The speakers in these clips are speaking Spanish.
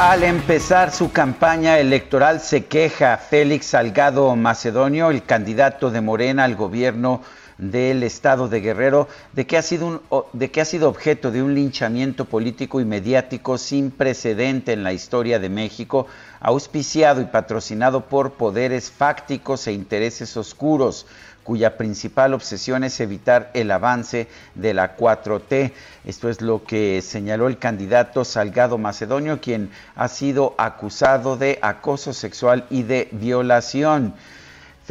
Al empezar su campaña electoral se queja Félix Salgado Macedonio, el candidato de Morena al gobierno del estado de Guerrero, de que ha sido, de que ha sido objeto de un linchamiento político y mediático sin precedente en la historia de México, auspiciado y patrocinado por poderes fácticos e intereses oscuros cuya principal obsesión es evitar el avance de la 4T. Esto es lo que señaló el candidato Salgado Macedonio, quien ha sido acusado de acoso sexual y de violación.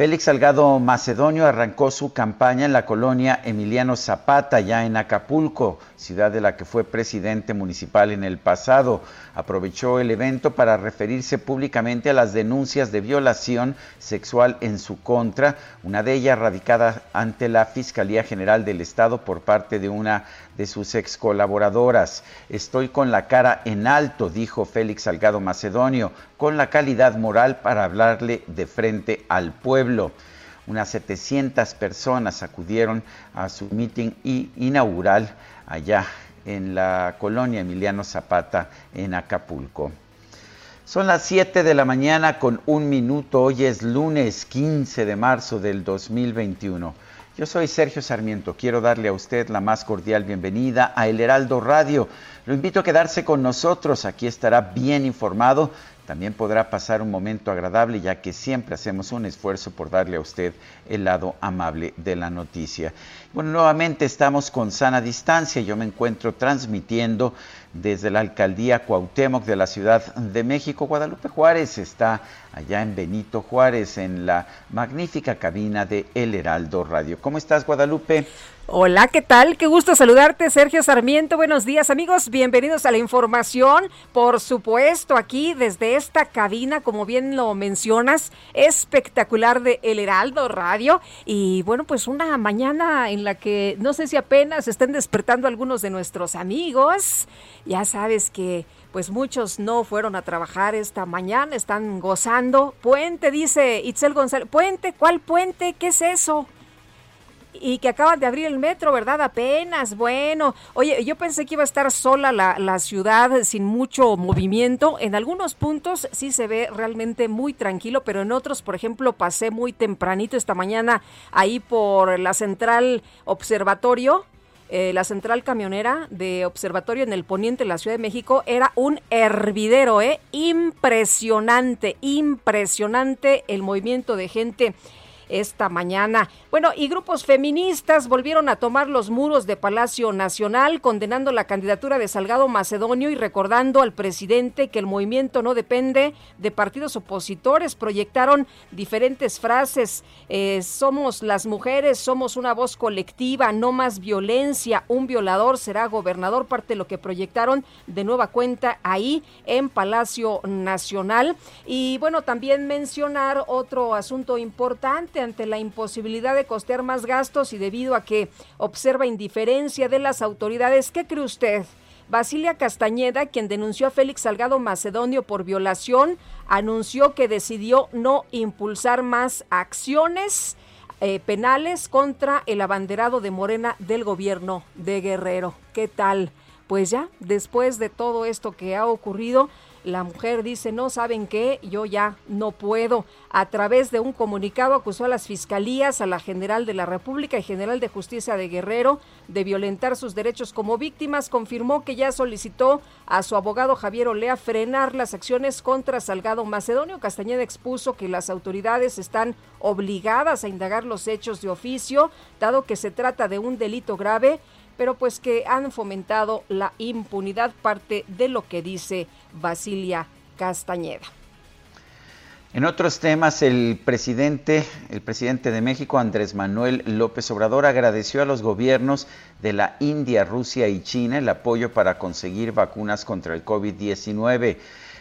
Félix Salgado Macedonio arrancó su campaña en la colonia Emiliano Zapata, ya en Acapulco, ciudad de la que fue presidente municipal en el pasado. Aprovechó el evento para referirse públicamente a las denuncias de violación sexual en su contra, una de ellas radicada ante la Fiscalía General del Estado por parte de una de sus ex colaboradoras. Estoy con la cara en alto, dijo Félix Salgado Macedonio, con la calidad moral para hablarle de frente al pueblo. Unas 700 personas acudieron a su meeting inaugural allá en la colonia Emiliano Zapata en Acapulco. Son las 7 de la mañana con un minuto. Hoy es lunes 15 de marzo del 2021. Yo soy Sergio Sarmiento. Quiero darle a usted la más cordial bienvenida a El Heraldo Radio. Lo invito a quedarse con nosotros. Aquí estará bien informado. También podrá pasar un momento agradable ya que siempre hacemos un esfuerzo por darle a usted el lado amable de la noticia. Bueno, nuevamente estamos con sana distancia. Yo me encuentro transmitiendo desde la alcaldía Cuauhtémoc de la Ciudad de México. Guadalupe Juárez está allá en Benito Juárez, en la magnífica cabina de El Heraldo Radio. ¿Cómo estás, Guadalupe? Hola, ¿qué tal? Qué gusto saludarte, Sergio Sarmiento. Buenos días, amigos. Bienvenidos a la información. Por supuesto, aquí desde esta cabina, como bien lo mencionas, espectacular de El Heraldo Radio. Y bueno, pues una mañana en la que no sé si apenas estén despertando algunos de nuestros amigos. Ya sabes que pues muchos no fueron a trabajar esta mañana, están gozando. Puente, dice Itzel González. Puente, ¿cuál puente? ¿Qué es eso? Y que acaban de abrir el metro, ¿verdad? Apenas, bueno. Oye, yo pensé que iba a estar sola la, ciudad sin mucho movimiento. En algunos puntos sí se ve realmente muy tranquilo, pero en otros, por ejemplo, pasé muy tempranito esta mañana ahí por la central observatorio. Eh, la central camionera de observatorio en el poniente de la Ciudad de México era un hervidero, ¿eh? Impresionante, impresionante el movimiento de gente esta mañana. Bueno, y grupos feministas volvieron a tomar los muros de Palacio Nacional, condenando la candidatura de Salgado Macedonio y recordando al presidente que el movimiento no depende de partidos opositores. Proyectaron diferentes frases. Eh, somos las mujeres, somos una voz colectiva, no más violencia. Un violador será gobernador, parte de lo que proyectaron de nueva cuenta ahí en Palacio Nacional. Y bueno, también mencionar otro asunto importante ante la imposibilidad de costear más gastos y debido a que observa indiferencia de las autoridades. ¿Qué cree usted? Basilia Castañeda, quien denunció a Félix Salgado Macedonio por violación, anunció que decidió no impulsar más acciones eh, penales contra el abanderado de Morena del gobierno de Guerrero. ¿Qué tal? Pues ya, después de todo esto que ha ocurrido, La mujer dice, no saben qué, yo ya no puedo. A través de un comunicado acusó a las fiscalías, a la General de la República y General de Justicia de Guerrero de violentar sus derechos como víctimas. Confirmó que ya solicitó a su abogado Javier Olea frenar las acciones contra Salgado Macedonio. Castañeda expuso que las autoridades están obligadas a indagar los hechos de oficio, dado que se trata de un delito grave pero pues que han fomentado la impunidad, parte de lo que dice Basilia Castañeda. En otros temas, el presidente, el presidente de México, Andrés Manuel López Obrador, agradeció a los gobiernos de la India, Rusia y China el apoyo para conseguir vacunas contra el COVID-19.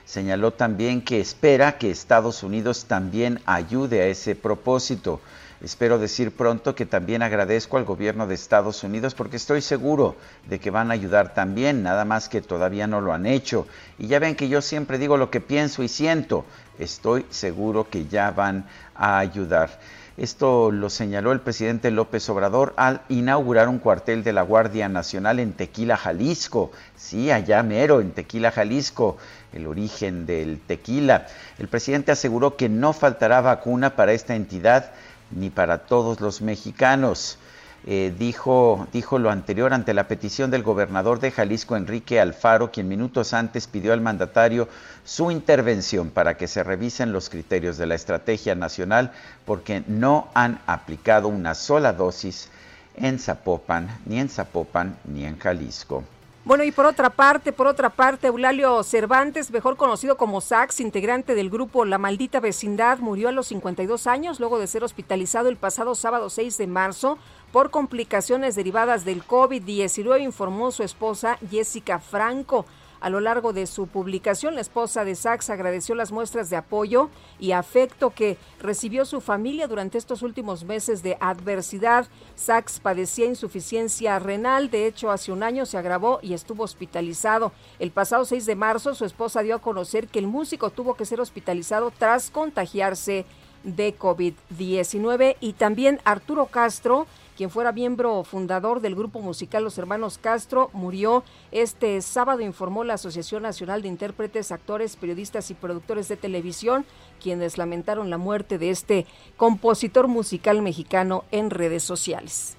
Señaló también que espera que Estados Unidos también ayude a ese propósito. Espero decir pronto que también agradezco al gobierno de Estados Unidos porque estoy seguro de que van a ayudar también, nada más que todavía no lo han hecho. Y ya ven que yo siempre digo lo que pienso y siento. Estoy seguro que ya van a ayudar. Esto lo señaló el presidente López Obrador al inaugurar un cuartel de la Guardia Nacional en Tequila, Jalisco. Sí, allá mero, en Tequila, Jalisco, el origen del tequila. El presidente aseguró que no faltará vacuna para esta entidad ni para todos los mexicanos. Eh, dijo, dijo lo anterior ante la petición del gobernador de Jalisco, Enrique Alfaro, quien minutos antes pidió al mandatario su intervención para que se revisen los criterios de la estrategia nacional porque no han aplicado una sola dosis en Zapopan, ni en Zapopan, ni en Jalisco. Bueno, y por otra parte, por otra parte, Eulalio Cervantes, mejor conocido como Sax, integrante del grupo La Maldita Vecindad, murió a los 52 años luego de ser hospitalizado el pasado sábado 6 de marzo por complicaciones derivadas del COVID-19, informó su esposa Jessica Franco. A lo largo de su publicación, la esposa de Sachs agradeció las muestras de apoyo y afecto que recibió su familia durante estos últimos meses de adversidad. Sachs padecía insuficiencia renal, de hecho hace un año se agravó y estuvo hospitalizado. El pasado 6 de marzo su esposa dio a conocer que el músico tuvo que ser hospitalizado tras contagiarse de COVID-19 y también Arturo Castro quien fuera miembro fundador del grupo musical Los Hermanos Castro, murió este sábado, informó la Asociación Nacional de Intérpretes, Actores, Periodistas y Productores de Televisión, quienes lamentaron la muerte de este compositor musical mexicano en redes sociales.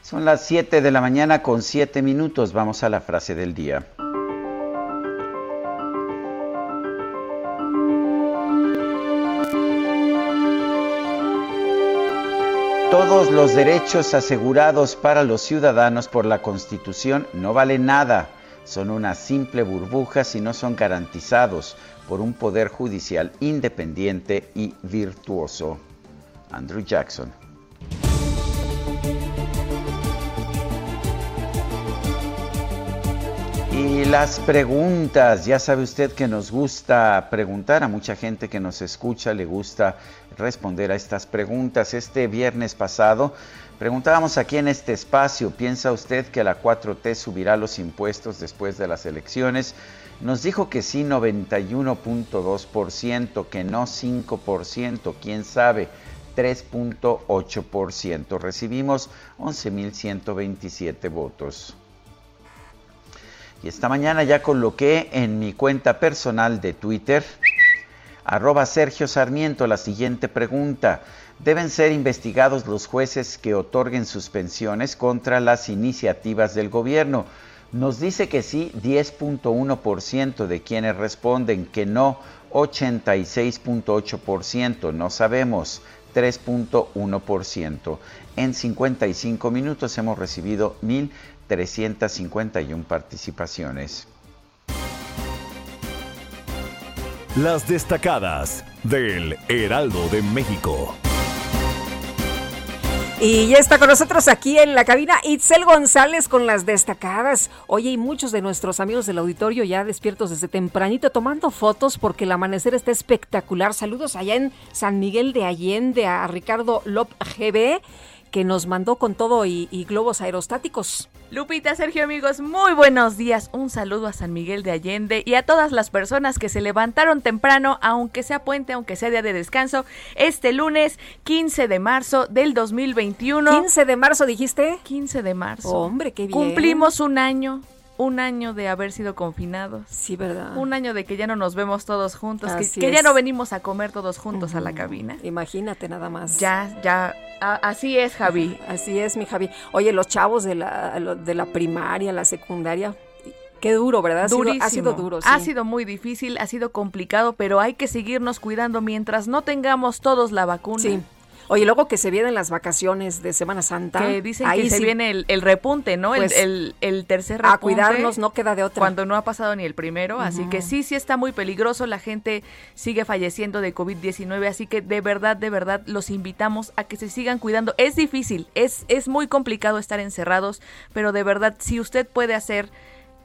Son las 7 de la mañana con 7 minutos. Vamos a la frase del día. Todos los derechos asegurados para los ciudadanos por la Constitución no valen nada, son una simple burbuja si no son garantizados por un poder judicial independiente y virtuoso. Andrew Jackson. Y las preguntas, ya sabe usted que nos gusta preguntar, a mucha gente que nos escucha le gusta responder a estas preguntas. Este viernes pasado preguntábamos aquí en este espacio, ¿piensa usted que la 4T subirá los impuestos después de las elecciones? Nos dijo que sí 91.2%, que no 5%, quién sabe. 3.8%. Recibimos 11.127 votos. Y esta mañana ya coloqué en mi cuenta personal de Twitter Arroba Sergio Sarmiento, la siguiente pregunta. ¿Deben ser investigados los jueces que otorguen suspensiones contra las iniciativas del gobierno? Nos dice que sí 10.1% de quienes responden, que no 86.8%, no sabemos 3.1%. En 55 minutos hemos recibido 1.351 participaciones. Las destacadas del Heraldo de México. Y ya está con nosotros aquí en la cabina Itzel González con las destacadas. Oye, y muchos de nuestros amigos del auditorio ya despiertos desde tempranito tomando fotos porque el amanecer está espectacular. Saludos allá en San Miguel de Allende a Ricardo Lop GB que nos mandó con todo y, globos aerostáticos. Lupita, Sergio, amigos, muy buenos días. Un saludo a San Miguel de Allende y a todas las personas que se levantaron temprano, aunque sea puente, aunque sea día de descanso, este lunes 15 de marzo del 2021. 15 de marzo, dijiste. 15 de marzo. Hombre, qué bien. Cumplimos un año un año de haber sido confinados. Sí, ¿verdad? Un año de que ya no nos vemos todos juntos, que, ya no venimos a comer todos juntos a la cabina. Imagínate nada más. Ya, ya, así es, Javi. Así es, mi Javi. Oye, los chavos de la, de la primaria, la secundaria, Qué duro, ¿verdad? Ha sido, ha sido duro. Ha sido muy difícil, ha sido complicado, pero hay que seguirnos cuidando mientras no tengamos todos la vacuna. Sí. Oye, luego que se vienen las vacaciones de Semana Santa. Que dicen que se viene el, repunte, ¿no? el, pues, el, tercer repunte. A cuidarnos, no queda de otra. Cuando no ha pasado ni el primero. Así que sí, sí está muy peligroso. La gente sigue falleciendo de COVID-19. Así que de verdad, de verdad, los invitamos a que se sigan cuidando. Es difícil, es, es muy complicado estar encerrados, pero de verdad, si usted puede hacer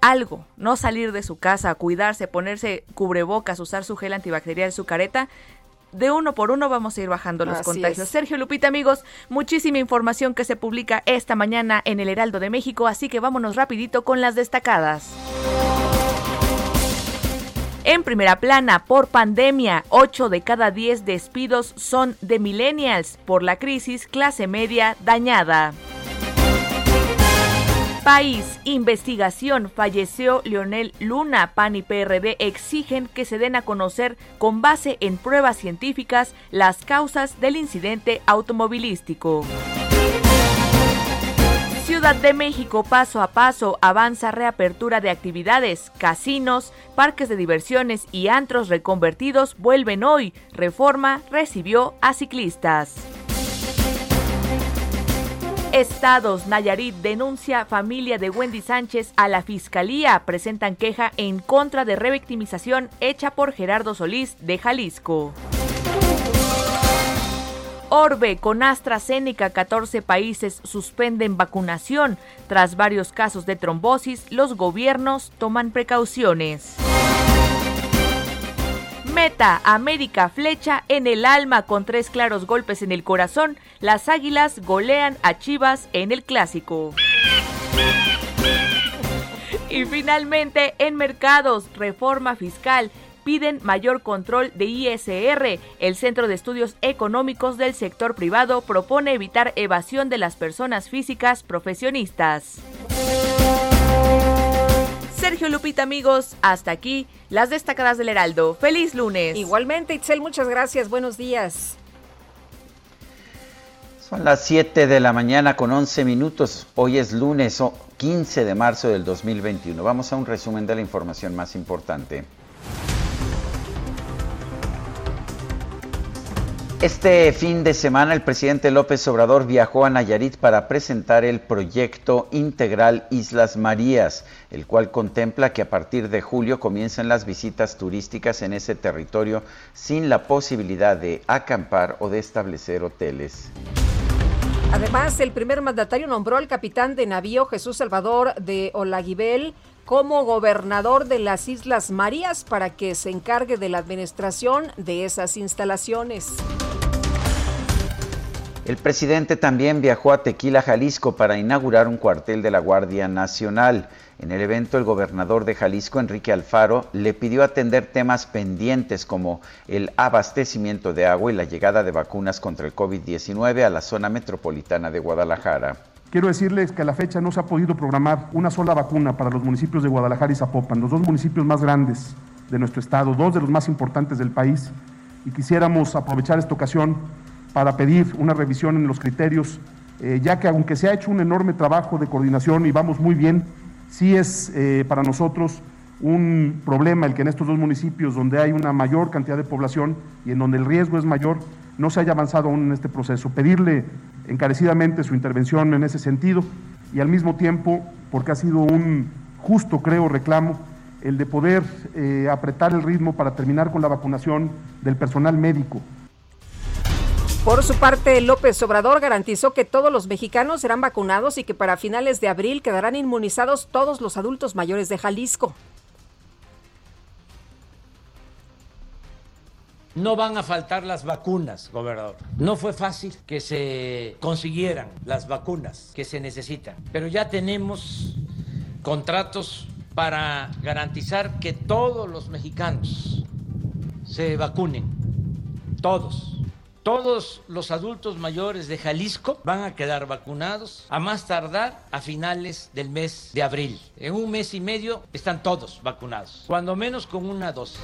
algo, no salir de su casa, cuidarse, ponerse cubrebocas, usar su gel antibacterial, su careta, de uno por uno vamos a ir bajando los contagios. Sergio Lupita, amigos, muchísima información que se publica esta mañana en el Heraldo de México, así que vámonos rapidito con las destacadas. En primera plana, por pandemia, 8 de cada 10 despidos son de millennials. Por la crisis, clase media dañada. País, investigación, falleció Leonel Luna. PAN y PRD exigen que se den a conocer con base en pruebas científicas las causas del incidente automovilístico. Ciudad de México paso a paso avanza reapertura de actividades, casinos, parques de diversiones y antros reconvertidos vuelven hoy. Reforma recibió a ciclistas. Estados Nayarit denuncia familia de Wendy Sánchez a la fiscalía. Presentan queja en contra de revictimización hecha por Gerardo Solís de Jalisco. Orbe con AstraZeneca, 14 países suspenden vacunación. Tras varios casos de trombosis, los gobiernos toman precauciones. Meta, América flecha en el alma con tres claros golpes en el corazón. Las Águilas golean a Chivas en el clásico. Y finalmente, en mercados, reforma fiscal. Piden mayor control de ISR. El Centro de Estudios Económicos del Sector Privado propone evitar evasión de las personas físicas profesionistas. Sergio Lupita, amigos, hasta aquí las destacadas del Heraldo. Feliz lunes. Igualmente, Itzel, muchas gracias. Buenos días. Son las 7 de la mañana con 11 minutos. Hoy es lunes 15 de marzo del 2021. Vamos a un resumen de la información más importante. Este fin de semana el presidente López Obrador viajó a Nayarit para presentar el proyecto integral Islas Marías, el cual contempla que a partir de julio comiencen las visitas turísticas en ese territorio sin la posibilidad de acampar o de establecer hoteles. Además, el primer mandatario nombró al capitán de navío Jesús Salvador de Olaguibel como gobernador de las Islas Marías para que se encargue de la administración de esas instalaciones. El presidente también viajó a Tequila, Jalisco, para inaugurar un cuartel de la Guardia Nacional. En el evento, el gobernador de Jalisco, Enrique Alfaro, le pidió atender temas pendientes como el abastecimiento de agua y la llegada de vacunas contra el COVID-19 a la zona metropolitana de Guadalajara. Quiero decirles que a la fecha no se ha podido programar una sola vacuna para los municipios de Guadalajara y Zapopan, los dos municipios más grandes de nuestro estado, dos de los más importantes del país. Y quisiéramos aprovechar esta ocasión para pedir una revisión en los criterios, eh, ya que aunque se ha hecho un enorme trabajo de coordinación y vamos muy bien, sí es eh, para nosotros un problema el que en estos dos municipios donde hay una mayor cantidad de población y en donde el riesgo es mayor, no se haya avanzado aún en este proceso. Pedirle encarecidamente su intervención en ese sentido y al mismo tiempo, porque ha sido un justo, creo, reclamo, el de poder eh, apretar el ritmo para terminar con la vacunación del personal médico. Por su parte, López Obrador garantizó que todos los mexicanos serán vacunados y que para finales de abril quedarán inmunizados todos los adultos mayores de Jalisco. No van a faltar las vacunas, gobernador. No fue fácil que se consiguieran las vacunas que se necesitan, pero ya tenemos contratos para garantizar que todos los mexicanos se vacunen, todos. Todos los adultos mayores de Jalisco van a quedar vacunados a más tardar a finales del mes de abril. En un mes y medio están todos vacunados, cuando menos con una dosis.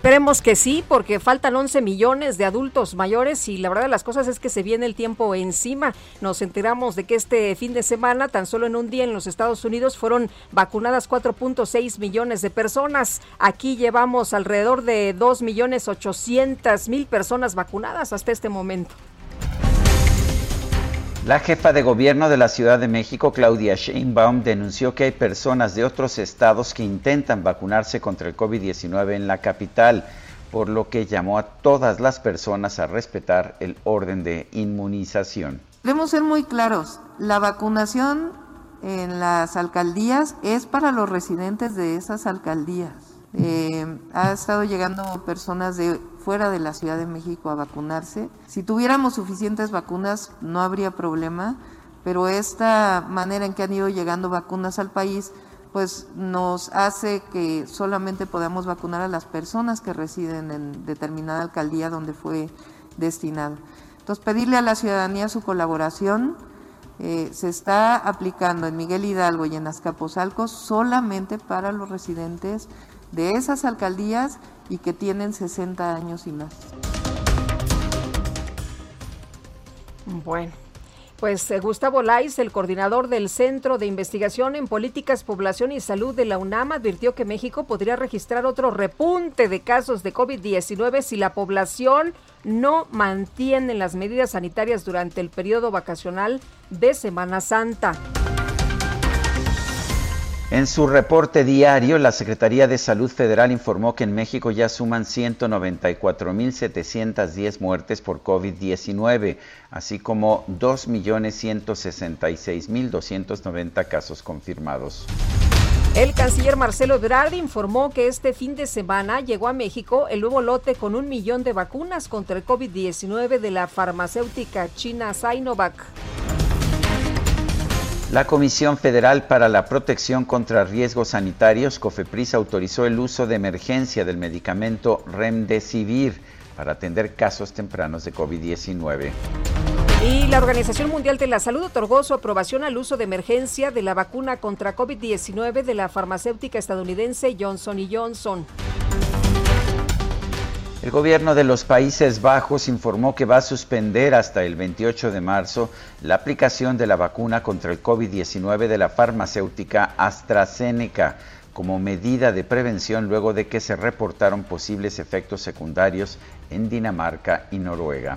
Esperemos que sí, porque faltan 11 millones de adultos mayores y la verdad de las cosas es que se viene el tiempo encima. Nos enteramos de que este fin de semana, tan solo en un día en los Estados Unidos, fueron vacunadas 4.6 millones de personas. Aquí llevamos alrededor de 2 millones 800 mil personas vacunadas hasta este momento. La jefa de gobierno de la Ciudad de México, Claudia Sheinbaum, denunció que hay personas de otros estados que intentan vacunarse contra el COVID-19 en la capital, por lo que llamó a todas las personas a respetar el orden de inmunización. Debemos ser muy claros, la vacunación en las alcaldías es para los residentes de esas alcaldías. Eh, ha estado llegando personas de fuera de la Ciudad de México a vacunarse. Si tuviéramos suficientes vacunas no habría problema, pero esta manera en que han ido llegando vacunas al país pues nos hace que solamente podamos vacunar a las personas que residen en determinada alcaldía donde fue destinado. Entonces, pedirle a la ciudadanía su colaboración. Eh, se está aplicando en Miguel Hidalgo y en Azcapotzalco solamente para los residentes de esas alcaldías y que tienen 60 años y más. Bueno. Pues eh, Gustavo Lais, el coordinador del Centro de Investigación en Políticas, Población y Salud de la UNAM, advirtió que México podría registrar otro repunte de casos de COVID-19 si la población no mantiene las medidas sanitarias durante el periodo vacacional de Semana Santa. En su reporte diario, la Secretaría de Salud Federal informó que en México ya suman 194.710 muertes por COVID-19, así como 2.166.290 casos confirmados. El canciller Marcelo Ebrard informó que este fin de semana llegó a México el nuevo lote con un millón de vacunas contra el COVID-19 de la farmacéutica china Sinovac. La Comisión Federal para la Protección contra Riesgos Sanitarios, COFEPRIS, autorizó el uso de emergencia del medicamento Remdesivir para atender casos tempranos de COVID-19. Y la Organización Mundial de la Salud otorgó su aprobación al uso de emergencia de la vacuna contra COVID-19 de la farmacéutica estadounidense Johnson Johnson. El gobierno de los Países Bajos informó que va a suspender hasta el 28 de marzo la aplicación de la vacuna contra el COVID-19 de la farmacéutica AstraZeneca como medida de prevención luego de que se reportaron posibles efectos secundarios en Dinamarca y Noruega.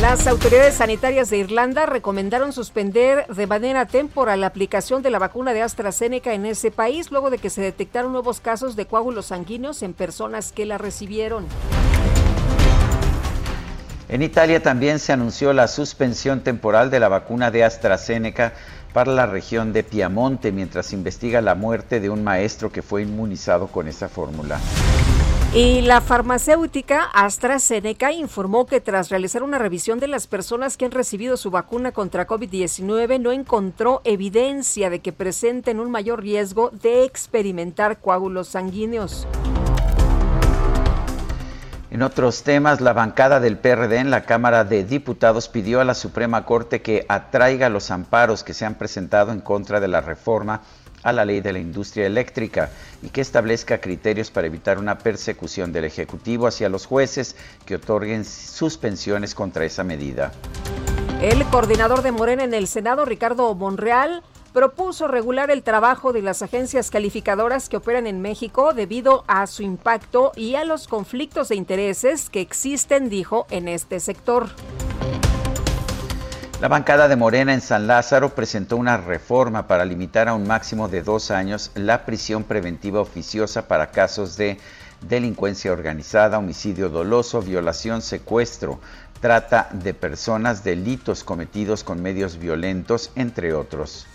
Las autoridades sanitarias de Irlanda recomendaron suspender de manera temporal la aplicación de la vacuna de AstraZeneca en ese país luego de que se detectaron nuevos casos de coágulos sanguíneos en personas que la recibieron. En Italia también se anunció la suspensión temporal de la vacuna de AstraZeneca para la región de Piamonte mientras investiga la muerte de un maestro que fue inmunizado con esa fórmula. Y la farmacéutica AstraZeneca informó que tras realizar una revisión de las personas que han recibido su vacuna contra COVID-19 no encontró evidencia de que presenten un mayor riesgo de experimentar coágulos sanguíneos. En otros temas, la bancada del PRD en la Cámara de Diputados pidió a la Suprema Corte que atraiga los amparos que se han presentado en contra de la reforma a la ley de la industria eléctrica y que establezca criterios para evitar una persecución del Ejecutivo hacia los jueces que otorguen suspensiones contra esa medida. El coordinador de Morena en el Senado, Ricardo Monreal, propuso regular el trabajo de las agencias calificadoras que operan en México debido a su impacto y a los conflictos de intereses que existen, dijo, en este sector. La bancada de Morena en San Lázaro presentó una reforma para limitar a un máximo de dos años la prisión preventiva oficiosa para casos de delincuencia organizada, homicidio doloso, violación, secuestro, trata de personas, delitos cometidos con medios violentos, entre otros.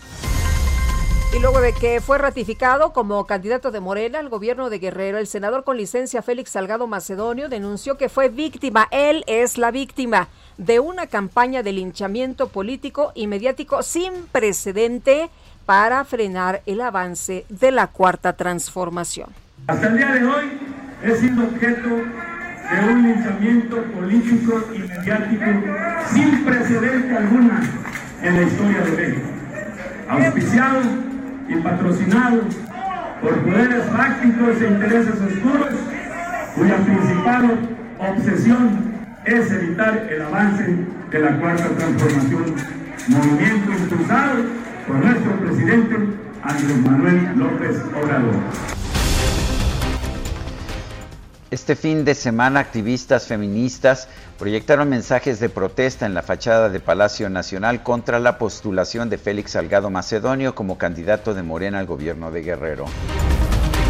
Y luego de que fue ratificado como candidato de Morena al gobierno de Guerrero, el senador con licencia Félix Salgado Macedonio denunció que fue víctima, él es la víctima de una campaña de linchamiento político y mediático sin precedente para frenar el avance de la cuarta transformación. Hasta el día de hoy he sido objeto de un linchamiento político y mediático sin precedente alguna en la historia de México, auspiciado y patrocinado por poderes fácticos e intereses oscuros, cuya principal obsesión es evitar el avance de la cuarta transformación, movimiento impulsado por nuestro presidente Andrés Manuel López Obrador. Este fin de semana, activistas feministas proyectaron mensajes de protesta en la fachada de Palacio Nacional contra la postulación de Félix Salgado Macedonio como candidato de Morena al gobierno de Guerrero.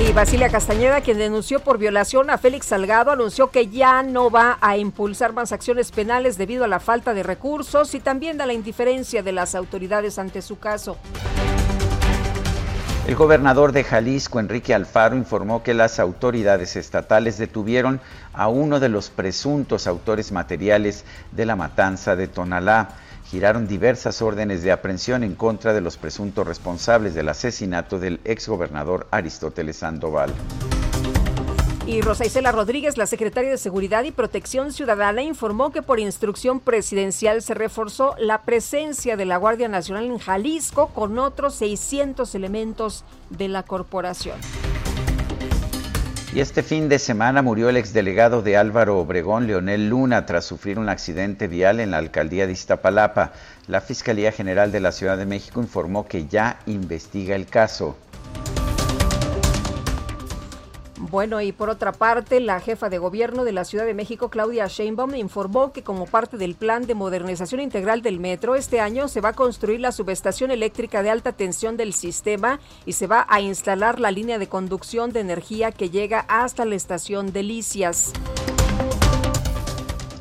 Y Basilia Castañeda, quien denunció por violación a Félix Salgado, anunció que ya no va a impulsar más acciones penales debido a la falta de recursos y también a la indiferencia de las autoridades ante su caso. El gobernador de Jalisco, Enrique Alfaro, informó que las autoridades estatales detuvieron a uno de los presuntos autores materiales de la matanza de Tonalá. Giraron diversas órdenes de aprehensión en contra de los presuntos responsables del asesinato del exgobernador Aristóteles Sandoval. Y Rosa Isela Rodríguez, la secretaria de Seguridad y Protección Ciudadana, informó que por instrucción presidencial se reforzó la presencia de la Guardia Nacional en Jalisco con otros 600 elementos de la corporación. Y este fin de semana murió el exdelegado de Álvaro Obregón, Leonel Luna, tras sufrir un accidente vial en la alcaldía de Iztapalapa. La Fiscalía General de la Ciudad de México informó que ya investiga el caso. Bueno, y por otra parte, la jefa de gobierno de la Ciudad de México, Claudia Sheinbaum, informó que como parte del plan de modernización integral del metro, este año se va a construir la subestación eléctrica de alta tensión del sistema y se va a instalar la línea de conducción de energía que llega hasta la estación Delicias.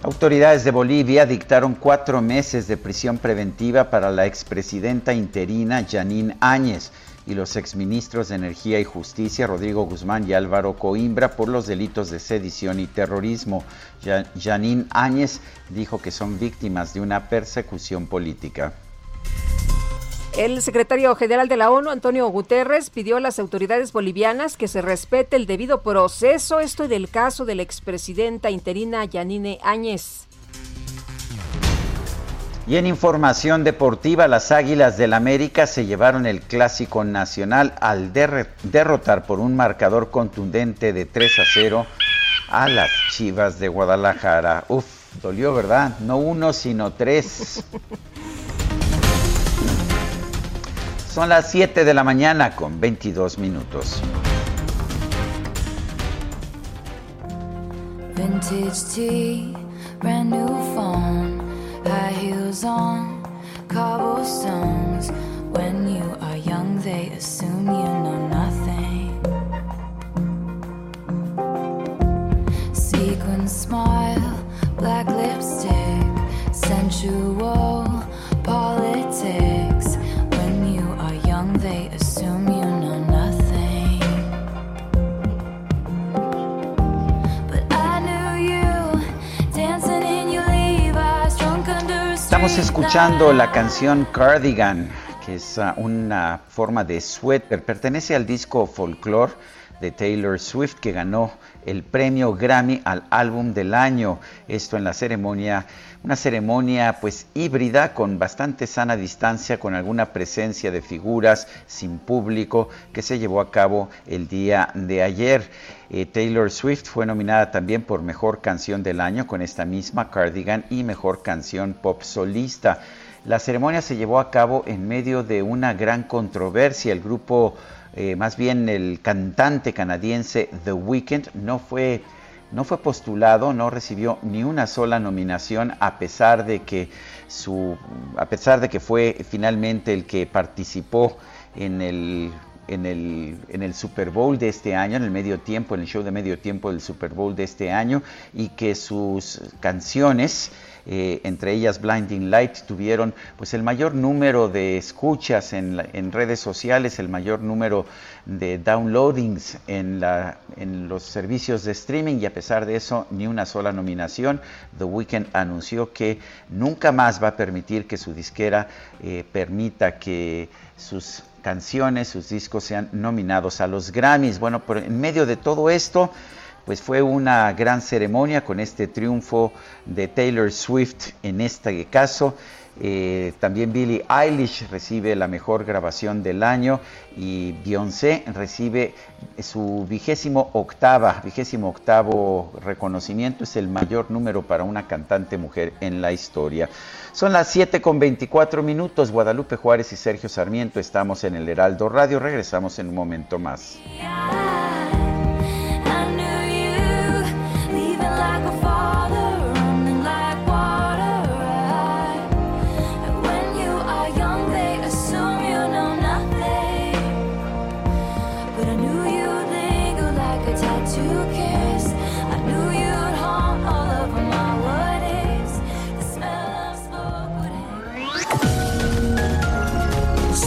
Autoridades de Bolivia dictaron cuatro meses de prisión preventiva para la expresidenta interina Janine Áñez y los exministros de Energía y Justicia, Rodrigo Guzmán y Álvaro Coimbra, por los delitos de sedición y terrorismo. Janine Áñez dijo que son víctimas de una persecución política. El secretario general de la ONU, Antonio Guterres, pidió a las autoridades bolivianas que se respete el debido proceso, esto del caso de la expresidenta interina Yanine Áñez. Y en información deportiva, las Águilas del América se llevaron el clásico nacional al derrotar por un marcador contundente de 3 a 0 a las Chivas de Guadalajara. Uf, dolió, ¿verdad? No uno, sino tres. Son las 7 de la mañana con 22 minutos. Vintage brand new phone. High heels on cobblestones. When you are young, they assume you know nothing. Sequin smile, black lipstick, sensual politics. Estamos escuchando la canción Cardigan, que es ah, una forma de suéter. Pertenece al disco Folklore de Taylor Swift, que ganó el premio Grammy al álbum del año. Esto en la ceremonia, una ceremonia pues híbrida con bastante sana distancia, con alguna presencia de figuras sin público que se llevó a cabo el día de ayer. Eh, Taylor Swift fue nominada también por Mejor Canción del Año con esta misma Cardigan y Mejor Canción Pop Solista. La ceremonia se llevó a cabo en medio de una gran controversia. El grupo, eh, más bien el cantante canadiense The Weeknd, no fue, no fue postulado, no recibió ni una sola nominación a pesar de que su, a pesar de que fue finalmente el que participó en el en el, en el Super Bowl de este año, en el medio tiempo, en el show de medio tiempo del Super Bowl de este año, y que sus canciones, eh, entre ellas Blinding Light, tuvieron pues el mayor número de escuchas en, la- en redes sociales, el mayor número de downloadings en, la, los servicios de streaming y a pesar de eso ni una sola nominación. The Weeknd anunció que nunca más va a permitir que su disquera eh, permita que sus canciones, sus discos sean nominados a los Grammys. Bueno, pero en medio de todo esto, pues fue una gran ceremonia con este triunfo de Taylor Swift en este caso. Eh, también Billie Eilish recibe la mejor grabación del año y Beyoncé recibe su vigésimo octava, vigésimo octavo reconocimiento. Es el mayor número para una cantante mujer en la historia. Son las 7 con 24 minutos. Guadalupe Juárez y Sergio Sarmiento estamos en el Heraldo Radio. Regresamos en un momento más.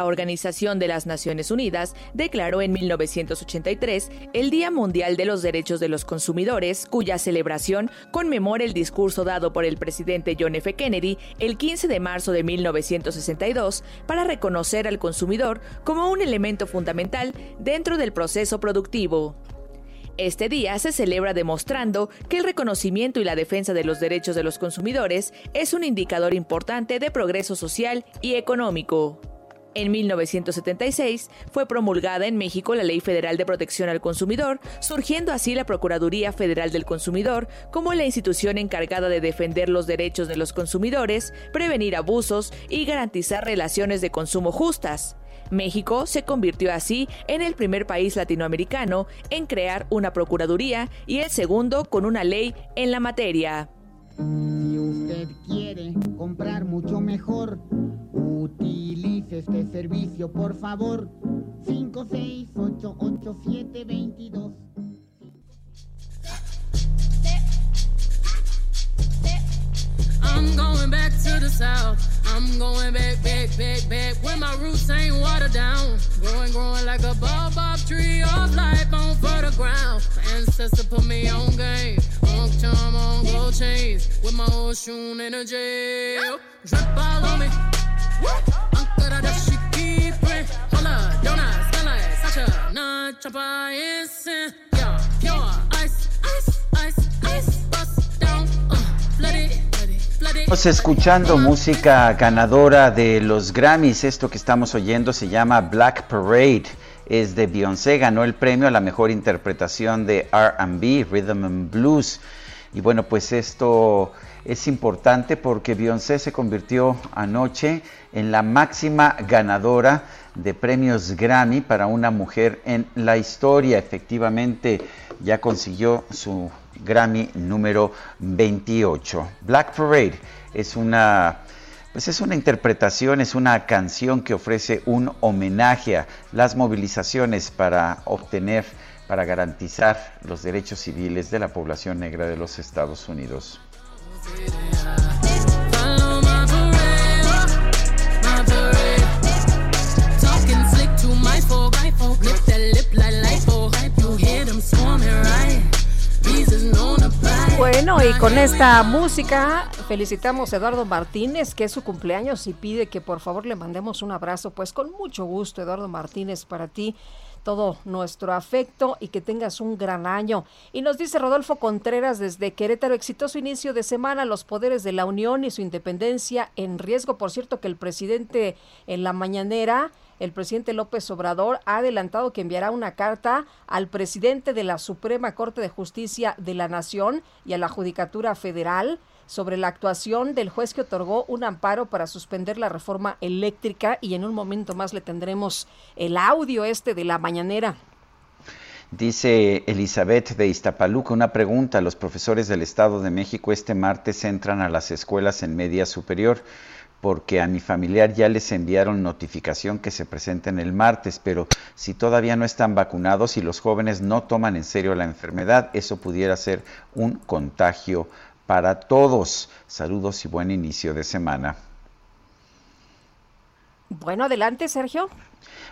La Organización de las Naciones Unidas declaró en 1983 el Día Mundial de los Derechos de los Consumidores, cuya celebración conmemora el discurso dado por el presidente John F. Kennedy el 15 de marzo de 1962 para reconocer al consumidor como un elemento fundamental dentro del proceso productivo. Este día se celebra demostrando que el reconocimiento y la defensa de los derechos de los consumidores es un indicador importante de progreso social y económico. En 1976 fue promulgada en México la Ley Federal de Protección al Consumidor, surgiendo así la Procuraduría Federal del Consumidor como la institución encargada de defender los derechos de los consumidores, prevenir abusos y garantizar relaciones de consumo justas. México se convirtió así en el primer país latinoamericano en crear una Procuraduría y el segundo con una ley en la materia. Si usted quiere comprar mucho mejor, utilice este servicio, por favor. 5688722. I'm going back to the south. I'm going back, back, back, back. Where my roots ain't watered down. Growing, growing like a baobab tree of life on fertile ground. My ancestor put me on game. On charm, on gold chains. With my old shoe energy. Drip all on me. Uncle da shiki print. Hola, donuts, smell like Sacha. Nah, chopper, instant. Yeah, pure ice, ice, ice, Estamos escuchando música ganadora de los Grammys. Esto que estamos oyendo se llama Black Parade. Es de Beyoncé, ganó el premio a la mejor interpretación de RB, Rhythm and Blues. Y bueno, pues esto es importante porque Beyoncé se convirtió anoche en la máxima ganadora de premios Grammy para una mujer en la historia. Efectivamente, ya consiguió su Grammy número 28. Black Parade es una pues es una interpretación, es una canción que ofrece un homenaje a las movilizaciones para obtener, para garantizar los derechos civiles de la población negra de los Estados Unidos. Bueno, y con esta música felicitamos a Eduardo Martínez, que es su cumpleaños y pide que por favor le mandemos un abrazo. Pues con mucho gusto, Eduardo Martínez, para ti todo nuestro afecto y que tengas un gran año. Y nos dice Rodolfo Contreras desde Querétaro, exitoso inicio de semana, los poderes de la Unión y su independencia en riesgo. Por cierto, que el presidente en la mañanera el presidente López Obrador ha adelantado que enviará una carta al presidente de la Suprema Corte de Justicia de la Nación y a la Judicatura Federal sobre la actuación del juez que otorgó un amparo para suspender la reforma eléctrica y en un momento más le tendremos el audio este de la mañanera. Dice Elizabeth de Iztapaluca, una pregunta. Los profesores del Estado de México este martes entran a las escuelas en media superior porque a mi familiar ya les enviaron notificación que se presenten el martes, pero si todavía no están vacunados y los jóvenes no toman en serio la enfermedad, eso pudiera ser un contagio para todos. Saludos y buen inicio de semana. Bueno, adelante, Sergio.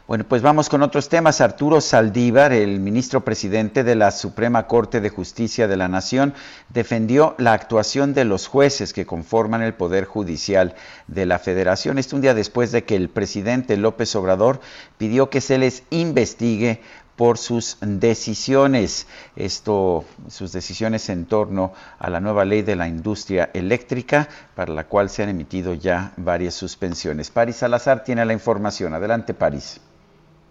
Bueno, pues vamos con otros temas. Arturo Saldívar, el ministro presidente de la Suprema Corte de Justicia de la Nación, defendió la actuación de los jueces que conforman el Poder Judicial de la Federación. Esto un día después de que el presidente López Obrador pidió que se les investigue por sus decisiones. Esto, sus decisiones en torno a la nueva ley de la industria eléctrica, para la cual se han emitido ya varias suspensiones. París Salazar tiene la información. Adelante, París.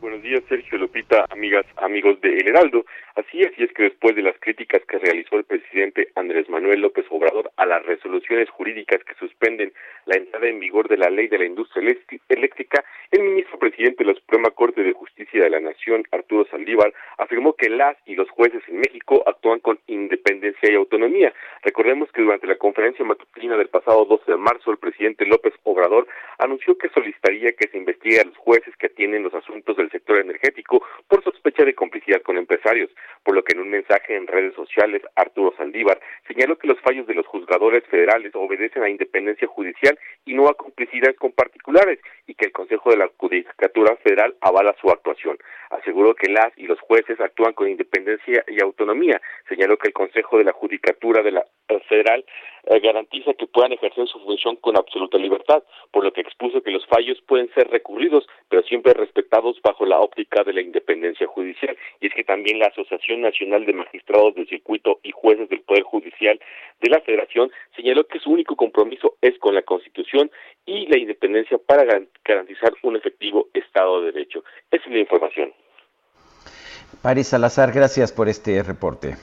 Buenos días, Sergio Lupita, amigas, amigos de El Heraldo. Así es, y es que después de las críticas que realizó el presidente Andrés Manuel López Obrador a las resoluciones jurídicas que suspenden la entrada en vigor de la ley de la industria eléctrica, el ministro presidente de la Suprema Corte de Justicia de la Nación, Arturo Saldívar, afirmó que las y los jueces en México actúan con independencia y autonomía. Recordemos que durante la conferencia matutina del pasado 12 de marzo, el presidente López Obrador anunció que solicitaría que se investigue a los jueces que atienden los asuntos del sector energético por sospecha de complicidad con empresarios por lo que en un mensaje en redes sociales Arturo Saldívar señaló que los fallos de los juzgadores federales obedecen a independencia judicial y no a complicidades con particulares y que el Consejo de la Judicatura Federal avala su actuación. Aseguró que las y los jueces actúan con independencia y autonomía. Señaló que el Consejo de la Judicatura de la Federal eh, garantiza que puedan ejercer su función con absoluta libertad, por lo que expuso que los fallos pueden ser recurridos, pero siempre respetados bajo la óptica de la independencia judicial. Y es que también la Asociación Nacional de Magistrados del Circuito y Jueces del Poder Judicial de la Federación señaló que su único compromiso es con la Constitución y la independencia para garantizar un efectivo Estado de Derecho. Esa es la información. Salazar, gracias por este reporte.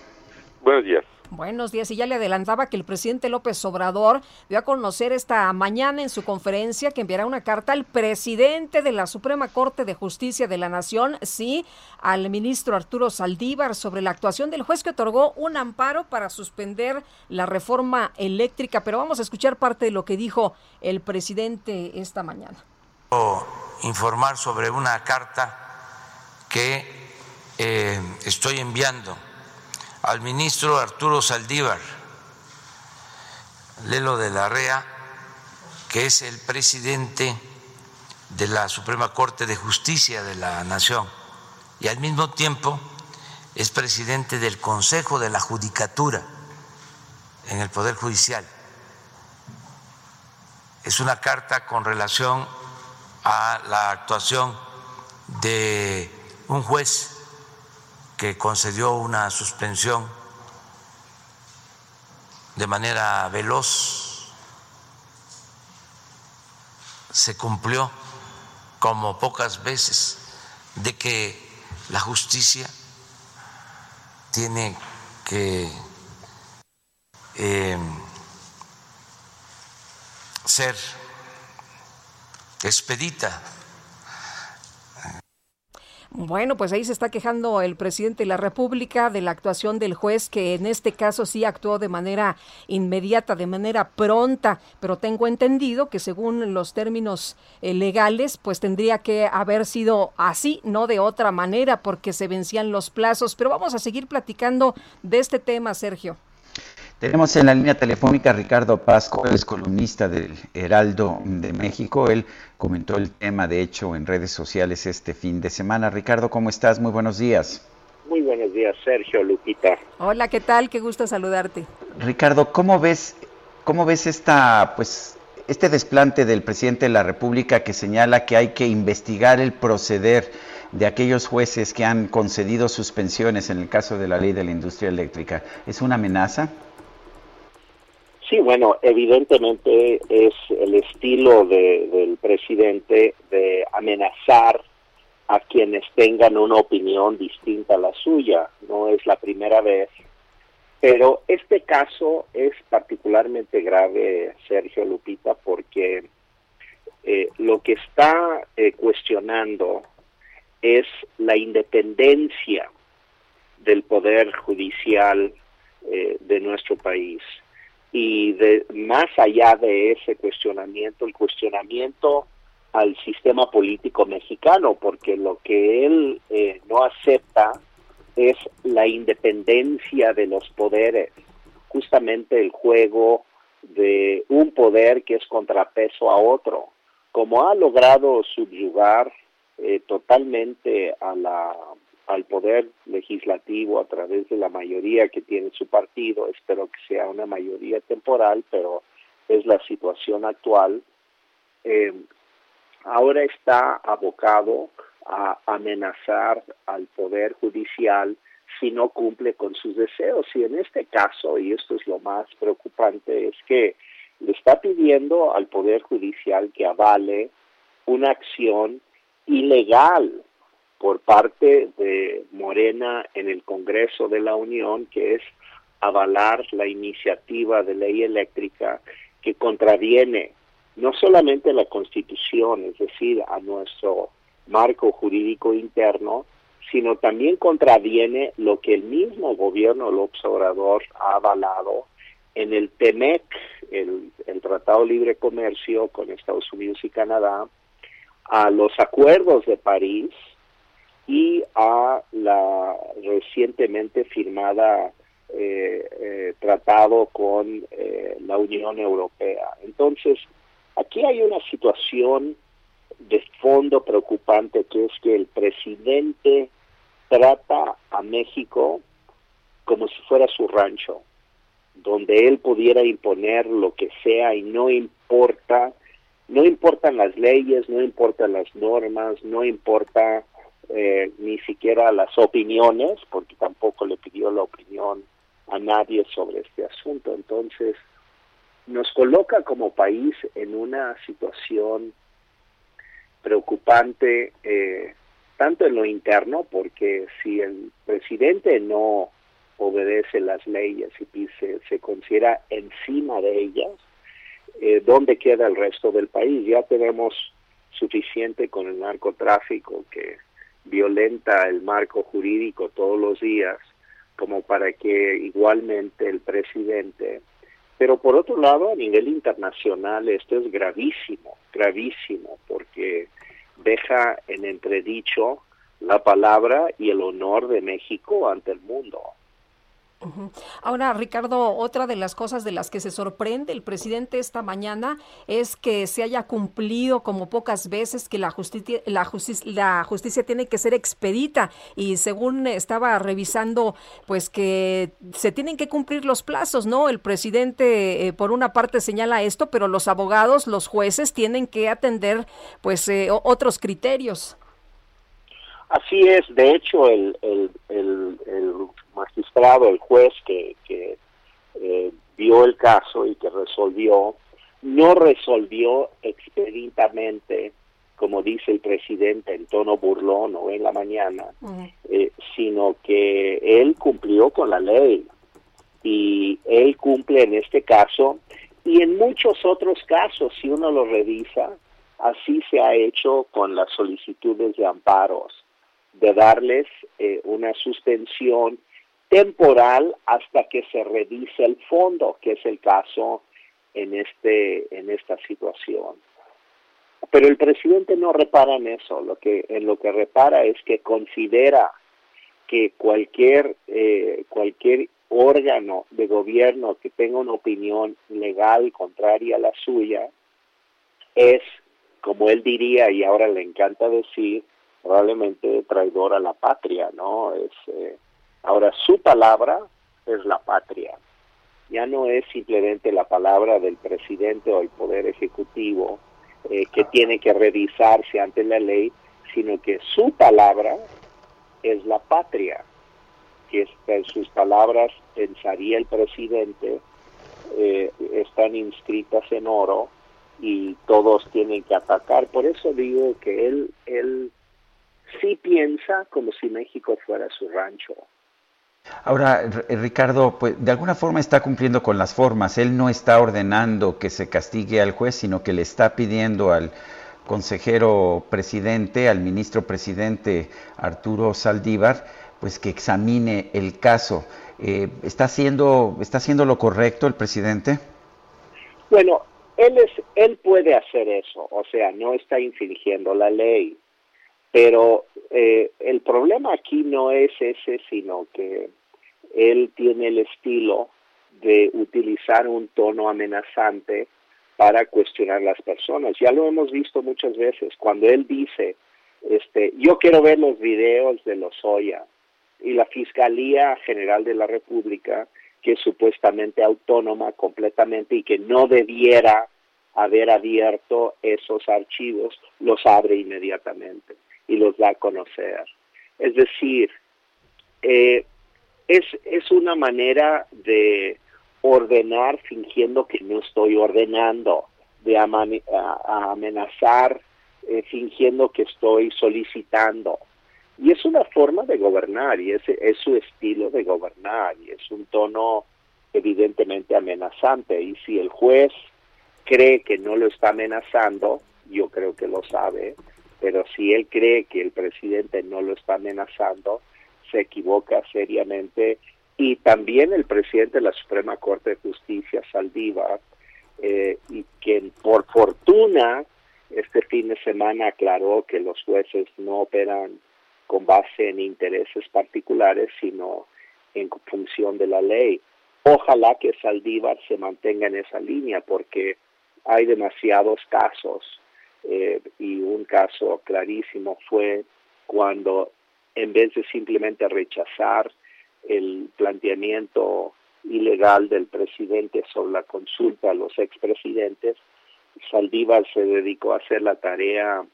Buenos días. Buenos días. Y ya le adelantaba que el presidente López Obrador dio a conocer esta mañana en su conferencia que enviará una carta al presidente de la Suprema Corte de Justicia de la Nación, sí, al ministro Arturo Saldívar, sobre la actuación del juez que otorgó un amparo para suspender la reforma eléctrica. Pero vamos a escuchar parte de lo que dijo el presidente esta mañana. Informar sobre una carta que eh, estoy enviando al ministro Arturo Saldívar, Lelo de la Rea, que es el presidente de la Suprema Corte de Justicia de la Nación y al mismo tiempo es presidente del Consejo de la Judicatura en el Poder Judicial. Es una carta con relación a la actuación de un juez que concedió una suspensión de manera veloz, se cumplió como pocas veces de que la justicia tiene que eh, ser expedita bueno, pues ahí se está quejando el presidente de la República de la actuación del juez, que en este caso sí actuó de manera inmediata, de manera pronta, pero tengo entendido que según los términos eh, legales, pues tendría que haber sido así, no de otra manera, porque se vencían los plazos. Pero vamos a seguir platicando de este tema, Sergio. Tenemos en la línea telefónica a Ricardo Pasco, es columnista del Heraldo de México. Él comentó el tema, de hecho, en redes sociales este fin de semana. Ricardo, ¿cómo estás? Muy buenos días. Muy buenos días, Sergio Lupita. Hola, ¿qué tal? Qué gusto saludarte. Ricardo, ¿cómo ves, cómo ves esta, pues, este desplante del presidente de la República que señala que hay que investigar el proceder de aquellos jueces que han concedido suspensiones en el caso de la ley de la industria eléctrica? ¿Es una amenaza? Sí, bueno, evidentemente es el estilo del presidente de amenazar a quienes tengan una opinión distinta a la suya. No es la primera vez. Pero este caso es particularmente grave, Sergio Lupita, porque eh, lo que está eh, cuestionando es la independencia del poder judicial eh, de nuestro país. Y de, más allá de ese cuestionamiento, el cuestionamiento al sistema político mexicano, porque lo que él eh, no acepta es la independencia de los poderes, justamente el juego de un poder que es contrapeso a otro, como ha logrado subyugar eh, totalmente a la, al poder legislativo a través de la mayoría que tiene su partido, espero que sea una mayoría temporal, pero es la situación actual, eh, ahora está abocado a amenazar al Poder Judicial si no cumple con sus deseos. Y en este caso, y esto es lo más preocupante, es que le está pidiendo al Poder Judicial que avale una acción ilegal por parte de Morena en el Congreso de la Unión, que es avalar la iniciativa de ley eléctrica que contraviene no solamente la Constitución, es decir, a nuestro marco jurídico interno, sino también contraviene lo que el mismo gobierno López Obrador ha avalado en el TEMEC, el, el Tratado Libre Comercio con Estados Unidos y Canadá, a los acuerdos de París y a la recientemente firmada eh, eh, tratado con eh, la Unión Europea. Entonces, Aquí hay una situación de fondo preocupante que es que el presidente trata a México como si fuera su rancho, donde él pudiera imponer lo que sea y no importa, no importan las leyes, no importan las normas, no importa eh, ni siquiera las opiniones, porque tampoco le pidió la opinión a nadie sobre este asunto. Entonces, nos coloca como país en una situación preocupante, eh, tanto en lo interno, porque si el presidente no obedece las leyes y se, se considera encima de ellas, eh, ¿dónde queda el resto del país? Ya tenemos suficiente con el narcotráfico que violenta el marco jurídico todos los días, como para que igualmente el presidente pero por otro lado, a nivel internacional, esto es gravísimo, gravísimo, porque deja en entredicho la palabra y el honor de México ante el mundo. Ahora, Ricardo, otra de las cosas de las que se sorprende el presidente esta mañana es que se haya cumplido como pocas veces que la justicia, la justicia, la justicia tiene que ser expedita y según estaba revisando, pues que se tienen que cumplir los plazos, ¿no? El presidente eh, por una parte señala esto, pero los abogados, los jueces tienen que atender, pues, eh, otros criterios. Así es, de hecho, el, el, el, magistrado, el juez que, que eh, vio el caso y que resolvió, no resolvió expeditamente, como dice el presidente en tono burlón o en la mañana, eh, sino que él cumplió con la ley. Y él cumple en este caso y en muchos otros casos, si uno lo revisa, así se ha hecho con las solicitudes de amparos de darles eh, una suspensión temporal hasta que se revise el fondo, que es el caso en este en esta situación. Pero el presidente no repara en eso, lo que en lo que repara es que considera que cualquier eh, cualquier órgano de gobierno que tenga una opinión legal contraria a la suya es, como él diría y ahora le encanta decir, probablemente traidor a la patria, ¿no? Es, eh, ahora, su palabra es la patria. Ya no es simplemente la palabra del presidente o el poder ejecutivo eh, que tiene que revisarse ante la ley, sino que su palabra es la patria, que en sus palabras pensaría el presidente, eh, están inscritas en oro y todos tienen que atacar. Por eso digo que él, él sí piensa como si México fuera su rancho. Ahora, Ricardo, pues de alguna forma está cumpliendo con las formas. Él no está ordenando que se castigue al juez, sino que le está pidiendo al consejero presidente, al ministro presidente Arturo Saldívar, pues que examine el caso. Eh, ¿está, haciendo, ¿Está haciendo lo correcto el presidente? Bueno, él, es, él puede hacer eso, o sea, no está infringiendo la ley. Pero eh, el problema aquí no es ese, sino que él tiene el estilo de utilizar un tono amenazante para cuestionar a las personas. Ya lo hemos visto muchas veces. Cuando él dice, este, yo quiero ver los videos de los Oya y la Fiscalía General de la República, que es supuestamente autónoma completamente y que no debiera haber abierto esos archivos, los abre inmediatamente y los da a conocer. Es decir, eh, es, es una manera de ordenar fingiendo que no estoy ordenando, de amenazar eh, fingiendo que estoy solicitando. Y es una forma de gobernar y ese es su estilo de gobernar y es un tono evidentemente amenazante. Y si el juez cree que no lo está amenazando, yo creo que lo sabe, pero si él cree que el presidente no lo está amenazando, se equivoca seriamente y también el presidente de la Suprema Corte de Justicia, Saldívar, eh, y quien por fortuna este fin de semana aclaró que los jueces no operan con base en intereses particulares, sino en función de la ley. Ojalá que Saldívar se mantenga en esa línea, porque hay demasiados casos eh, y un caso clarísimo fue cuando en vez de simplemente rechazar el planteamiento ilegal del presidente sobre la consulta a los expresidentes, Saldívar se dedicó a hacer la tarea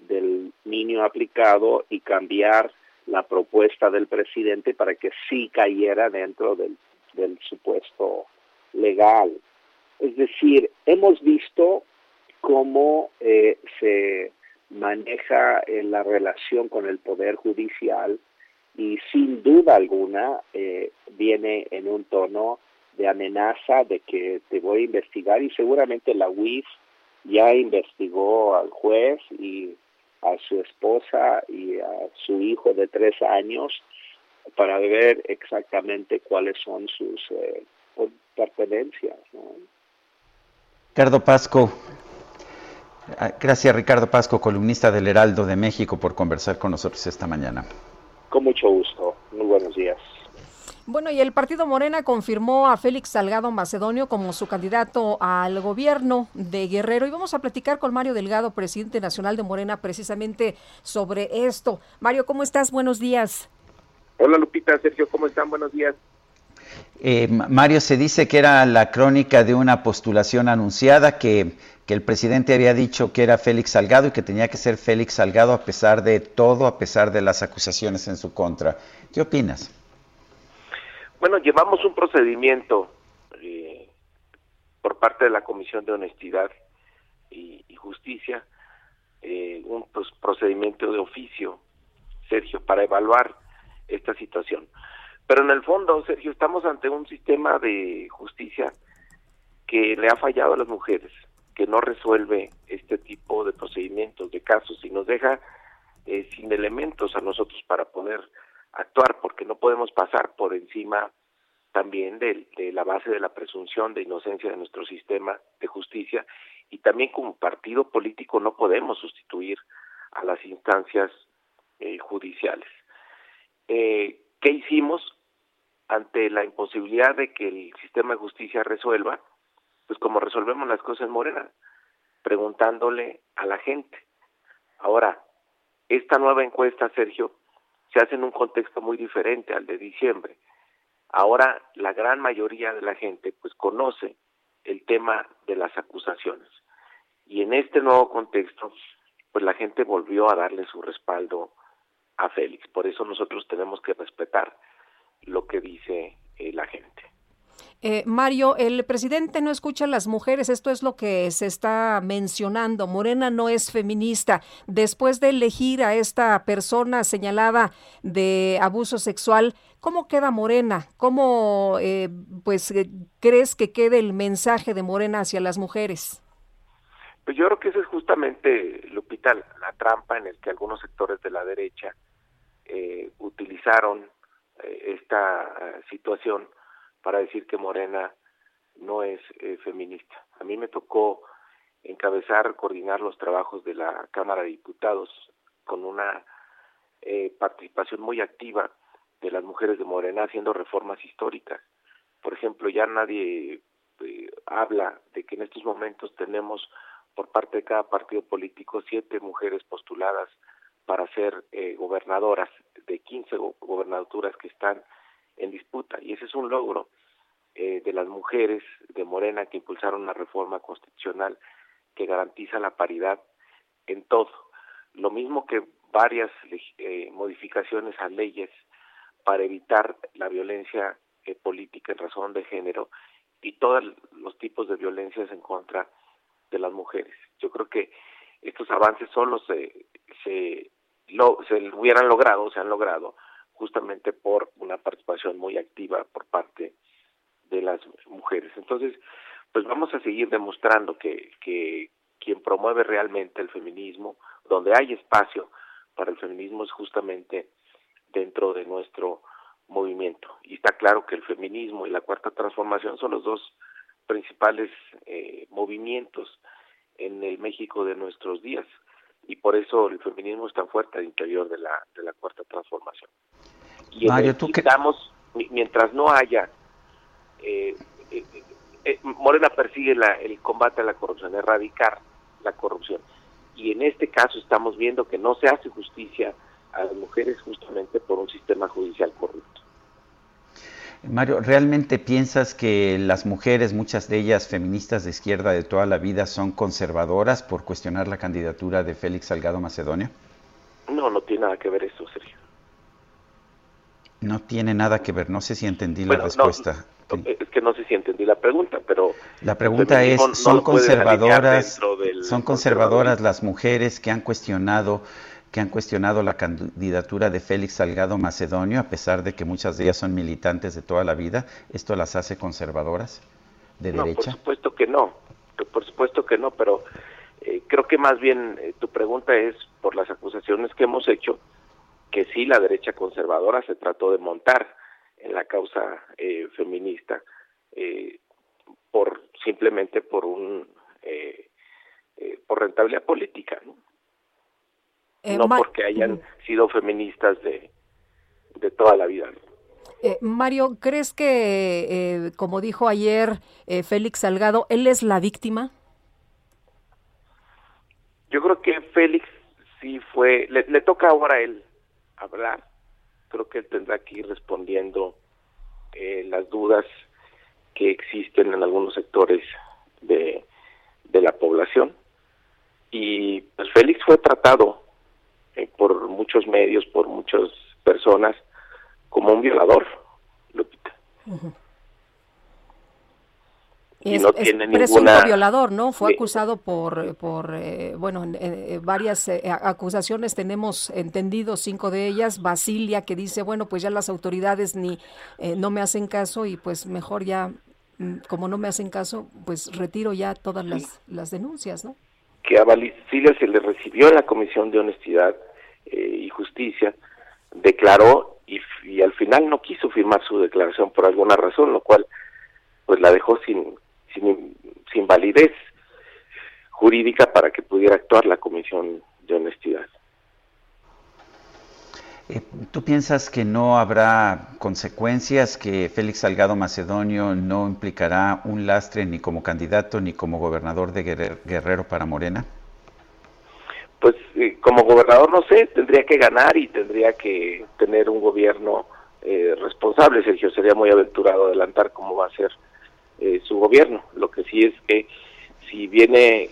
del niño aplicado y cambiar la propuesta del presidente para que sí cayera dentro del, supuesto legal. Es decir, hemos visto cómo eh, se maneja en la relación con el Poder Judicial y sin duda alguna eh, viene en un tono de amenaza de que te voy a investigar y seguramente la UIF ya investigó al juez y a su esposa y a su hijo de tres años para ver exactamente cuáles son sus eh, pertenencias. Ricardo Pasco, gracias Ricardo Pasco, columnista del Heraldo de México, por conversar con nosotros esta mañana. Con mucho gusto. Muy buenos días. Bueno, y el partido Morena confirmó a Félix Salgado Macedonio como su candidato al gobierno de Guerrero. Y vamos a platicar con Mario Delgado, presidente nacional de Morena, precisamente sobre esto. Mario, ¿cómo estás? Buenos días. Hola Lupita, Sergio, ¿cómo están? Buenos días. Eh, Mario, se dice que era la crónica de una postulación anunciada que que el presidente había dicho que era Félix Salgado y que tenía que ser Félix Salgado a pesar de todo, a pesar de las acusaciones en su contra. ¿Qué opinas? Bueno, llevamos un procedimiento eh, por parte de la Comisión de Honestidad y, Justicia, eh, un pues, procedimiento de oficio, Sergio, para evaluar esta situación. Pero en el fondo, Sergio, estamos ante un sistema de justicia que le ha fallado a las mujeres que no resuelve este tipo de procedimientos, de casos, y nos deja eh, sin elementos a nosotros para poder actuar, porque no podemos pasar por encima también de, la base de la presunción de inocencia de nuestro sistema de justicia y también como partido político no podemos sustituir a las instancias eh, judiciales. Eh, ¿Qué hicimos ante la imposibilidad de que el sistema de justicia resuelva? pues como resolvemos las cosas en Morena, preguntándole a la gente. Ahora, esta nueva encuesta, Sergio, se hace en un contexto muy diferente al de diciembre. Ahora la gran mayoría de la gente pues conoce el tema de las acusaciones. Y en este nuevo contexto, pues la gente volvió a darle su respaldo a Félix. Por eso nosotros tenemos que respetar lo que dice eh, la gente. Eh, Mario, el presidente no escucha a las mujeres, esto es lo que se está mencionando. Morena no es feminista. Después de elegir a esta persona señalada de abuso sexual, ¿cómo queda Morena? ¿Cómo eh, pues eh, crees que quede el mensaje de Morena hacia las mujeres? Pues yo creo que esa es justamente, Lupita, la trampa en el que algunos sectores de la derecha eh, utilizaron esta situación para decir que Morena no es feminista. A mí me tocó encabezar, coordinar los trabajos de la Cámara de Diputados con una participación muy activa de las mujeres de Morena haciendo reformas históricas. Por ejemplo, ya nadie habla de que en estos momentos tenemos por parte de cada partido político siete mujeres postuladas para ser eh, gobernadoras de 15 gobernaturas que están en disputa. Y ese es un logro eh, de las mujeres de Morena que impulsaron una reforma constitucional que garantiza la paridad en todo. Lo mismo que varias eh, modificaciones a leyes para evitar la violencia política en razón de género y todos los tipos de violencias en contra de las mujeres. Yo creo que estos avances solo se, se, lo, se hubieran logrado, se han logrado, justamente por una participación muy activa por parte de las mujeres. Entonces, pues vamos a seguir demostrando que, que quien promueve realmente el feminismo, donde hay espacio para el feminismo es justamente dentro de nuestro movimiento. Y está claro que el feminismo y la cuarta transformación son los dos principales eh, movimientos en el México de nuestros días y por eso el feminismo es tan fuerte al interior de la, de la cuarta transformación. Y Mario, ¿tú mientras no haya, eh, eh, Morena persigue la, el combate a la corrupción, erradicar la corrupción. Y en este caso estamos viendo que no se hace justicia a las mujeres justamente por un sistema judicial corrupto. Mario, ¿realmente piensas que las mujeres, muchas de ellas feministas de izquierda de toda la vida, son conservadoras por cuestionar la candidatura de Félix Salgado Macedonio? No, no tiene nada que ver eso, Sergio. No tiene nada que ver, no sé si entendí la respuesta. es que no sé si entendí la pregunta, pero... La pregunta es, ¿son conservadoras, ¿son conservadoras las mujeres que han cuestionado que han cuestionado la candidatura de Félix Salgado Macedonio, a pesar de que muchas de ellas son militantes de toda la vida. ¿Esto las hace conservadoras de no, derecha? Por supuesto que no, por supuesto que no, pero eh, creo que más bien eh, tu pregunta es por las acusaciones que hemos hecho, que sí la derecha conservadora se trató de montar en la causa eh, feminista por simplemente por un por rentabilidad política, ¿no? Eh, no porque hayan sido feministas de, de toda la vida. Eh, Mario, ¿crees que, eh, como dijo ayer Félix Salgado, él es la víctima? Yo creo que Félix sí fue, le, toca ahora a él hablar. Creo que él tendrá que ir respondiendo las dudas que existen en algunos sectores de, de la población. Y pues Félix fue tratado eh, por muchos medios, por muchas personas, como un violador, Lupita. Y no tiene ninguna... violador, ¿no? Fue acusado por, por eh, bueno, varias eh, acusaciones, tenemos entendido cinco de ellas. Basilia, que dice, bueno, pues ya las autoridades ni no me hacen caso y pues mejor ya, mm, como no me hacen caso, pues retiro ya todas las, las denuncias, ¿no? Que a Basilia se le recibió en la Comisión de Honestidad eh, y Justicia, declaró y, y, al final no quiso firmar su declaración por alguna razón, lo cual pues la dejó sin, sin, sin validez jurídica para que pudiera actuar la Comisión de Honestidad. Eh, ¿Tú piensas que no habrá consecuencias, que Félix Salgado Macedonio no implicará un lastre ni como candidato ni como gobernador de Guerrero para Morena? Pues eh, como gobernador no sé, tendría que ganar y tendría que tener un gobierno eh, responsable. Sergio sería muy aventurado adelantar cómo va a ser eh, su gobierno. Lo que sí es que si viene,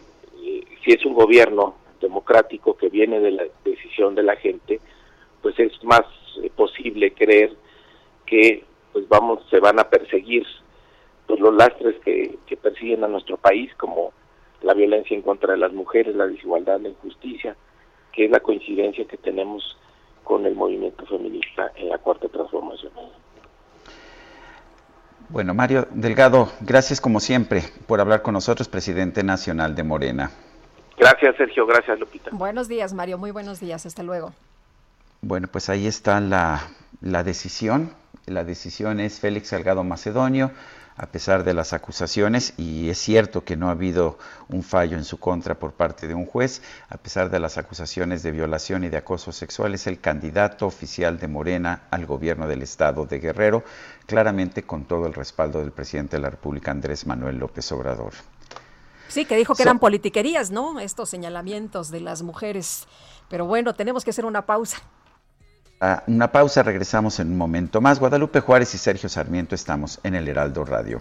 si es un gobierno democrático que viene de la decisión de la gente, pues es más posible creer que pues vamos se van a perseguir pues los lastres que, que persiguen a nuestro país como la violencia en contra de las mujeres, la desigualdad, la injusticia, que es la coincidencia que tenemos con el movimiento feminista en la cuarta transformación. Bueno, Mario Delgado, gracias como siempre por hablar con nosotros, presidente nacional de Morena. Gracias, Sergio. Gracias, Lupita. Buenos días, Mario. Muy buenos días. Hasta luego. Bueno, pues ahí está la, la decisión. La decisión es Félix Salgado Macedonio a pesar de las acusaciones, y es cierto que no ha habido un fallo en su contra por parte de un juez, a pesar de las acusaciones de violación y de acoso sexual, es el candidato oficial de Morena al gobierno del estado de Guerrero, claramente con todo el respaldo del presidente de la República, Andrés Manuel López Obrador. Sí, que dijo que eran politiquerías, ¿no? Estos señalamientos de las mujeres. Pero bueno, tenemos que hacer una pausa una pausa, regresamos en un momento más. Guadalupe Juárez y Sergio Sarmiento estamos en el Heraldo Radio.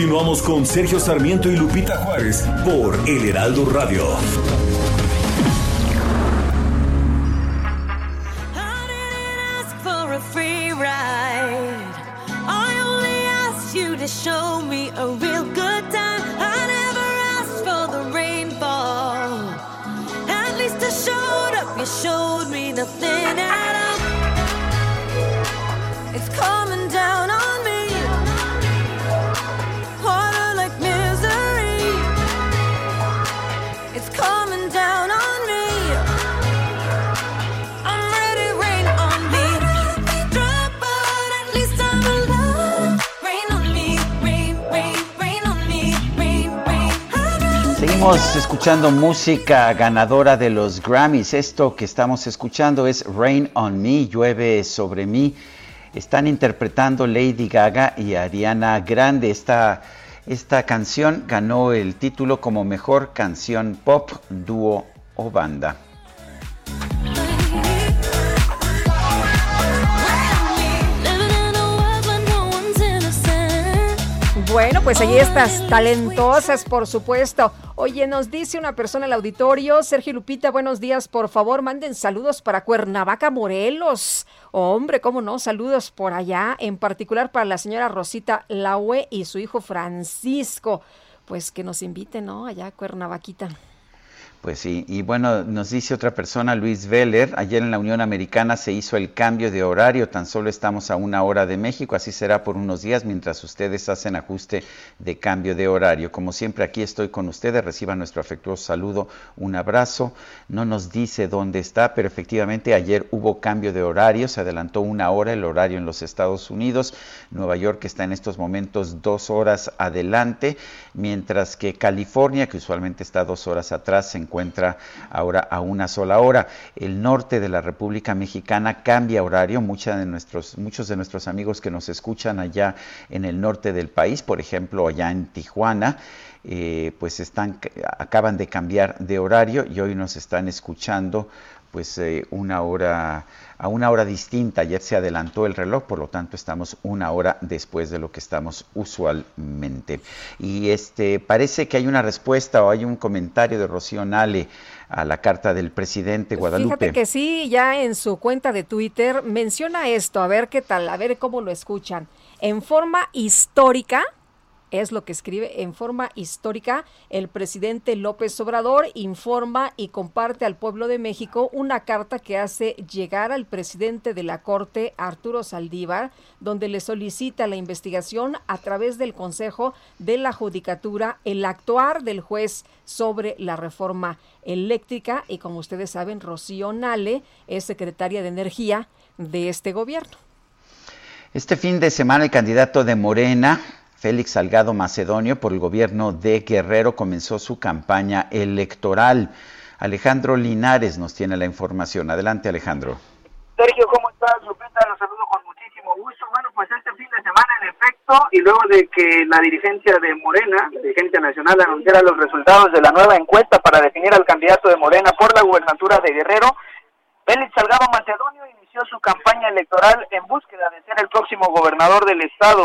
Continuamos con Sergio Sarmiento y Lupita Juárez por El Heraldo Radio. show me a real good time. I never asked for the rainfall. At least I showed up, you showed me nothing at all. Seguimos escuchando música ganadora de los Grammys. Esto que estamos escuchando es Rain on Me, llueve sobre mí. Están interpretando Lady Gaga y Ariana Grande. Esta, esta canción ganó el título como mejor canción pop, dúo o banda. Bueno, pues allí estas talentosas, por supuesto. Oye, nos dice una persona en el auditorio, Sergio Lupita, buenos días, por favor, manden saludos para Cuernavaca, Morelos. Hombre, cómo no, saludos por allá, en particular para la señora Rosita Laue y su hijo Francisco. Pues que nos inviten, ¿no? Allá Cuernavaquita. Pues sí, y bueno, nos dice otra persona, Luis Veller, ayer en la Unión Americana se hizo el cambio de horario, tan solo estamos a una hora de México, así será por unos días mientras ustedes hacen ajuste de cambio de horario. Como siempre, aquí estoy con ustedes, reciban nuestro afectuoso saludo, un abrazo. No nos dice dónde está, pero efectivamente ayer hubo cambio de horario, se adelantó una hora el horario en los Estados Unidos. Nueva York está en estos momentos dos horas adelante, mientras que California, que usualmente está dos horas atrás, se encuentra ahora a una sola hora. El norte de la República Mexicana cambia horario. De nuestros, muchos de nuestros amigos que nos escuchan allá en el norte del país, por ejemplo, allá en Tijuana, eh, pues están, acaban de cambiar de horario y hoy nos están escuchando pues eh, una hora a una hora distinta. Ayer se adelantó el reloj, por lo tanto estamos una hora después de lo que estamos usualmente. Y este parece que hay una respuesta o hay un comentario de Rocío Nale a la carta del presidente Guadalupe. Fíjate que sí, ya en su cuenta de Twitter menciona esto, a ver qué tal, a ver cómo lo escuchan. En forma histórica, es lo que escribe en forma histórica. El presidente López Obrador informa y comparte al pueblo de México una carta que hace llegar al presidente de la Corte, Arturo Saldívar, donde le solicita la investigación a través del Consejo de la Judicatura, el actuar del juez sobre la reforma eléctrica. Y como ustedes saben, Rocío Nale es secretaria de Energía de este gobierno. Este fin de semana el candidato de Morena, Félix Salgado Macedonio por el gobierno de Guerrero comenzó su campaña electoral. Alejandro Linares nos tiene la información. Adelante, Alejandro. Sergio, ¿cómo estás? Lupita, saludo con muchísimo gusto. Bueno, pues este fin de semana, en efecto, y luego de que la dirigencia de Morena, dirigencia nacional, anunciara los resultados de la nueva encuesta para definir al candidato de Morena por la gubernatura de Guerrero, Félix Salgado Macedonio inició su campaña electoral en búsqueda de ser el próximo gobernador del estado.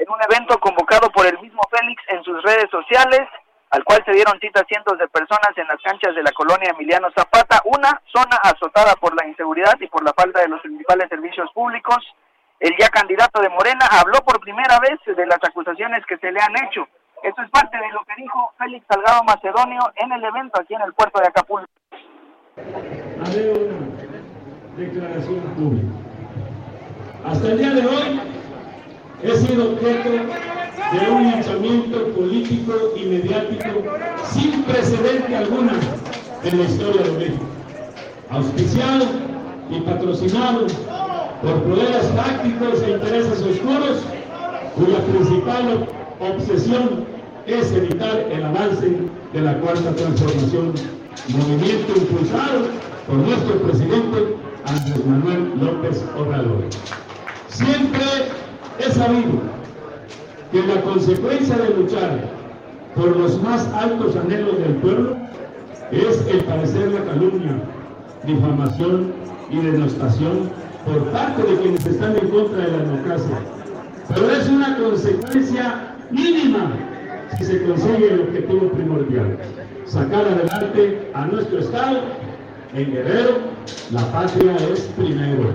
En un evento convocado por el mismo Félix en sus redes sociales, al cual se dieron cita cientos de personas en las canchas de la colonia Emiliano Zapata, una zona azotada por la inseguridad y por la falta de los principales servicios públicos. El ya candidato de Morena habló por primera vez de las acusaciones que se le han hecho. Esto es parte de lo que dijo Félix Salgado Macedonio en el evento aquí en el puerto de Acapulco. declaración pública. Hasta el día de hoy he sido objeto de un linchamiento político y mediático sin precedente alguna en la historia de México, auspiciado y patrocinado por poderes tácticos e intereses oscuros, cuya principal obsesión es evitar el avance de la cuarta transformación, movimiento impulsado por nuestro presidente Andrés Manuel López Obrador. Siempre he sabido que la consecuencia de luchar por los más altos anhelos del pueblo es el padecer la calumnia, difamación y denostación por parte de quienes están en contra de la democracia. Pero es una consecuencia mínima si se consigue el objetivo primordial, sacar adelante a nuestro Estado en Guerrero, la patria es primero.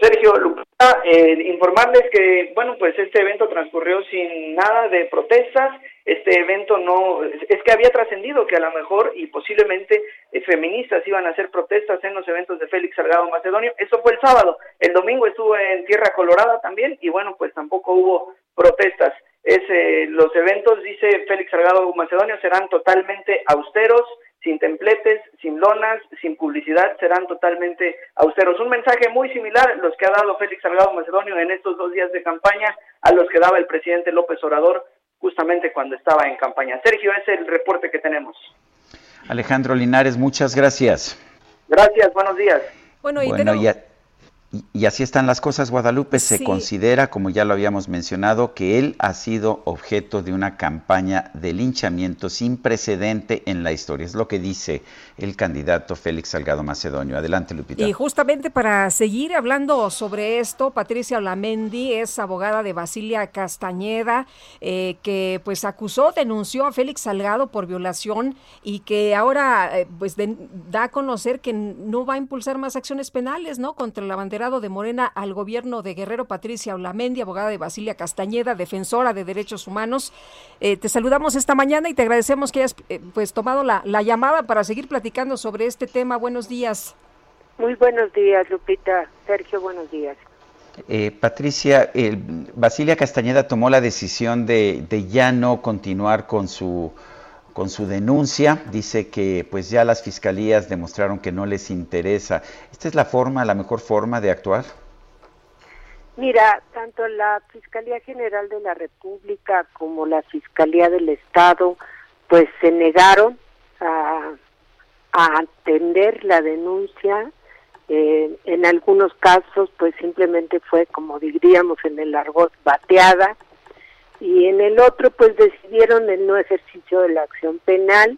Sergio Lupita, eh, informarles que, bueno, pues este evento transcurrió sin nada de protestas. Este evento no, es que había trascendido que a lo mejor y posiblemente eh, feministas iban a hacer protestas en los eventos de Félix Salgado Macedonio. Eso fue el sábado. El domingo estuvo en Tierra Colorada también y bueno, pues tampoco hubo protestas. Es, eh, los eventos, dice Félix Salgado Macedonio, serán totalmente austeros, sin templetes, sin lonas, sin publicidad, serán totalmente austeros. Un mensaje muy similar a los que ha dado Félix Salgado Macedonio en estos dos días de campaña, a los que daba el presidente López Obrador justamente cuando estaba en campaña. Sergio, ese es el reporte que tenemos. Alejandro Linares, muchas gracias. Gracias, buenos días. Bueno, y Bueno, tenemos- y, a- y- y así están las cosas, Guadalupe. Se Sí. considera, como ya lo habíamos mencionado, que él ha sido objeto de una campaña de linchamiento sin precedente en la historia. Es lo que dice el candidato Félix Salgado Macedonio. Adelante, Lupita. Y justamente para seguir hablando sobre esto, Patricia Olamendi es abogada de Basilia Castañeda, eh, que pues acusó, denunció a Félix Salgado por violación y que ahora eh, pues de- da a conocer que no va a impulsar más acciones penales, ¿no? Contra el abanderado de Morena al gobierno de Guerrero, Patricia Olamendi, abogada de Basilia Castañeda, defensora de derechos humanos. Eh, te saludamos esta mañana y te agradecemos que hayas eh, pues tomado la, la llamada para seguir platicando sobre este tema. Buenos días. Muy buenos días, Lupita. Sergio, buenos días. Eh, Patricia, el- Basilia Castañeda tomó la decisión de, de ya no continuar con su con su denuncia, dice que pues ya las fiscalías demostraron que no les interesa. ¿Esta es la forma, la mejor forma de actuar? Mira, tanto la Fiscalía General de la República como la Fiscalía del Estado, pues se negaron a, a atender la denuncia. Eh, en algunos casos, pues simplemente fue, como diríamos en el argot, bateada. Y en el otro, pues decidieron el no ejercicio de la acción penal,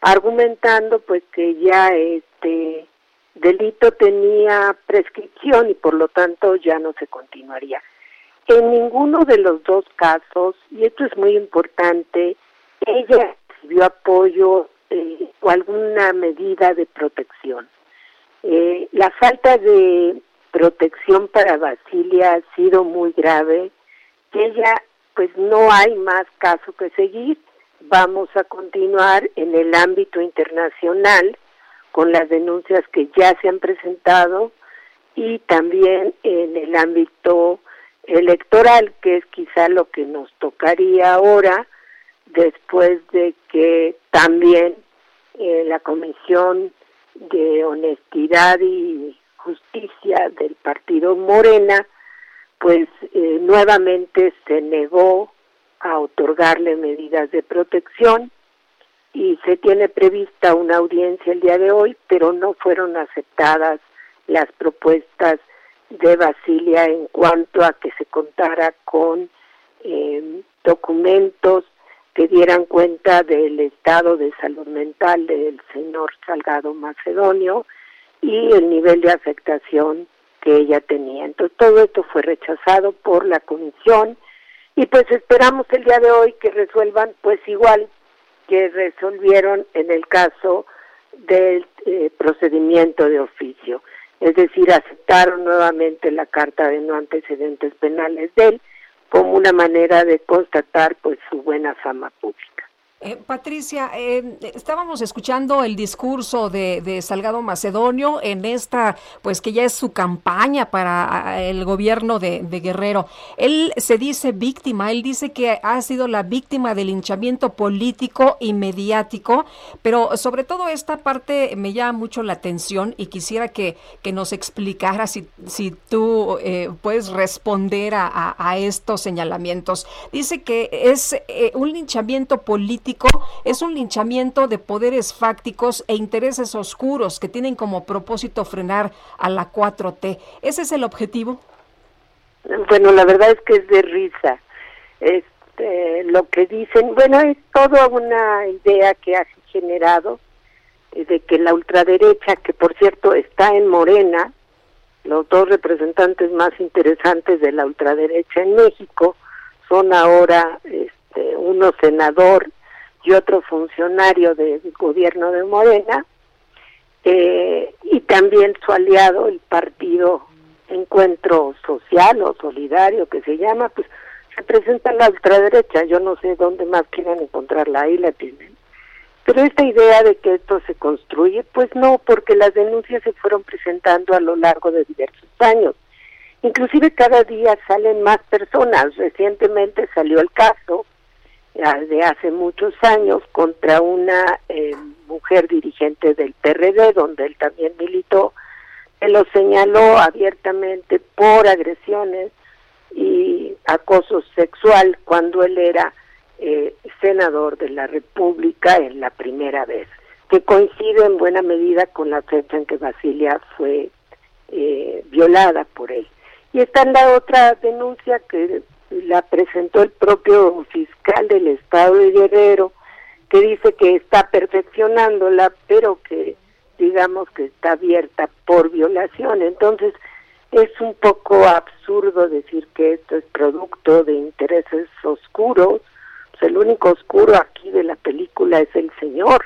argumentando pues que ya este delito tenía prescripción y por lo tanto ya no se continuaría. En ninguno de los dos casos, y esto es muy importante, ella recibió apoyo eh, o alguna medida de protección. Eh, la falta de protección para Basilia ha sido muy grave, ella pues no hay más caso que seguir. Vamos a continuar en el ámbito internacional con las denuncias que ya se han presentado y también en el ámbito electoral, que es quizá lo que nos tocaría ahora, después de que también eh, la Comisión de Honestidad y Justicia del Partido Morena, pues eh, nuevamente se negó a otorgarle medidas de protección. y se tiene prevista una audiencia el día de hoy, pero no fueron aceptadas las propuestas de Basilia en cuanto a que se contara con eh, documentos que dieran cuenta del estado de salud mental del señor Salgado Macedonio y el nivel de afectación que ella tenía. Entonces todo esto fue rechazado por la comisión y pues esperamos el día de hoy que resuelvan pues igual que resolvieron en el caso del eh, procedimiento de oficio. Es decir, aceptaron nuevamente la carta de no antecedentes penales de él como una manera de constatar pues su buena fama pública. Eh, Patricia, eh, estábamos escuchando el discurso de, Salgado Macedonio en esta, pues que ya es su campaña para el gobierno de, Guerrero. Él se dice víctima, él dice que ha sido la víctima del linchamiento político y mediático, pero sobre todo esta parte me llama mucho la atención y quisiera que, que nos explicara si, si tú eh, puedes responder a, a, a, estos señalamientos. Dice que es eh, un linchamiento político es un linchamiento de poderes fácticos e intereses oscuros que tienen como propósito frenar a la 4T. ¿Ese es el objetivo? Bueno, la verdad es que es de risa. Este, lo que dicen, bueno, es toda una idea que ha generado eh, de que la ultraderecha, que por cierto está en Morena, los dos representantes más interesantes de la ultraderecha en México, son ahora este, uno senador y otro funcionario del gobierno de Morena, eh, y también su aliado, el partido Encuentro Social o Solidario, que se llama, pues representa la ultraderecha. Yo no sé dónde más quieran encontrarla, ahí la tienen. Pero esta idea de que esto se construye, pues no, porque las denuncias se fueron presentando a lo largo de diversos años. Inclusive cada día salen más personas. Recientemente salió el caso de hace muchos años contra una eh, mujer dirigente del PRD, donde él también militó, que lo señaló abiertamente por agresiones y acoso sexual cuando él era eh, senador de la República en la primera vez, que coincide en buena medida con la fecha en que Basilia fue eh, violada por él. Y está en la otra denuncia que la presentó el propio fiscal del estado de Guerrero, que dice que está perfeccionándola, pero que digamos que está abierta por violación. Entonces, es un poco absurdo decir que esto es producto de intereses oscuros. El único oscuro aquí de la película es el señor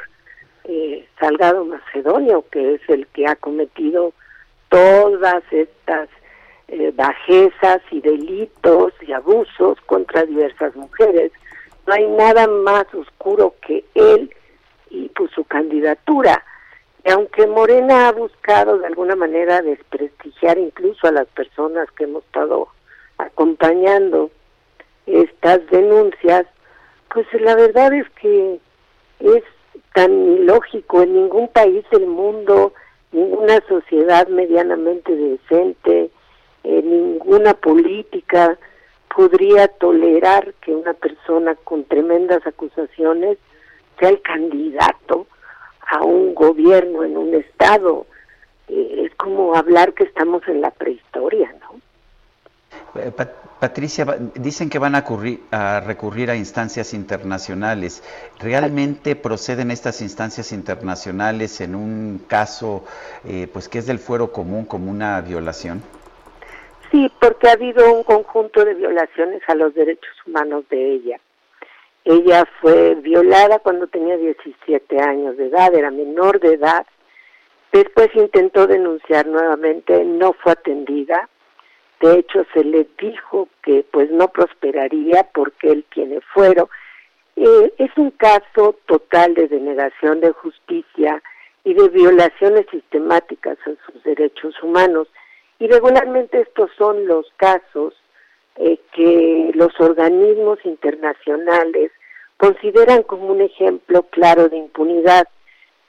eh, Salgado Macedonio, que es el que ha cometido todas estas eh, bajezas y delitos y abusos contra diversas mujeres. No hay nada más oscuro que él y pues su candidatura. Y aunque Morena ha buscado de alguna manera desprestigiar incluso a las personas que hemos estado acompañando estas denuncias, pues la verdad es que es tan ilógico en ningún país del mundo, ninguna sociedad medianamente decente, eh, ninguna política podría tolerar que una persona con tremendas acusaciones sea el candidato a un gobierno en un estado. Eh, es como hablar que estamos en la prehistoria, ¿no? Eh, Patricia, dicen que van a, a, recurrir a instancias internacionales. ¿Realmente proceden estas instancias internacionales en un caso eh, pues que es del fuero común como una violación? Sí, porque ha habido un conjunto de violaciones a los derechos humanos de ella. Ella fue violada cuando tenía 17 años de edad, era menor de edad. Después intentó denunciar nuevamente, no fue atendida. De hecho, se le dijo que pues no prosperaría porque él tiene fuero. Eh, es un caso total de denegación de justicia y de violaciones sistemáticas a sus derechos humanos. Y regularmente estos son los casos eh, que los organismos internacionales consideran como un ejemplo claro de impunidad.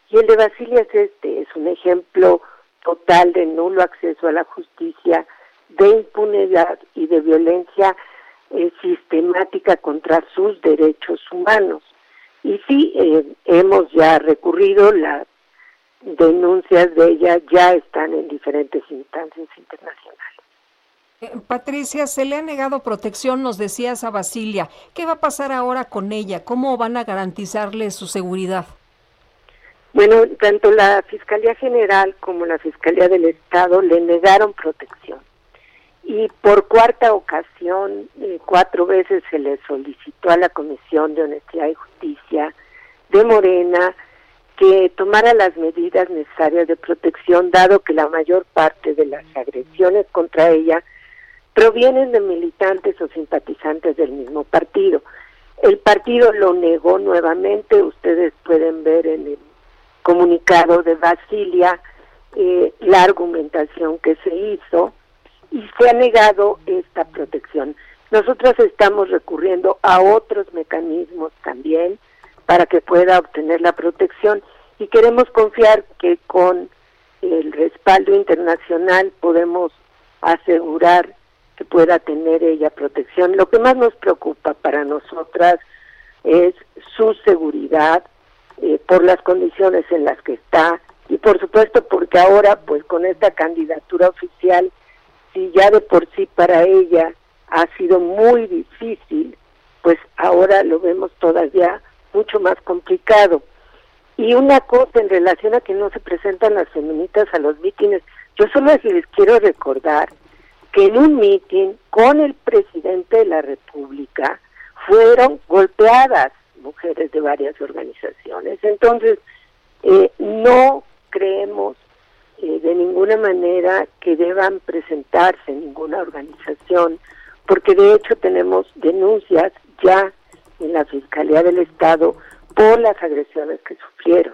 Y el de Basilia es este, es un ejemplo total de nulo acceso a la justicia, de impunidad y de violencia eh, sistemática contra sus derechos humanos. Y sí, eh, hemos ya recurrido, las denuncias de ella ya están en diferentes instancias internacionales. Eh, Patricia, se le ha negado protección, nos decías a Basilia. ¿Qué va a pasar ahora con ella? ¿Cómo van a garantizarle su seguridad? Bueno, tanto la Fiscalía General como la Fiscalía del Estado le negaron protección. Y por cuarta ocasión, eh, cuatro veces se le solicitó a la Comisión de Honestidad y Justicia de Morena que tomara las medidas necesarias de protección, dado que la mayor parte de las agresiones contra ella provienen de militantes o simpatizantes del mismo partido. El partido lo negó nuevamente, ustedes pueden ver en el comunicado de Basilia eh, la argumentación que se hizo y se ha negado esta protección. Nosotros estamos recurriendo a otros mecanismos también para que pueda obtener la protección y queremos confiar que con el respaldo internacional podemos asegurar que pueda tener ella protección. Lo que más nos preocupa para nosotras es su seguridad eh, por las condiciones en las que está y por supuesto porque ahora pues con esta candidatura oficial si ya de por sí para ella ha sido muy difícil pues ahora lo vemos todavía mucho más complicado y una cosa en relación a que no se presentan las feministas a los mítines yo solo les quiero recordar que en un mitin con el presidente de la República fueron golpeadas mujeres de varias organizaciones. Entonces, eh, no creemos eh, de ninguna manera que deban presentarse en ninguna organización, porque de hecho tenemos denuncias ya en la Fiscalía del Estado por las agresiones que sufrieron.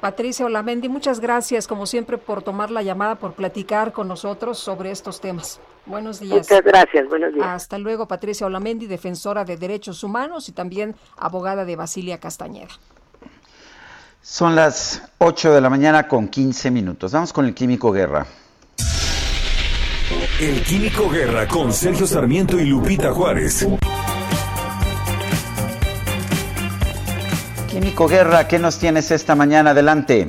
Patricia Olamendi, muchas gracias como siempre por tomar la llamada, por platicar con nosotros sobre estos temas. Buenos días. Muchas gracias, buenos días. Hasta luego, Patricia Olamendi, defensora de derechos humanos y también abogada de Basilia Castañeda. Son las 8 de la mañana con 15 minutos. Vamos con el Químico Guerra. El Químico Guerra con Sergio Sarmiento y Lupita Juárez. Químico Guerra, ¿qué nos tienes esta mañana? Adelante.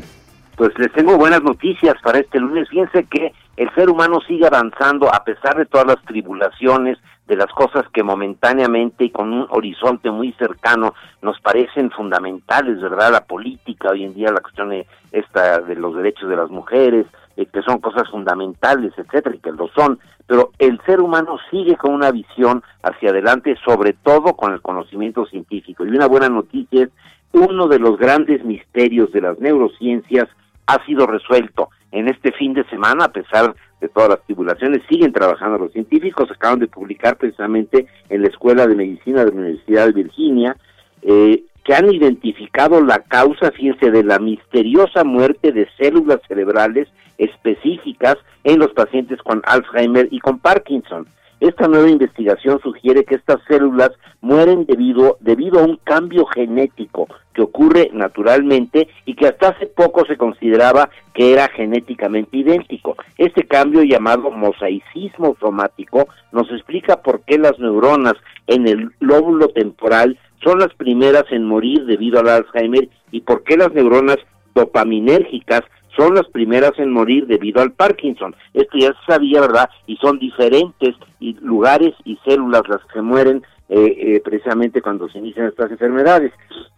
Pues les tengo buenas noticias para este lunes. Fíjense que el ser humano sigue avanzando a pesar de todas las tribulaciones, de las cosas que momentáneamente y con un horizonte muy cercano nos parecen fundamentales, ¿verdad? La política, hoy en día la cuestión de, esta de los derechos de las mujeres, eh, que son cosas fundamentales, etcétera, y que lo son, pero el ser humano sigue con una visión hacia adelante, sobre todo con el conocimiento científico. Y una buena noticia es uno de los grandes misterios de las neurociencias ha sido resuelto. En este fin de semana, a pesar de todas las tribulaciones, siguen trabajando los científicos, acaban de publicar precisamente en la Escuela de Medicina de la Universidad de Virginia, eh, que han identificado la causa, fíjense, de la misteriosa muerte de células cerebrales específicas en los pacientes con Alzheimer y con Parkinson. Esta nueva investigación sugiere que estas células mueren debido, debido a un cambio genético que ocurre naturalmente y que hasta hace poco se consideraba que era genéticamente idéntico. Este cambio llamado mosaicismo somático nos explica por qué las neuronas en el lóbulo temporal son las primeras en morir debido al Alzheimer y por qué las neuronas dopaminérgicas son las primeras en morir debido al Parkinson. Esto ya se sabía, ¿verdad? Y son diferentes lugares y células las que mueren eh, eh, precisamente cuando se inician estas enfermedades.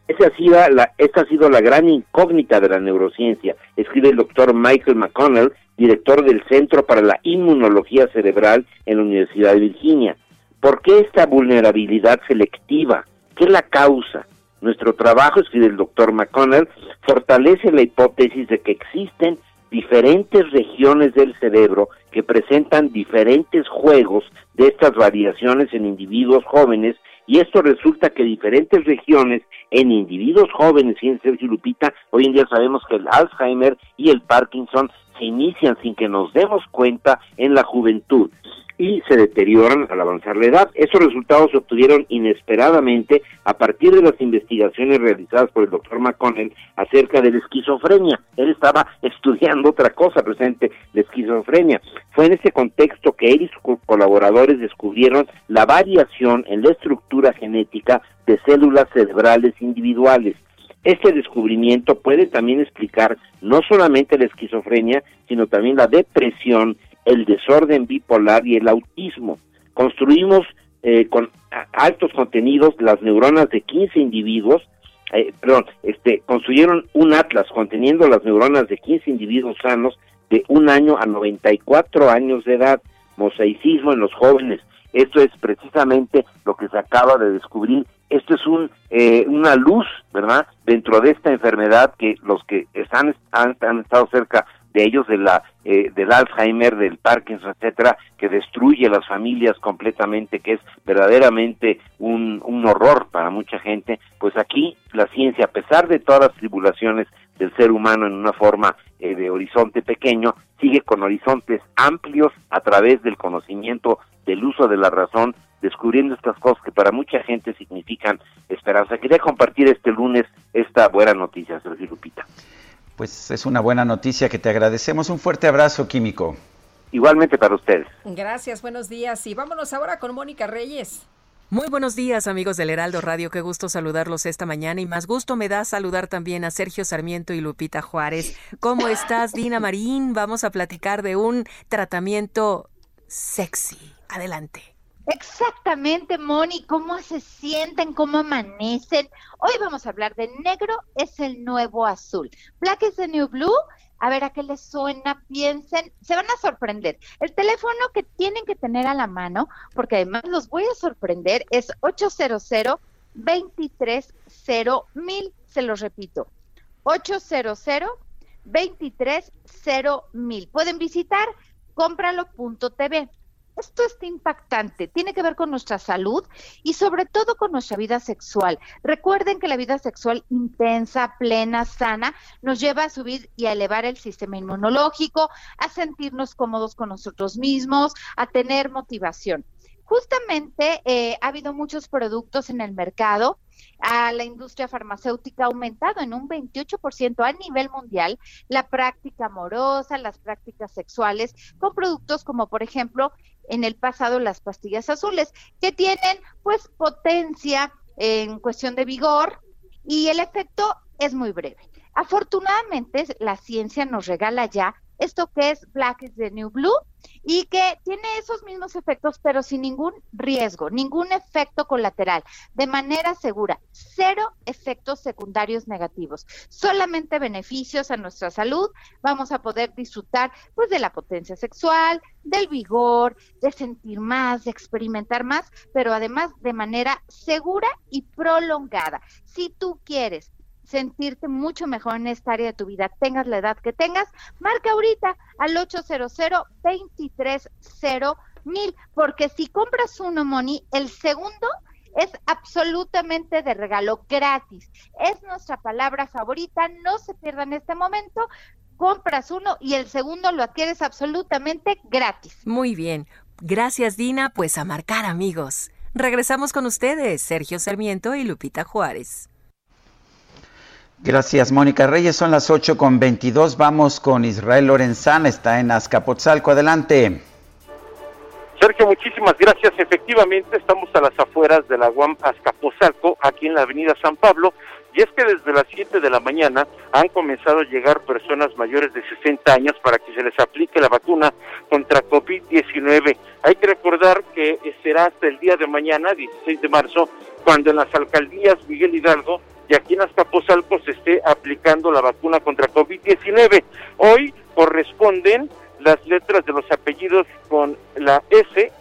Esa ha, sido la, esta ha sido la gran incógnita de la neurociencia, escribe el doctor Michael McConnell, director del Centro para la Inmunología Cerebral en la Universidad de Virginia. ¿Por qué esta vulnerabilidad selectiva? ¿Qué es la causa? Nuestro trabajo, escribe el doctor McConnell, fortalece la hipótesis de que existen diferentes regiones del cerebro que presentan diferentes juegos de estas variaciones en individuos jóvenes y esto resulta que diferentes regiones en individuos jóvenes, y en Sergio Lupita, hoy en día sabemos que el Alzheimer y el Parkinson se inician sin que nos demos cuenta en la juventud y se deterioran al avanzar la edad. Esos resultados se obtuvieron inesperadamente a partir de las investigaciones realizadas por el doctor McConnell acerca de la esquizofrenia. Él estaba estudiando otra cosa presente, la esquizofrenia. Fue en ese contexto que él y sus colaboradores descubrieron la variación en la estructura genética de células cerebrales individuales. Este descubrimiento puede también explicar no solamente la esquizofrenia, sino también la depresión, el desorden bipolar y el autismo. Construimos eh, con altos contenidos las neuronas de 15 individuos, eh, perdón, este, construyeron un atlas conteniendo las neuronas de 15 individuos sanos de un año a 94 años de edad, mosaicismo en los jóvenes. Esto es precisamente lo que se acaba de descubrir. Esto es un, eh, una luz, ¿verdad? Dentro de esta enfermedad que los que están, han, estado cerca de ellos, de la, eh, del Alzheimer, del Parkinson, etcétera, que destruye las familias completamente, que es verdaderamente un, un horror para mucha gente, pues aquí la ciencia, a pesar de todas las tribulaciones del ser humano en una forma eh, de horizonte pequeño, sigue con horizontes amplios a través del conocimiento, del uso de la razón, descubriendo estas cosas que para mucha gente significan esperanza. Quería compartir este lunes esta buena noticia, Sergio Lupita. Pues es una buena noticia que te agradecemos. Un fuerte abrazo, Químico. Igualmente para ustedes. Gracias, buenos días. Y vámonos ahora con Mónica Reyes. Muy buenos días amigos del Heraldo Radio, qué gusto saludarlos esta mañana y más gusto me da saludar también a Sergio Sarmiento y Lupita Juárez. ¿Cómo estás, Dina Marín? Vamos a platicar de un tratamiento sexy. Adelante. Exactamente, Moni, cómo se sienten, cómo amanecen. Hoy vamos a hablar de negro es el nuevo azul. Black is the new blue. A ver a qué les suena, piensen, se van a sorprender. El teléfono que tienen que tener a la mano, porque además los voy a sorprender, es 800 230 mil, se los repito. 800 230 mil. Pueden visitar cómpralo.tv. Esto está impactante, tiene que ver con nuestra salud y sobre todo con nuestra vida sexual. Recuerden que la vida sexual intensa, plena, sana, nos lleva a subir y a elevar el sistema inmunológico, a sentirnos cómodos con nosotros mismos, a tener motivación. Justamente eh, ha habido muchos productos en el mercado. A la industria farmacéutica ha aumentado en un 28% a nivel mundial la práctica amorosa, las prácticas sexuales, con productos como, por ejemplo, en el pasado las pastillas azules, que tienen pues potencia en cuestión de vigor y el efecto es muy breve. Afortunadamente, la ciencia nos regala ya esto que es Black is the New Blue y que tiene esos mismos efectos, pero sin ningún riesgo, ningún efecto colateral, de manera segura, cero efectos secundarios negativos, solamente beneficios a nuestra salud. Vamos a poder disfrutar pues de la potencia sexual, del vigor, de sentir más, de experimentar más, pero además de manera segura y prolongada. Si tú quieres sentirte mucho mejor en esta área de tu vida, tengas la edad que tengas, marca ahorita al 800 230 mil, porque si compras uno, Moni, el segundo es absolutamente de regalo, gratis. Es nuestra palabra favorita, no se pierdan este momento. Compras uno y el segundo lo adquieres absolutamente gratis. Muy bien. Gracias, Dina. Pues a marcar, amigos. Regresamos con ustedes, Sergio Sarmiento y Lupita Juárez. Gracias, Mónica Reyes. Son las 8 con 22. Vamos con Israel Lorenzana. Está en Azcapotzalco. Adelante. Sergio, muchísimas gracias. Efectivamente, estamos a las afueras de la UAM Azcapotzalco, aquí en la avenida San Pablo, y es que desde las 7 de la mañana han comenzado a llegar personas mayores de 60 años para que se les aplique la vacuna contra COVID-19. Hay que recordar que será hasta el día de mañana, 16 de marzo, cuando en las alcaldías Miguel Hidalgo y aquí en Azcapotzalco se esté aplicando la vacuna contra COVID-19. Hoy corresponden las letras de los apellidos con la S,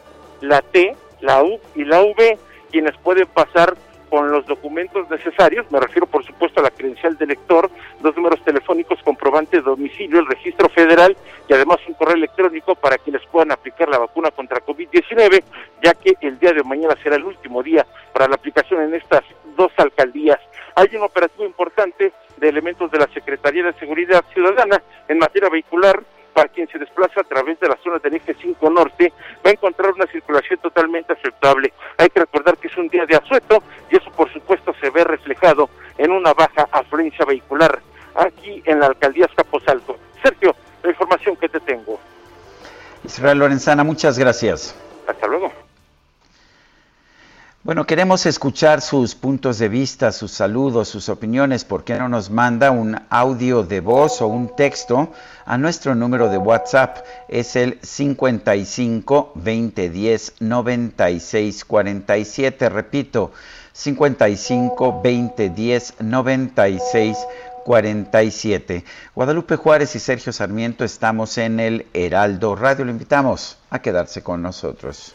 la T, la U y la V, quienes pueden pasar con los documentos necesarios, me refiero por supuesto a la credencial de lector, los números telefónicos, comprobante de domicilio, el registro federal y además un correo electrónico para quienes puedan aplicar la vacuna contra COVID-19, ya que el día de mañana será el último día para la aplicación en estas dos alcaldías. Hay un operativo importante de elementos de la Secretaría de Seguridad Ciudadana en materia vehicular Para quien se desplaza a través de la zona del eje 5 norte, va a encontrar una circulación totalmente aceptable. Hay que recordar que es un día de asueto y eso por supuesto se ve reflejado en una baja afluencia vehicular aquí en la alcaldía Azcapotzalco. Sergio, la información que te tengo. Israel Lorenzana, muchas gracias. Hasta luego. Bueno, queremos escuchar sus puntos de vista, sus saludos, sus opiniones. ¿Por qué no nos manda un audio de voz o un texto a nuestro número de WhatsApp? Es el 55 20 10 96 47. Repito, 55 20 10 96 47. Guadalupe Juárez y Sergio Sarmiento estamos en el Heraldo Radio. Lo invitamos a quedarse con nosotros.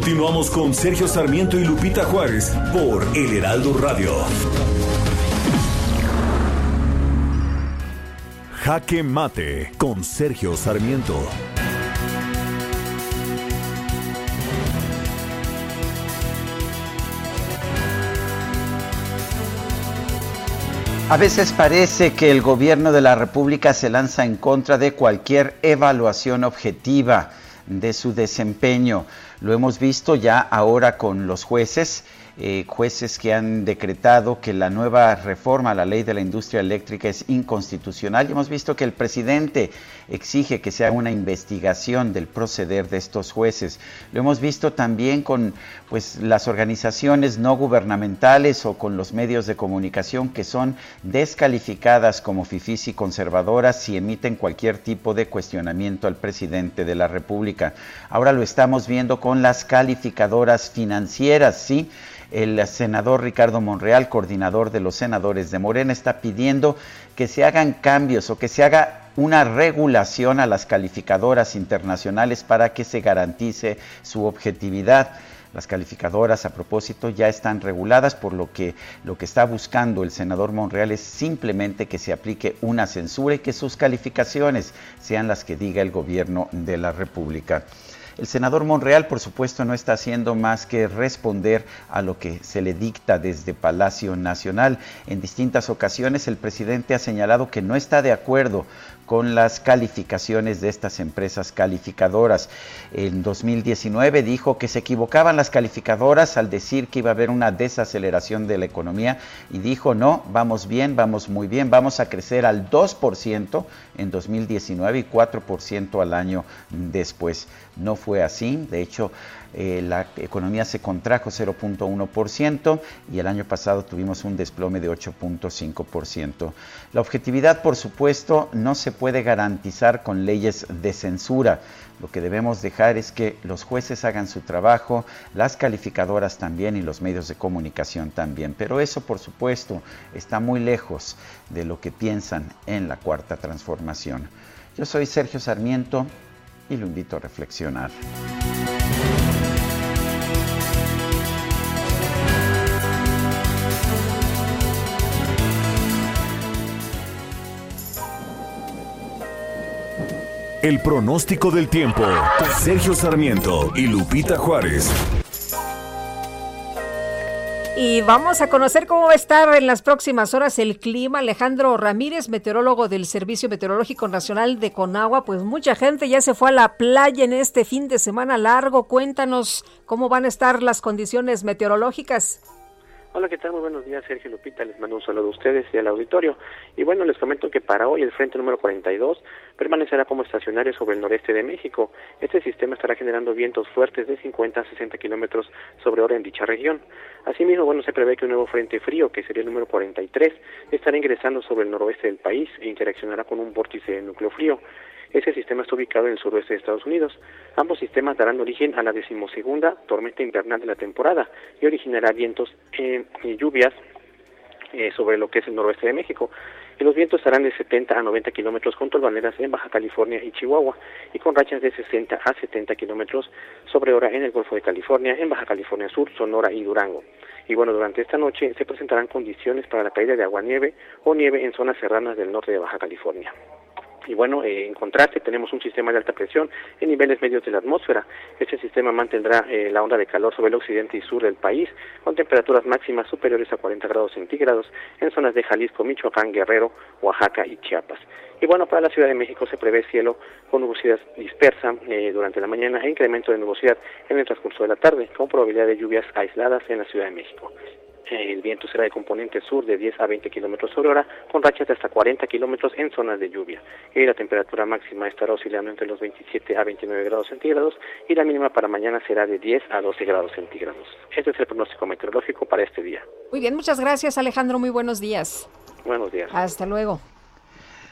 Continuamos con Sergio Sarmiento y Lupita Juárez por El Heraldo Radio. Jaque Mate con Sergio Sarmiento. A veces parece que el gobierno de la República se lanza en contra de cualquier evaluación objetiva de su desempeño. Lo hemos visto ya ahora con los jueces, eh, jueces que han decretado que la nueva reforma a la ley de la industria eléctrica es inconstitucional y hemos visto que el presidente exige que se haga una investigación del proceder de estos jueces. Lo hemos visto también con pues las organizaciones no gubernamentales o con los medios de comunicación que son descalificadas como fifís conservadoras si emiten cualquier tipo de cuestionamiento al presidente de la República. Ahora lo estamos viendo con las calificadoras financieras, ¿sí? El senador Ricardo Monreal, coordinador de los senadores de Morena, está pidiendo que se hagan cambios o que se haga una regulación a las calificadoras internacionales para que se garantice su objetividad. Las calificadoras, a propósito, ya están reguladas, por lo que lo que está buscando el senador Monreal es simplemente que se aplique una censura y que sus calificaciones sean las que diga el gobierno de la República. El senador Monreal, por supuesto, no está haciendo más que responder a lo que se le dicta desde Palacio Nacional. En distintas ocasiones el presidente ha señalado que no está de acuerdo con las calificaciones de estas empresas calificadoras. En 2019 dijo que se equivocaban las calificadoras al decir que iba a haber una desaceleración de la economía y dijo, no, vamos bien, vamos muy bien, vamos a crecer al 2% en 2019 y 4% al año después. No fue así, de hecho, eh, la economía se contrajo 0.1% y el año pasado tuvimos un desplome de 8.5%. La objetividad, por supuesto, no se puede garantizar con leyes de censura. Lo que debemos dejar es que los jueces hagan su trabajo, las calificadoras también y los medios de comunicación también. Pero eso, por supuesto, está muy lejos de lo que piensan en la cuarta transformación. Yo soy Sergio Sarmiento y lo invito a reflexionar. El pronóstico del tiempo. Sergio Sarmiento y Lupita Juárez. Y vamos a conocer cómo va a estar en las próximas horas el clima. Alejandro Ramírez, meteorólogo del Servicio Meteorológico Nacional de Conagua. Pues mucha gente ya se fue a la playa en este fin de semana largo. Cuéntanos cómo van a estar las condiciones meteorológicas. Hola, ¿qué tal? Muy buenos días, Sergio Lupita. Les mando un saludo a ustedes y al auditorio. Y bueno, les comento que para hoy el frente número 42 permanecerá como estacionario sobre el noreste de México. Este sistema estará generando vientos fuertes de 50 a 60 kilómetros sobre hora en dicha región. Asimismo, bueno, se prevé que un nuevo frente frío, que sería el número 43, estará ingresando sobre el noroeste del país e interaccionará con un vórtice de núcleo frío. Ese sistema está ubicado en el suroeste de Estados Unidos. Ambos sistemas darán origen a la decimosegunda tormenta invernal de la temporada y originará vientos eh, y lluvias eh, sobre lo que es el noroeste de México. Los vientos estarán de 70 a 90 kilómetros con tolvaneras en Baja California y Chihuahua y con rachas de 60 a 70 kilómetros sobre hora en el Golfo de California, en Baja California Sur, Sonora y Durango. Y bueno, durante esta noche se presentarán condiciones para la caída de agua-nieve o nieve en zonas serranas del norte de Baja California. Y bueno, eh, en contraste tenemos un sistema de alta presión en niveles medios de la atmósfera. Este sistema mantendrá eh, la onda de calor sobre el occidente y sur del país, con temperaturas máximas superiores a 40 grados centígrados en zonas de Jalisco, Michoacán, Guerrero, Oaxaca y Chiapas. Y bueno, para la Ciudad de México se prevé cielo con nubosidad dispersa eh, durante la mañana e incremento de nubosidad en el transcurso de la tarde, con probabilidad de lluvias aisladas en la Ciudad de México. El viento será de componente sur de 10 a 20 kilómetros sobre hora, con rachas de hasta 40 kilómetros en zonas de lluvia. Y la temperatura máxima estará oscilando entre los 27 a 29 grados centígrados y la mínima para mañana será de 10 a 12 grados centígrados. Este es el pronóstico meteorológico para este día. Muy bien, muchas gracias Alejandro, muy buenos días. Buenos días. Hasta luego.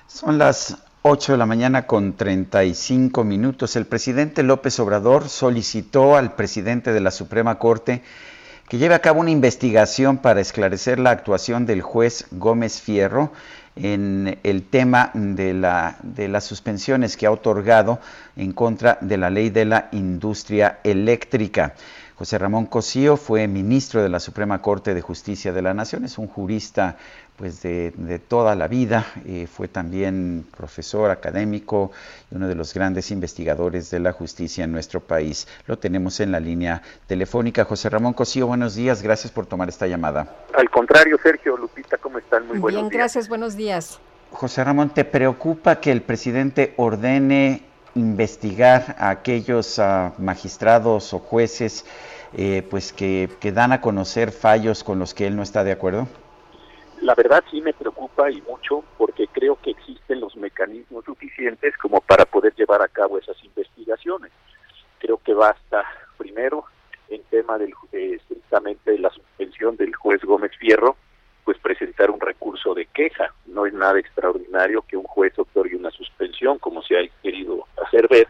Son las 8 de la mañana con 35 minutos. El presidente López Obrador solicitó al presidente de la Suprema Corte que lleve a cabo una investigación para esclarecer la actuación del juez Gómez Fierro en el tema de, la, de las suspensiones que ha otorgado en contra de la ley de la industria eléctrica. José Ramón Cosío fue ministro de la Suprema Corte de Justicia de la Nación, es un jurista pues de, de toda la vida, eh, fue también profesor académico y uno de los grandes investigadores de la justicia en nuestro país. Lo tenemos en la línea telefónica. José Ramón Cosío, buenos días, gracias por tomar esta llamada. Al contrario, Sergio, Lupita, ¿cómo están? Muy buenos Bien, días. gracias, buenos días. José Ramón, ¿te preocupa que el presidente ordene investigar a aquellos ah, magistrados o jueces eh, pues que, que dan a conocer fallos con los que él no está de acuerdo? La verdad sí me preocupa y mucho porque creo que existen los mecanismos suficientes como para poder llevar a cabo esas investigaciones. Creo que basta primero en tema del de la suspensión del juez Gómez Fierro, pues presentar un recurso de queja. No es nada extraordinario que un juez otorgue una suspensión, como se ha querido hacer ver.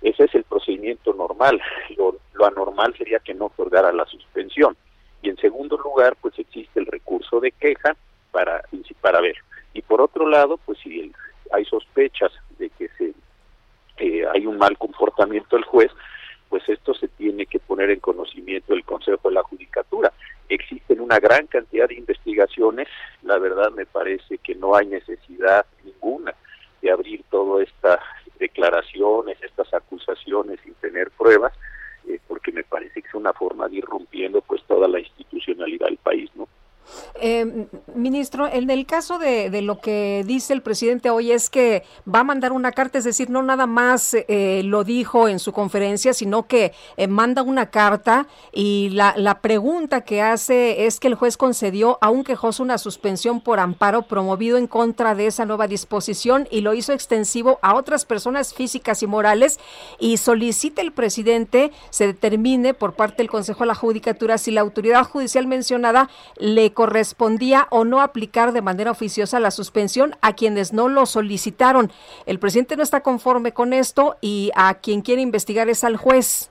Ese es el procedimiento normal. Lo, lo anormal sería que no otorgara la suspensión. Y en segundo lugar, pues existe el recurso de queja para, para ver. Y por otro lado, pues si hay sospechas de que se hay un mal comportamiento del juez, pues esto se tiene que poner en conocimiento del Consejo de la Judicatura. Existen una gran cantidad de investigaciones, la verdad me parece que no hay necesidad ninguna de abrir todas estas declaraciones, estas acusaciones sin tener pruebas, eh, porque me parece que es una forma de ir rompiendo pues toda la institucionalidad del país, ¿no? Eh, ministro, en el caso de, lo que dice el presidente hoy es que va a mandar una carta, es decir, no nada más eh, lo dijo en su conferencia, sino que eh, manda una carta y la, la pregunta que hace es que el juez concedió a un quejoso una suspensión por amparo promovido en contra de esa nueva disposición y lo hizo extensivo a otras personas físicas y morales y solicita el presidente se determine por parte del Consejo de la Judicatura si la autoridad judicial mencionada le correspondía o no aplicar de manera oficiosa la suspensión a quienes no lo solicitaron. El presidente no está conforme con esto y a quien quiere investigar es al juez.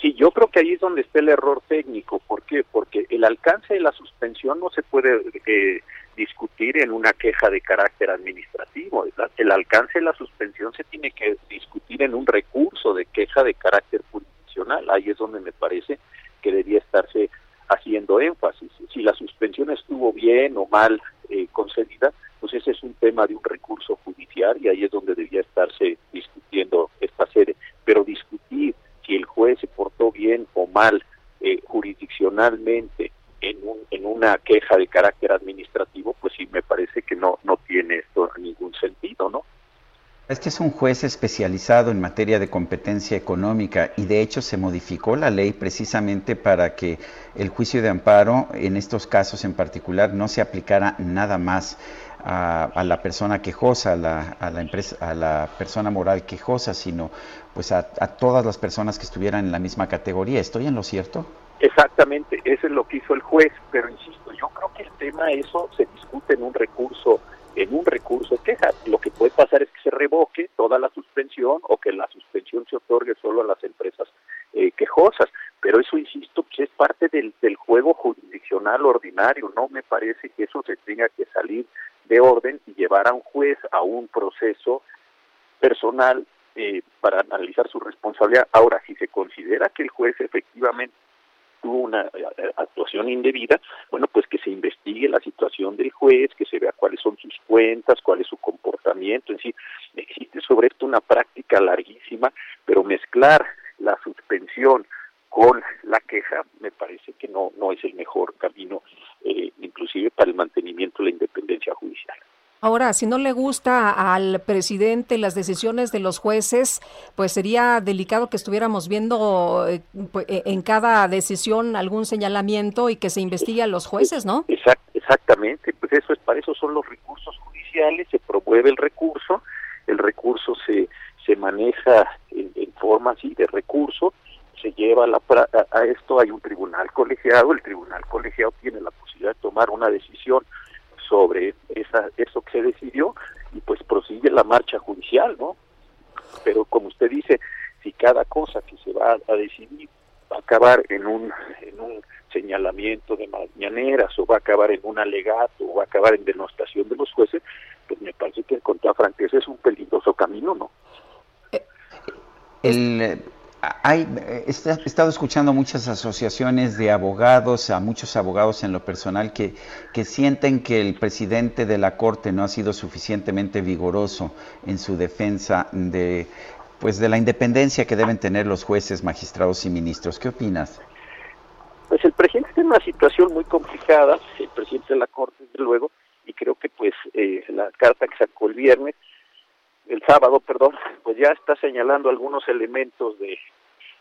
Sí, yo creo que ahí es donde está el error técnico. ¿Por qué? Porque el alcance de la suspensión no se puede eh, discutir en una queja de carácter administrativo. El, alcance de la suspensión se tiene que discutir en un recurso de queja de carácter jurisdiccional. Ahí es donde me parece que debía estarse haciendo énfasis. Si la suspensión estuvo bien o mal eh, concedida, pues ese es un tema de un recurso judicial y ahí es donde debía estarse discutiendo esta sede. Pero discutir si el juez se portó bien o mal eh, jurisdiccionalmente en, un, en una queja de carácter administrativo, pues sí me parece que no, no tiene esto ningún sentido, ¿no? Este es un juez especializado en materia de competencia económica y de hecho se modificó la ley precisamente para que el juicio de amparo en estos casos en particular no se aplicara nada más a, a la persona quejosa, a la, a la empresa, a la persona moral quejosa, sino pues a, a todas las personas que estuvieran en la misma categoría. ¿Estoy en lo cierto? Exactamente, eso es lo que hizo el juez, pero insisto, yo creo que el tema eso se discute en un recurso, en un recurso de queja. Lo que puede pasar es que se revoque toda la suspensión o que la suspensión se otorgue solo a las empresas eh, quejosas. Pero eso, insisto, pues es parte del, del juego jurisdiccional ordinario. No me parece que eso se tenga que salir de orden y llevar a un juez a un proceso personal eh, para analizar su responsabilidad. Ahora, si se considera que el juez efectivamente tuvo una eh, actuación indebida, bueno, pues que se investigue la situación del juez, que se vea cuáles son sus cuentas, cuál es su comportamiento, en sí, existe sobre esto una práctica larguísima, pero mezclar la suspensión con la queja me parece que no no es el mejor camino, eh, inclusive para el mantenimiento de la independencia judicial. Ahora, si no le gusta al presidente las decisiones de los jueces, pues sería delicado que estuviéramos viendo eh, pu- eh, en cada decisión algún señalamiento y que se investigue a los jueces, ¿no? Exact- exactamente, pues eso es para eso son los recursos judiciales, se promueve el recurso, el recurso se se maneja en, en forma así de recurso, se lleva la, a, a esto hay un tribunal colegiado, el tribunal colegiado tiene la posibilidad de tomar una decisión sobre esa eso que se decidió y pues prosigue la marcha judicial, ¿no? Pero como usted dice, si cada cosa que se va a decidir va a acabar en un en un señalamiento de mañaneras o va a acabar en un alegato o va a acabar en denostación de los jueces, pues me parece que con toda franqueza es un peligroso camino, ¿no? El, eh, hay, eh, he estado escuchando muchas asociaciones de abogados, a muchos abogados en lo personal que, que sienten que el presidente de la Corte no ha sido suficientemente vigoroso en su defensa de, pues, de la independencia que deben tener los jueces, magistrados y ministros. ¿Qué opinas? Pues el presidente tiene una situación muy complicada, el presidente de la Corte, desde luego, y creo que pues eh, la carta que sacó el viernes, el sábado, perdón, pues ya está señalando algunos elementos de,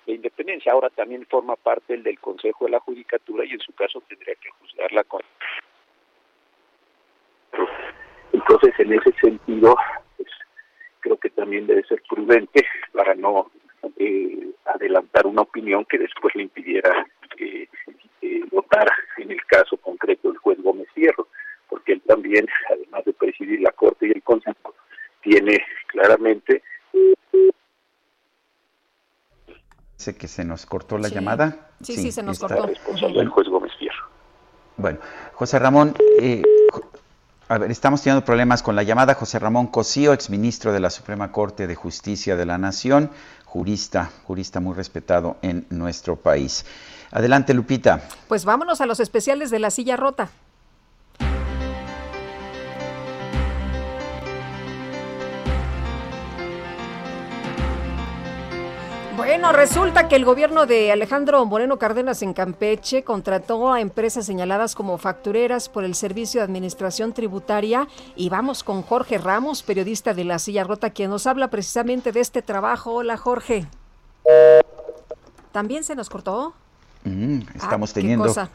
de independencia. Ahora también forma parte el del Consejo de la Judicatura y en su caso tendría que juzgarla con. Entonces, en ese sentido, pues creo que también debe ser prudente para no eh, adelantar una opinión que después le impidiera eh, eh, votar en el caso concreto del juez Gómez Fierro, porque él también, además de presidir la Corte y el Consejo, tiene claramente Sé que se nos cortó la Sí. llamada. Sí, sí, se nos está- cortó. responsable del juez Gómez Fierro. Bueno, José Ramón, eh, a ver, estamos teniendo problemas con la llamada. José Ramón Cosío, exministro de la Suprema Corte de Justicia de la Nación, jurista, jurista muy respetado en nuestro país. Adelante, Lupita. Pues vámonos a los especiales de la silla rota. Bueno, resulta que el gobierno de Alejandro Moreno Cárdenas en Campeche contrató a empresas señaladas como factureras por el Servicio de Administración Tributaria y vamos con Jorge Ramos, periodista de La Silla Rota, quien nos habla precisamente de este trabajo. Hola, Jorge. ¿También se nos cortó? Mm, estamos Ah, ¿qué teniendo cosa?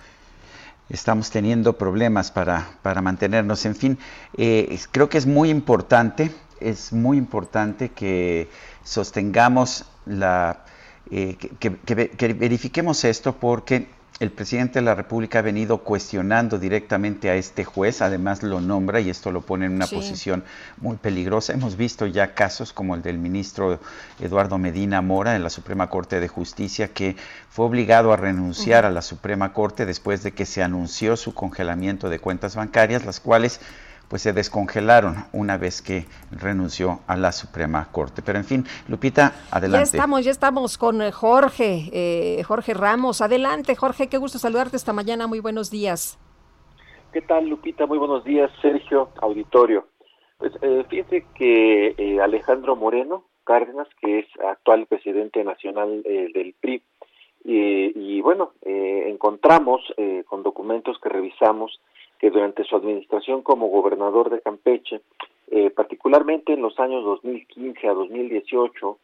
estamos teniendo problemas para, para mantenernos. En fin, eh, creo que es muy importante, es muy importante que sostengamos la, eh, que, que- que ve- que verifiquemos esto porque el presidente de la República ha venido cuestionando directamente a este juez, además lo nombra y esto lo pone en una Sí. posición muy peligrosa. Hemos visto ya casos como el del ministro Eduardo Medina Mora de la Suprema Corte de Justicia que fue obligado a renunciar a la Suprema Corte después de que se anunció su congelamiento de cuentas bancarias, las cuales pues se descongelaron una vez que renunció a la Suprema Corte. Pero en fin, Lupita, adelante. Ya estamos, ya estamos con eh, Jorge, eh, Jorge Ramos. Adelante, Jorge, qué gusto saludarte esta mañana. Muy buenos días. ¿Qué tal, Lupita? Muy buenos días, Sergio, auditorio. Pues eh, fíjense que eh, Alejandro Moreno Cárdenas, que es actual presidente nacional eh, del PRI, Y, y bueno, eh, encontramos eh, con documentos que revisamos que durante su administración como gobernador de Campeche, eh, particularmente en los años 2015 a 2018,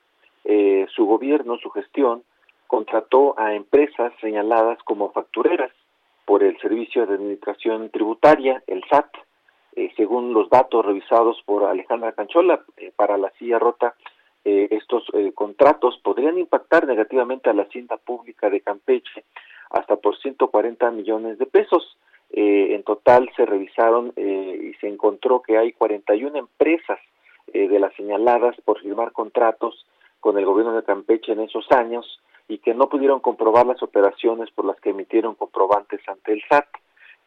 eh, su gobierno, su gestión, contrató a empresas señaladas como factureras por el Servicio de Administración Tributaria, el SAT. Eh, según los datos revisados por Alejandra Canchola eh, para la silla rota, estos contratos podrían impactar negativamente a la hacienda pública de Campeche hasta por 140 millones de pesos. Eh, en total se revisaron eh, y se encontró que hay 41 empresas eh, de las señaladas por firmar contratos con el gobierno de Campeche en esos años y que no pudieron comprobar las operaciones por las que emitieron comprobantes ante el SAT.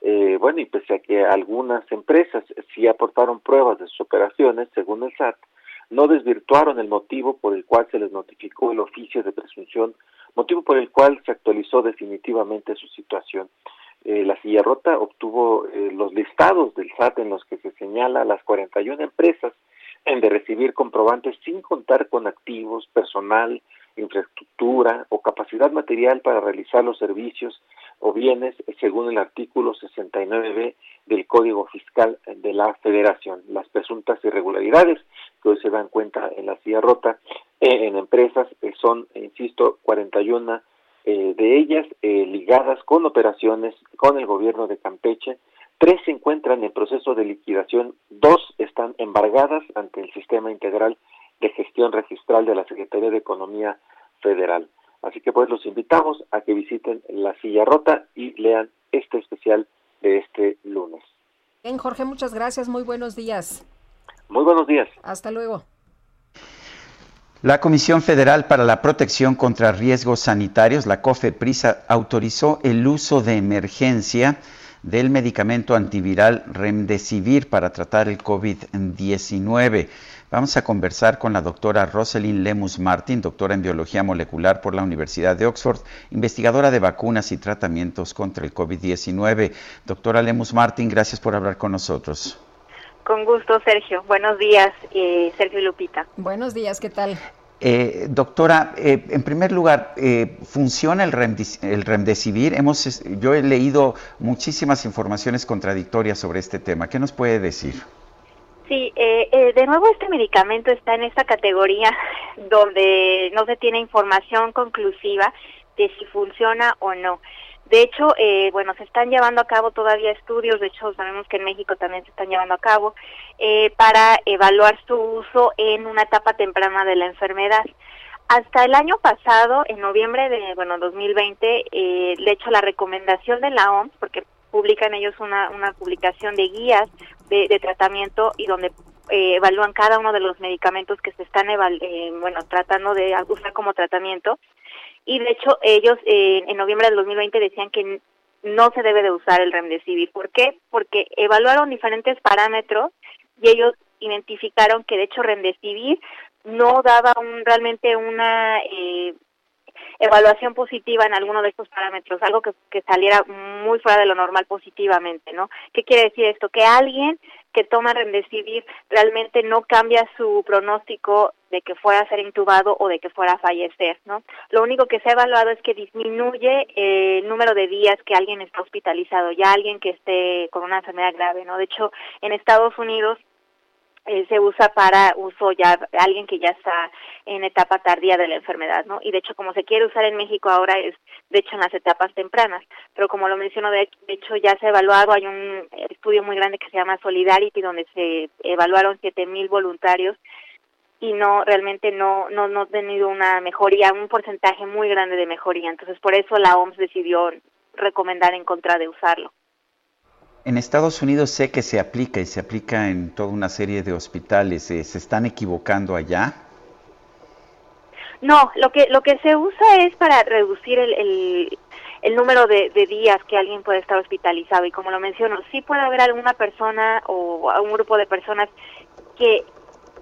Eh, bueno, y pese a que algunas empresas sí aportaron pruebas de sus operaciones, según el SAT, no desvirtuaron el motivo por el cual se les notificó el oficio de presunción, motivo por el cual se actualizó definitivamente su situación. Eh, la silla rota obtuvo eh, los listados del SAT en los que se señala a las 41 empresas en de recibir comprobantes sin contar con activos, personal, infraestructura o capacidad material para realizar los servicios o bienes según el artículo 69b del Código Fiscal de la Federación. Las presuntas irregularidades que hoy se dan cuenta en la silla rota eh, en empresas eh, son, insisto, 41 eh, de ellas eh, ligadas con operaciones con el gobierno de Campeche, tres se encuentran en proceso de liquidación, dos están embargadas ante el Sistema Integral de Gestión Registral de la Secretaría de Economía Federal. Así que pues los invitamos a que visiten la silla rota y lean este especial de este lunes. Bien, Jorge, muchas gracias. Muy buenos días. Muy buenos días. Hasta luego. La Comisión Federal para la Protección contra Riesgos Sanitarios, la COFEPRISA, autorizó el uso de emergencia del medicamento antiviral Remdesivir para tratar el COVID-19. Vamos a conversar con la doctora Rosalind Lemus Martin, doctora en biología molecular por la Universidad de Oxford, investigadora de vacunas y tratamientos contra el COVID-19. Doctora Lemus Martin, gracias por hablar con nosotros. Con gusto, Sergio. Buenos días, eh, Sergio y Lupita. Buenos días, ¿qué tal? Eh, doctora, eh, en primer lugar, eh, ¿funciona el, remdes el remdesivir? Hemos, yo he leído muchísimas informaciones contradictorias sobre este tema. ¿Qué nos puede decir? Sí, eh, eh, de nuevo este medicamento está en esta categoría donde no se tiene información conclusiva de si funciona o no. De hecho, eh, bueno, se están llevando a cabo todavía estudios, de hecho sabemos que en México también se están llevando a cabo, eh, para evaluar su uso en una etapa temprana de la enfermedad. Hasta el año pasado, en noviembre de, bueno, 2020, eh, de hecho la recomendación de la OMS, porque publican ellos una, una publicación de guías de, de tratamiento y donde eh, evalúan cada uno de los medicamentos que se están eh, bueno tratando de usar como tratamiento y de hecho ellos eh, en noviembre del 2020 decían que no se debe de usar el remdesivir. ¿Por qué? Porque evaluaron diferentes parámetros y ellos identificaron que de hecho remdesivir no daba un, realmente una eh, evaluación positiva en alguno de estos parámetros, algo que, que saliera muy fuera de lo normal positivamente, ¿no? ¿Qué quiere decir esto? Que alguien que toma remdesivir realmente no cambia su pronóstico de que fuera a ser intubado o de que fuera a fallecer, ¿no? Lo único que se ha evaluado es que disminuye el número de días que alguien está hospitalizado, ya alguien que esté con una enfermedad grave, ¿no? De hecho, en Estados Unidos eh, se usa para uso ya alguien que ya está en etapa tardía de la enfermedad, ¿no? Y de hecho, como se quiere usar en México ahora es, de hecho, en las etapas tempranas. Pero como lo menciono, de, de hecho, ya se ha evaluado, hay un estudio muy grande que se llama Solidarity, donde se evaluaron 7.000 voluntarios y no realmente no no no ha tenido una mejoría, un porcentaje muy grande de mejoría. Entonces, por eso la OMS decidió recomendar en contra de usarlo. En Estados Unidos sé que se aplica y se aplica en toda una serie de hospitales. Eh, ¿Se están equivocando allá? No, lo que lo que se usa es para reducir el, el, el número de, días que alguien puede estar hospitalizado y como lo menciono, sí puede haber alguna persona o un grupo de personas que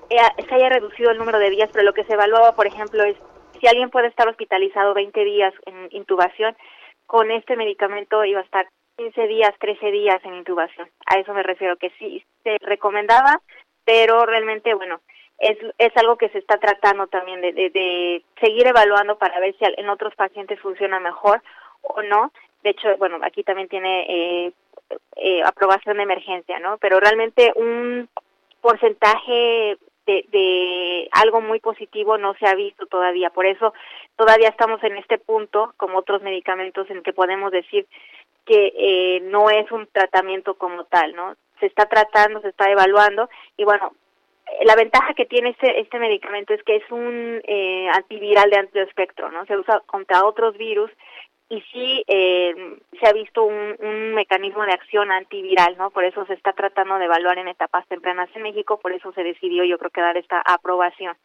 se haya reducido el número de días, pero lo que se evaluaba, por ejemplo, es si alguien puede estar hospitalizado 20 días en intubación, con este medicamento iba a estar 15 días, 13 días en intubación. A eso me refiero, que sí se recomendaba, pero realmente, bueno, es, es algo que se está tratando también de, de, de seguir evaluando para ver si en otros pacientes funciona mejor o no. De hecho, bueno, aquí también tiene eh, eh, aprobación de emergencia, ¿no? Pero realmente un porcentaje de, de algo muy positivo no se ha visto todavía. Por eso todavía estamos en este punto, como otros medicamentos, en que podemos decir que eh, no es un tratamiento como tal, ¿no? Se está tratando, se está evaluando y bueno, la ventaja que tiene este, este medicamento es que es un eh, antiviral de amplio espectro, ¿no? Se usa contra otros virus y sí eh, se ha visto un, un mecanismo de acción antiviral, ¿no? Por eso se está tratando de evaluar en etapas tempranas en México, por eso se decidió yo creo que dar esta aprobación.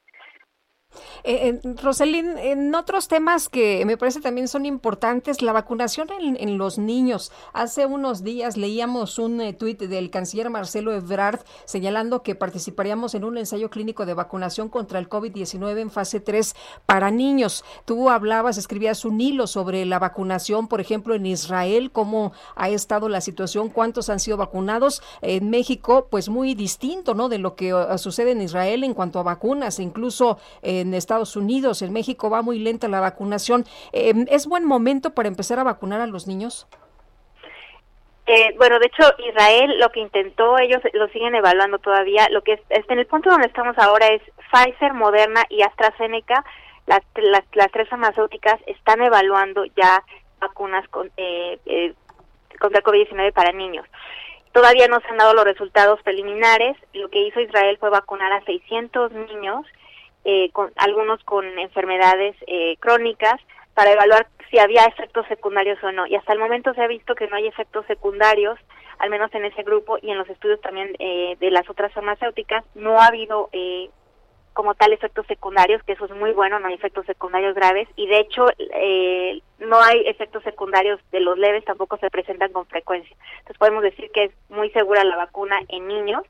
Eh, eh, en otros temas que me parece también son importantes, la vacunación en, los niños. Hace unos días leíamos un eh, tuit del canciller Marcelo Ebrard señalando que participaríamos en un ensayo clínico de vacunación contra el COVID-19 en fase 3 para niños. Tú hablabas, escribías un hilo sobre la vacunación, por ejemplo, en Israel, cómo ha estado la situación, cuántos han sido vacunados. En México, pues muy distinto, ¿no? De lo que uh, sucede en Israel en cuanto a vacunas, incluso en Estados Unidos, en México va muy lenta la vacunación. Eh, ¿Es buen momento para empezar a vacunar a los niños? Eh, bueno, de hecho, Israel lo que intentó, ellos lo siguen evaluando todavía. Lo que es, este, en el punto donde estamos ahora es Pfizer, Moderna y AstraZeneca. Las tres farmacéuticas están evaluando ya vacunas con, eh, eh, contra COVID-19 para niños. Todavía no se han dado los resultados preliminares. Lo que hizo Israel fue vacunar a 600 niños, eh, con, algunos con enfermedades eh, crónicas, para evaluar si había efectos secundarios o no. Y hasta el momento se ha visto que no hay efectos secundarios, al menos en ese grupo y en los estudios también eh, de las otras farmacéuticas, no ha habido eh, como tal efectos secundarios, que eso es muy bueno, no hay efectos secundarios graves y de hecho eh, no hay efectos secundarios de los leves, tampoco se presentan con frecuencia. Entonces podemos decir que es muy segura la vacuna en niños.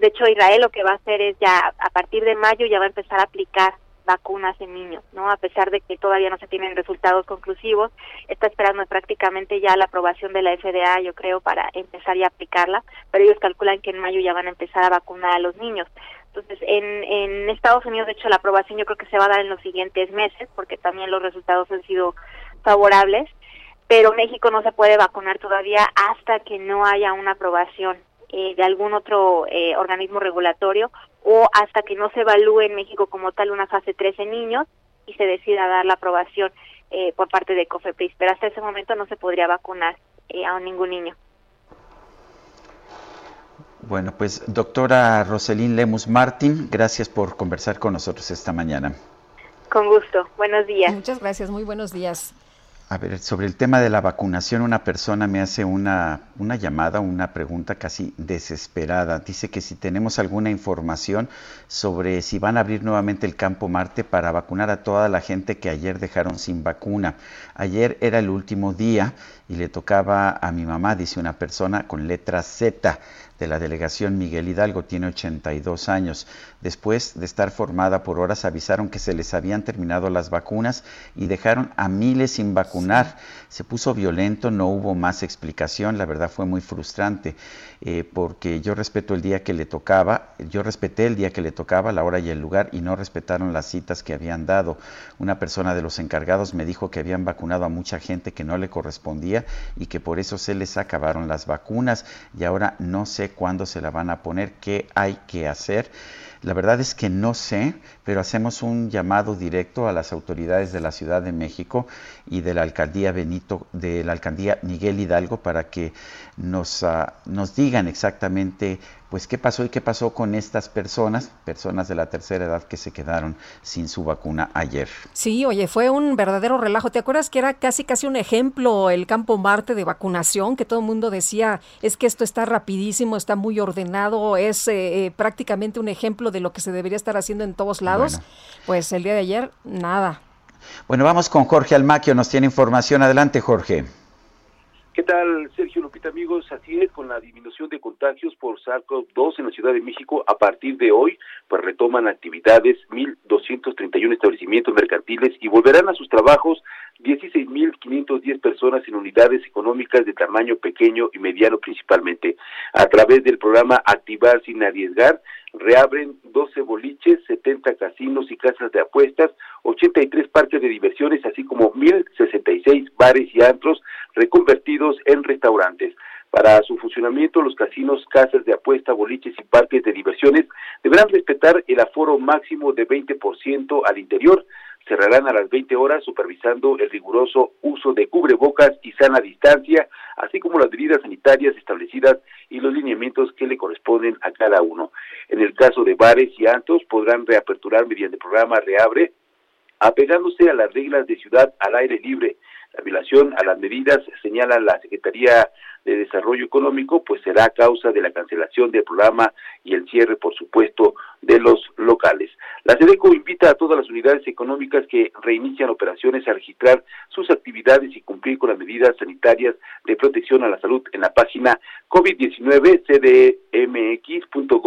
De hecho, Israel lo que va a hacer es ya a partir de mayo ya va a empezar a aplicar vacunas en niños, ¿no? A pesar de que todavía no se tienen resultados conclusivos, está esperando prácticamente ya la aprobación de la FDA, yo creo, para empezar ya a aplicarla, pero ellos calculan que en mayo ya van a empezar a vacunar a los niños. Entonces, en, en Estados Unidos, de hecho, la aprobación yo creo que se va a dar en los siguientes meses, porque también los resultados han sido favorables, pero México no se puede vacunar todavía hasta que no haya una aprobación eh, de algún otro eh, organismo regulatorio o hasta que no se evalúe en México como tal una fase 3 en niños y se decida dar la aprobación eh, por parte de COFEPRIS. Pero hasta ese momento no se podría vacunar eh, a ningún niño. Bueno, pues doctora Roselín Lemus Martín, gracias por conversar con nosotros esta mañana. Con gusto. Buenos días. Muchas gracias. Muy buenos días. A ver, sobre el tema de la vacunación, una persona me hace una, una llamada, una pregunta casi desesperada. Dice que si tenemos alguna información sobre si van a abrir nuevamente el campo Marte para vacunar a toda la gente que ayer dejaron sin vacuna. Ayer era el último día y le tocaba a mi mamá, dice una persona con letra Z de la delegación Miguel Hidalgo, tiene 82 años. Después de estar formada por horas, avisaron que se les habían terminado las vacunas y dejaron a miles sin vacunar. Se puso violento, no hubo más explicación, la verdad fue muy frustrante, eh, porque yo respeto el día que le tocaba, yo respeté el día que le tocaba, la hora y el lugar, y no respetaron las citas que habían dado. Una persona de los encargados me dijo que habían vacunado a mucha gente que no le correspondía y que por eso se les acabaron las vacunas y ahora no sé cuándo se la van a poner, qué hay que hacer. La verdad es que no sé, pero hacemos un llamado directo a las autoridades de la Ciudad de México y de la alcaldía Benito, de la alcaldía Miguel Hidalgo para que nos, nos digan exactamente pues qué pasó y qué pasó con estas personas, personas de la tercera edad que se quedaron sin su vacuna ayer. Sí, oye, fue un verdadero relajo. ¿Te acuerdas que era casi casi un ejemplo el campo Marte de vacunación? Que todo el mundo decía, es que esto está rapidísimo, está muy ordenado, es eh, eh, prácticamente un ejemplo de lo que se debería estar haciendo en todos lados. Bueno. Pues el día de ayer, nada. Bueno, vamos con Jorge Almaquio, nos tiene información. Adelante, Jorge. ¿Qué tal, Sergio Lupita, amigos? Así es, con la disminución de contagios por SARS-CoV-2 en la Ciudad de México, a partir de hoy, pues retoman actividades 1.231 establecimientos mercantiles y volverán a sus trabajos 16.510 personas en unidades económicas de tamaño pequeño y mediano principalmente. A través del programa Activar sin arriesgar, reabren 12 boliches, 70 casinos y casas de apuestas, 83 parques de diversiones, así como 1.066 bares y antros reconvertidos en restaurantes. Para su funcionamiento, los casinos, casas de apuesta, boliches y parques de diversiones deberán respetar el aforo máximo de 20% al interior. Cerrarán a las 20 horas supervisando el riguroso uso de cubrebocas y sana distancia, así como las medidas sanitarias establecidas y los lineamientos que le corresponden a cada uno. En el caso de bares y antros, podrán reaperturar mediante programa Reabre, apegándose a las reglas de ciudad al aire libre. La violación a las medidas, señala la Secretaría de Desarrollo Económico, pues será causa de la cancelación del programa y el cierre, por supuesto, de los locales. La SEDECO invita a todas las unidades económicas que reinician operaciones a registrar sus actividades y cumplir con las medidas sanitarias de protección a la salud en la página COVID-19 cdmx.gov.mx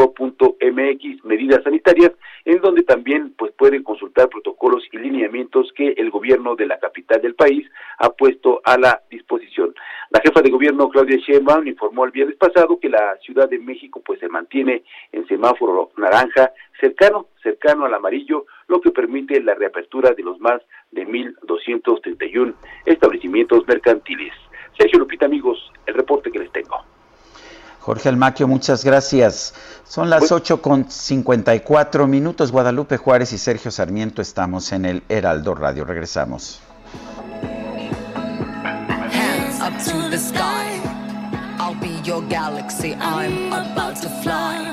medidas sanitarias, en donde también pues pueden consultar protocolos y lineamientos que el gobierno de la capital del país ha puesto a la disposición. La jefa de gobierno Claudia Sheinbaum informó el viernes pasado que la Ciudad de México pues se mantiene en semáforo naranja cercano cercano al amarillo, lo que permite la reapertura de los más de 1231 establecimientos mercantiles. Sergio Lupita, amigos, el reporte que les tengo. Jorge Almaquio, muchas gracias. Son las 8 con 54 minutos. Guadalupe Juárez y Sergio Sarmiento estamos en el Heraldo Radio. Regresamos. Hands up to the sky. I'll be your galaxy. I'm about to fly.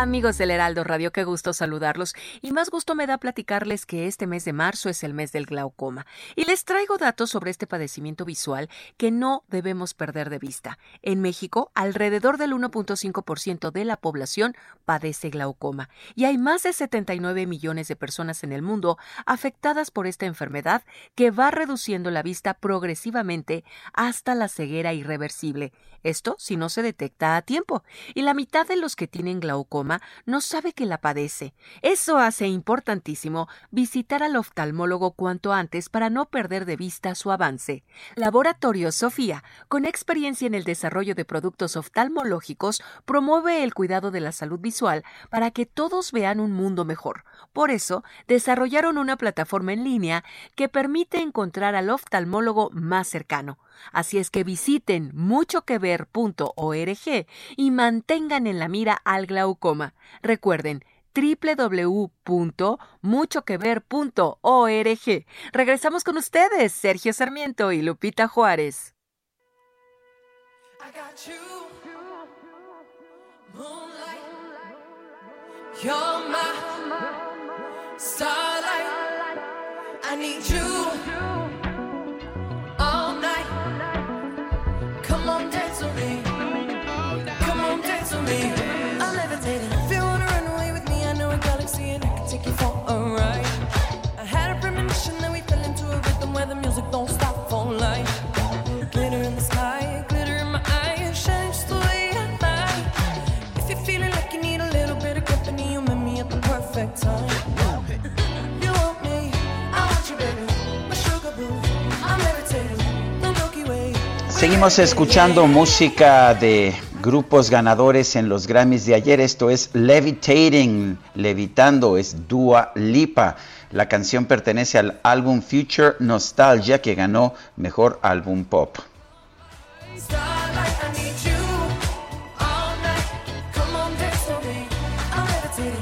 Amigos del Heraldo Radio, qué gusto saludarlos y más gusto me da platicarles que este mes de marzo es el mes del glaucoma y les traigo datos sobre este padecimiento visual que no debemos perder de vista. En México, alrededor del 1.5% de la población padece glaucoma y hay más de 79 millones de personas en el mundo afectadas por esta enfermedad que va reduciendo la vista progresivamente hasta la ceguera irreversible. Esto si no se detecta a tiempo. Y la mitad de los que tienen glaucoma no sabe que la padece. Eso hace importantísimo visitar al oftalmólogo cuanto antes para no perder de vista su avance. Laboratorio Sofía, con experiencia en el desarrollo de productos oftalmológicos, promueve el cuidado de la salud visual para que todos vean un mundo mejor. Por eso, desarrollaron una plataforma en línea que permite encontrar al oftalmólogo más cercano. Así es que visiten muchoquever.org y mantengan en la mira al glaucoma. Recuerden www.muchoquever.org. Regresamos con ustedes, Sergio Sarmiento y Lupita Juárez. I you Seguimos escuchando música de grupos ganadores en los Grammys de ayer. Esto es Levitating, levitando, es Dua Lipa. La canción pertenece al álbum Future Nostalgia que ganó mejor álbum pop.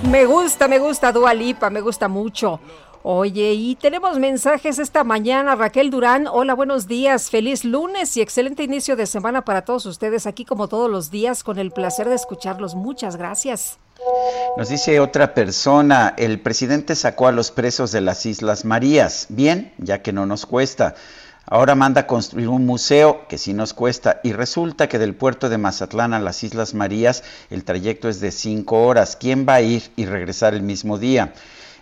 Me gusta, me gusta Dua Lipa, me gusta mucho. Oye, y tenemos mensajes esta mañana. Raquel Durán, hola, buenos días. Feliz lunes y excelente inicio de semana para todos ustedes aquí como todos los días, con el placer de escucharlos. Muchas gracias. Nos dice otra persona, el presidente sacó a los presos de las Islas Marías. Bien, ya que no nos cuesta. Ahora manda construir un museo que sí nos cuesta y resulta que del puerto de Mazatlán a las Islas Marías el trayecto es de cinco horas. ¿Quién va a ir y regresar el mismo día?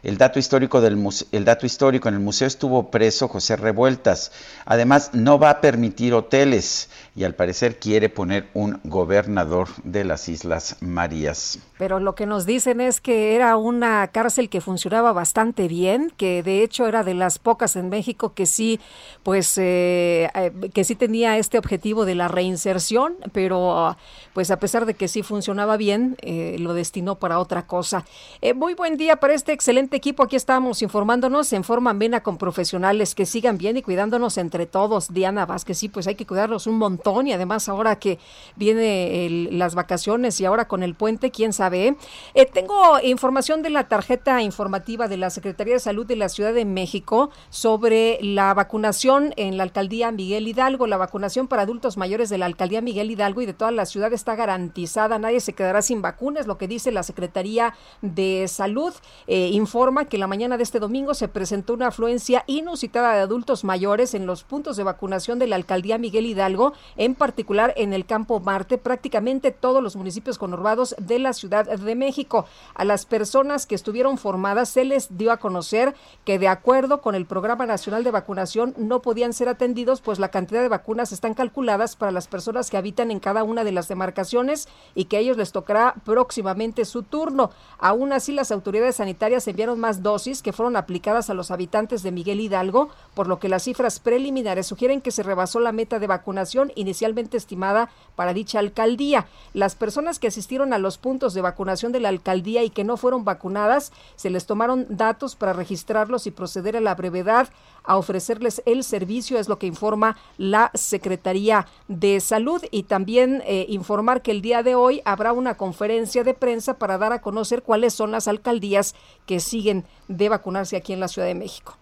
El dato histórico del muse- el dato histórico en el museo estuvo preso José Revueltas. Además no va a permitir hoteles y al parecer quiere poner un gobernador de las Islas Marías. Pero lo que nos dicen es que era una cárcel que funcionaba bastante bien, que de hecho era de las pocas en México que sí, pues, eh, eh, que sí tenía este objetivo de la reinserción, pero pues a pesar de que sí funcionaba bien, eh, lo destinó para otra cosa. Eh, muy buen día para este excelente equipo. Aquí estamos informándonos en forma amena con profesionales que sigan bien y cuidándonos entre todos. Diana Vázquez, sí, pues hay que cuidarlos un montón y además ahora que viene las vacaciones y ahora con el puente, quién sabe. eh? Eh, tengo información de la tarjeta informativa de la Secretaría de Salud de la Ciudad de México sobre la vacunación en la alcaldía Miguel Hidalgo. La vacunación para adultos mayores de la alcaldía Miguel Hidalgo y de toda la ciudad está garantizada. Nadie se quedará sin vacunas, lo que dice la Secretaría de Salud. Eh, informa que la mañana de este domingo se presentó una afluencia inusitada de adultos mayores en los puntos de vacunación de la alcaldía Miguel Hidalgo, en particular en el campo Marte, prácticamente todos los municipios conurbados de la Ciudad de México. A las personas que estuvieron formadas se les dio a conocer que de acuerdo con el Programa Nacional de Vacunación no podían ser atendidos, pues la cantidad de vacunas están calculadas para las personas que habitan en cada una de las demarcaciones y que a ellos les tocará próximamente su turno. Aún así, las autoridades sanitarias enviaron más dosis que fueron aplicadas a los habitantes de Miguel Hidalgo, por lo que las cifras preliminares sugieren que se rebasó la meta de vacunación inicialmente estimada para dicha alcaldía. Las personas que asistieron a los puntos de vacunación de la alcaldía y que no fueron vacunadas, se les tomaron datos para registrarlos y proceder a la brevedad a ofrecerles el servicio, es lo que informa la Secretaría de Salud y también eh, informar que el día de hoy habrá una conferencia de prensa para dar a conocer cuáles son las alcaldías que siguen de vacunarse aquí en la Ciudad de México.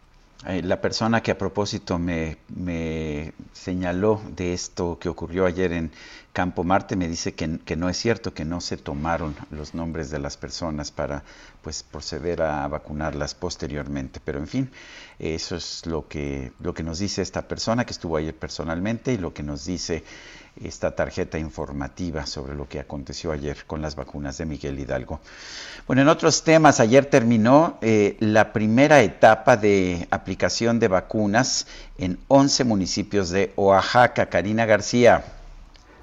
Eh, la persona que a propósito me, señaló de esto que ocurrió ayer en Campo Marte me dice que, que no es cierto, que no se tomaron los nombres de las personas para pues proceder a vacunarlas posteriormente. Pero en fin, eso es lo que, lo que nos dice esta persona que estuvo ayer personalmente y lo que nos dice esta tarjeta informativa sobre lo que aconteció ayer con las vacunas de Miguel Hidalgo. Bueno, en otros temas, ayer terminó eh, la primera etapa de aplicación de vacunas en 11 municipios de Oaxaca. Karina García.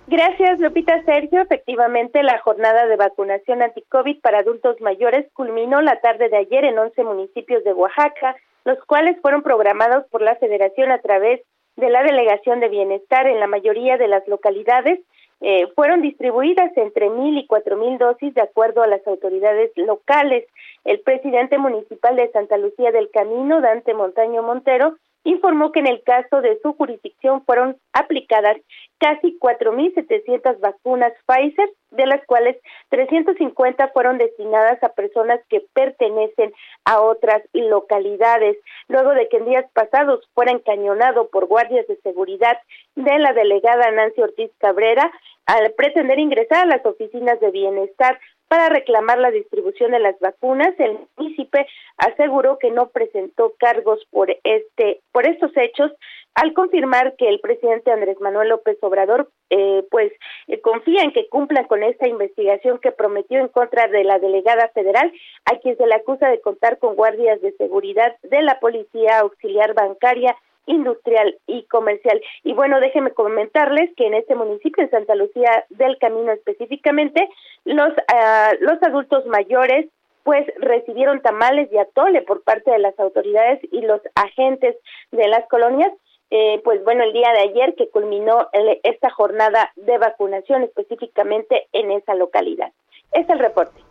Gracias, Lupita Sergio. Efectivamente, la jornada de vacunación anti-COVID para adultos mayores culminó la tarde de ayer en 11 municipios de Oaxaca, los cuales fueron programados por la Federación a través de la Delegación de Bienestar en la mayoría de las localidades. Eh, fueron distribuidas entre mil y cuatro mil dosis de acuerdo a las autoridades locales. El presidente municipal de Santa Lucía del Camino, Dante Montaño Montero, informó que en el caso de su jurisdicción fueron aplicadas casi 4.700 vacunas Pfizer, de las cuales 350 fueron destinadas a personas que pertenecen a otras localidades. Luego de que en días pasados fuera encañonado por guardias de seguridad de la delegada Nancy Ortiz Cabrera, al pretender ingresar a las oficinas de bienestar para reclamar la distribución de las vacunas, el municipio aseguró que no presentó cargos por este por estos hechos al confirmar que el presidente Andrés Manuel López Obrador eh, pues eh, confía en que cumplan con esta investigación que prometió en contra de la delegada federal a quien se le acusa de contar con guardias de seguridad de la policía auxiliar bancaria industrial y comercial. Y bueno, déjenme comentarles que en este municipio, en Santa Lucía del Camino específicamente, los, ah, los adultos mayores pues recibieron tamales y atole por parte de las autoridades y los agentes de las colonias eh, pues bueno, el día de ayer que culminó esta jornada de vacunación específicamente en esa localidad. Es el reporte.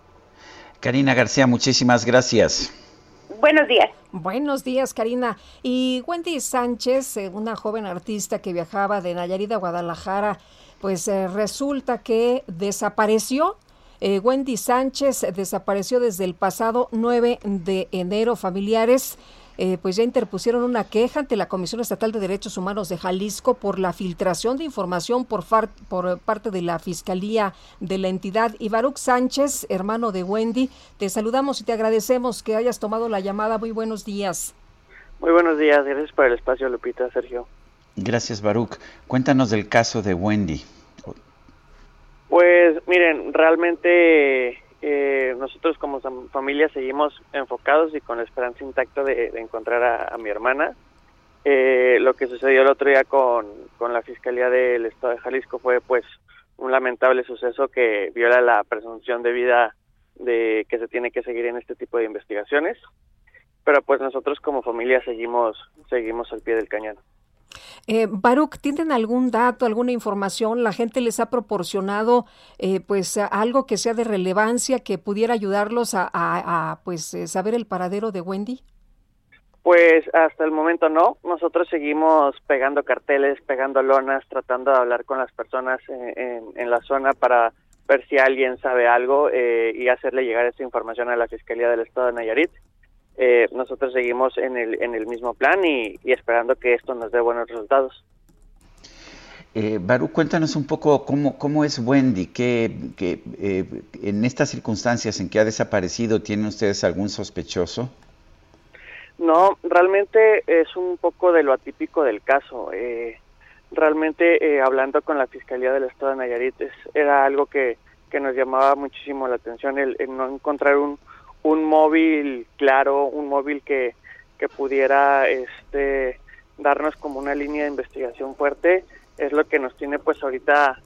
Karina García, muchísimas gracias. Buenos días. Buenos días, Karina. Y Wendy Sánchez, eh, una joven artista que viajaba de Nayarit a Guadalajara, pues eh, resulta que desapareció. Eh, Wendy Sánchez desapareció desde el pasado 9 de enero. Familiares eh, pues ya interpusieron una queja ante la Comisión Estatal de Derechos Humanos de Jalisco por la filtración de información por, far- por parte de la Fiscalía de la entidad. Y Baruch Sánchez, hermano de Wendy, te saludamos y te agradecemos que hayas tomado la llamada. Muy buenos días. Muy buenos días, gracias por el espacio, Lupita, Sergio. Gracias, Baruch. Cuéntanos del caso de Wendy. Pues miren, realmente eh, nosotros como familia seguimos enfocados y con la esperanza intacta de, encontrar a, a mi hermana. Eh, lo que sucedió el otro día con, con la Fiscalía del Estado de Jalisco fue pues un lamentable suceso que viola la presunción de vida de que se tiene que seguir en este tipo de investigaciones. Pero pues nosotros como familia seguimos seguimos al pie del cañón. Eh, Baruch, ¿tienen algún dato, alguna información? ¿La gente les ha proporcionado eh, pues algo que sea de relevancia que pudiera ayudarlos a, pues eh, saber el paradero de Wendy? Pues hasta el momento no. Nosotros seguimos pegando carteles, pegando lonas, tratando de hablar con las personas en, en- en la zona para ver si alguien sabe algo eh, y hacerle llegar esa información a la Fiscalía del Estado de Nayarit. Eh, nosotros seguimos en el, en el mismo plan y, y esperando que esto nos dé buenos resultados. Eh, Baruch, cuéntanos un poco cómo, cómo es Wendy, que, que eh, en estas circunstancias en que ha desaparecido, ¿tienen ustedes algún sospechoso? No, realmente es un poco de lo atípico del caso. Eh, realmente eh, hablando con la Fiscalía del Estado de Nayarit es- era algo que, que nos llamaba muchísimo la atención el, el no encontrar un, un móvil claro, un móvil que, que pudiera este darnos como una línea de investigación fuerte es lo que nos tiene pues ahorita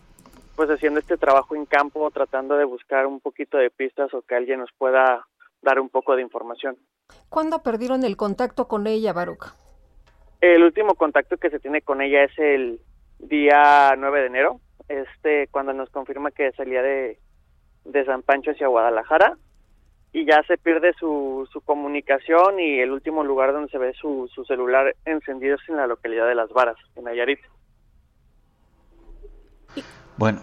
pues haciendo este trabajo en campo tratando de buscar un poquito de pistas o que alguien nos pueda dar un poco de información. ¿Cuándo perdieron el contacto con ella, Baruch? El último contacto que se tiene con ella es el día 9 de enero, este cuando nos confirma que salía de, de San Pancho hacia Guadalajara y ya se pierde su, su comunicación y el último lugar donde se ve su, su celular encendido es en la localidad de Las Varas, en Nayarit. Bueno,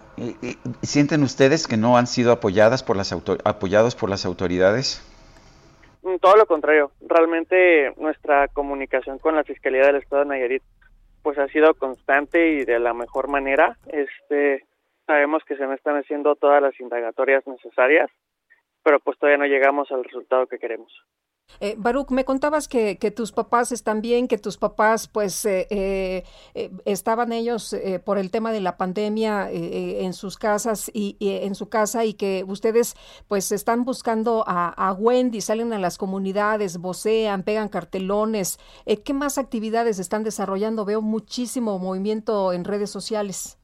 ¿sienten ustedes que no han sido apoyadas por las apoyados por las autoridades? Mm, Todo lo contrario, realmente nuestra comunicación con la Fiscalía del Estado de Nayarit pues ha sido constante y de la mejor manera. Este sabemos que se me están haciendo todas las indagatorias necesarias, pero pues todavía no llegamos al resultado que queremos. Eh, Baruch, me contabas que, que tus papás están bien, que tus papás, pues, eh, eh, eh, estaban ellos eh, por el tema de la pandemia en sus casas y, y en su casa y que ustedes, pues, están buscando a, a Wendy, salen a las comunidades, vocean, pegan cartelones. Eh, ¿Qué más actividades están desarrollando? Veo muchísimo movimiento en redes sociales.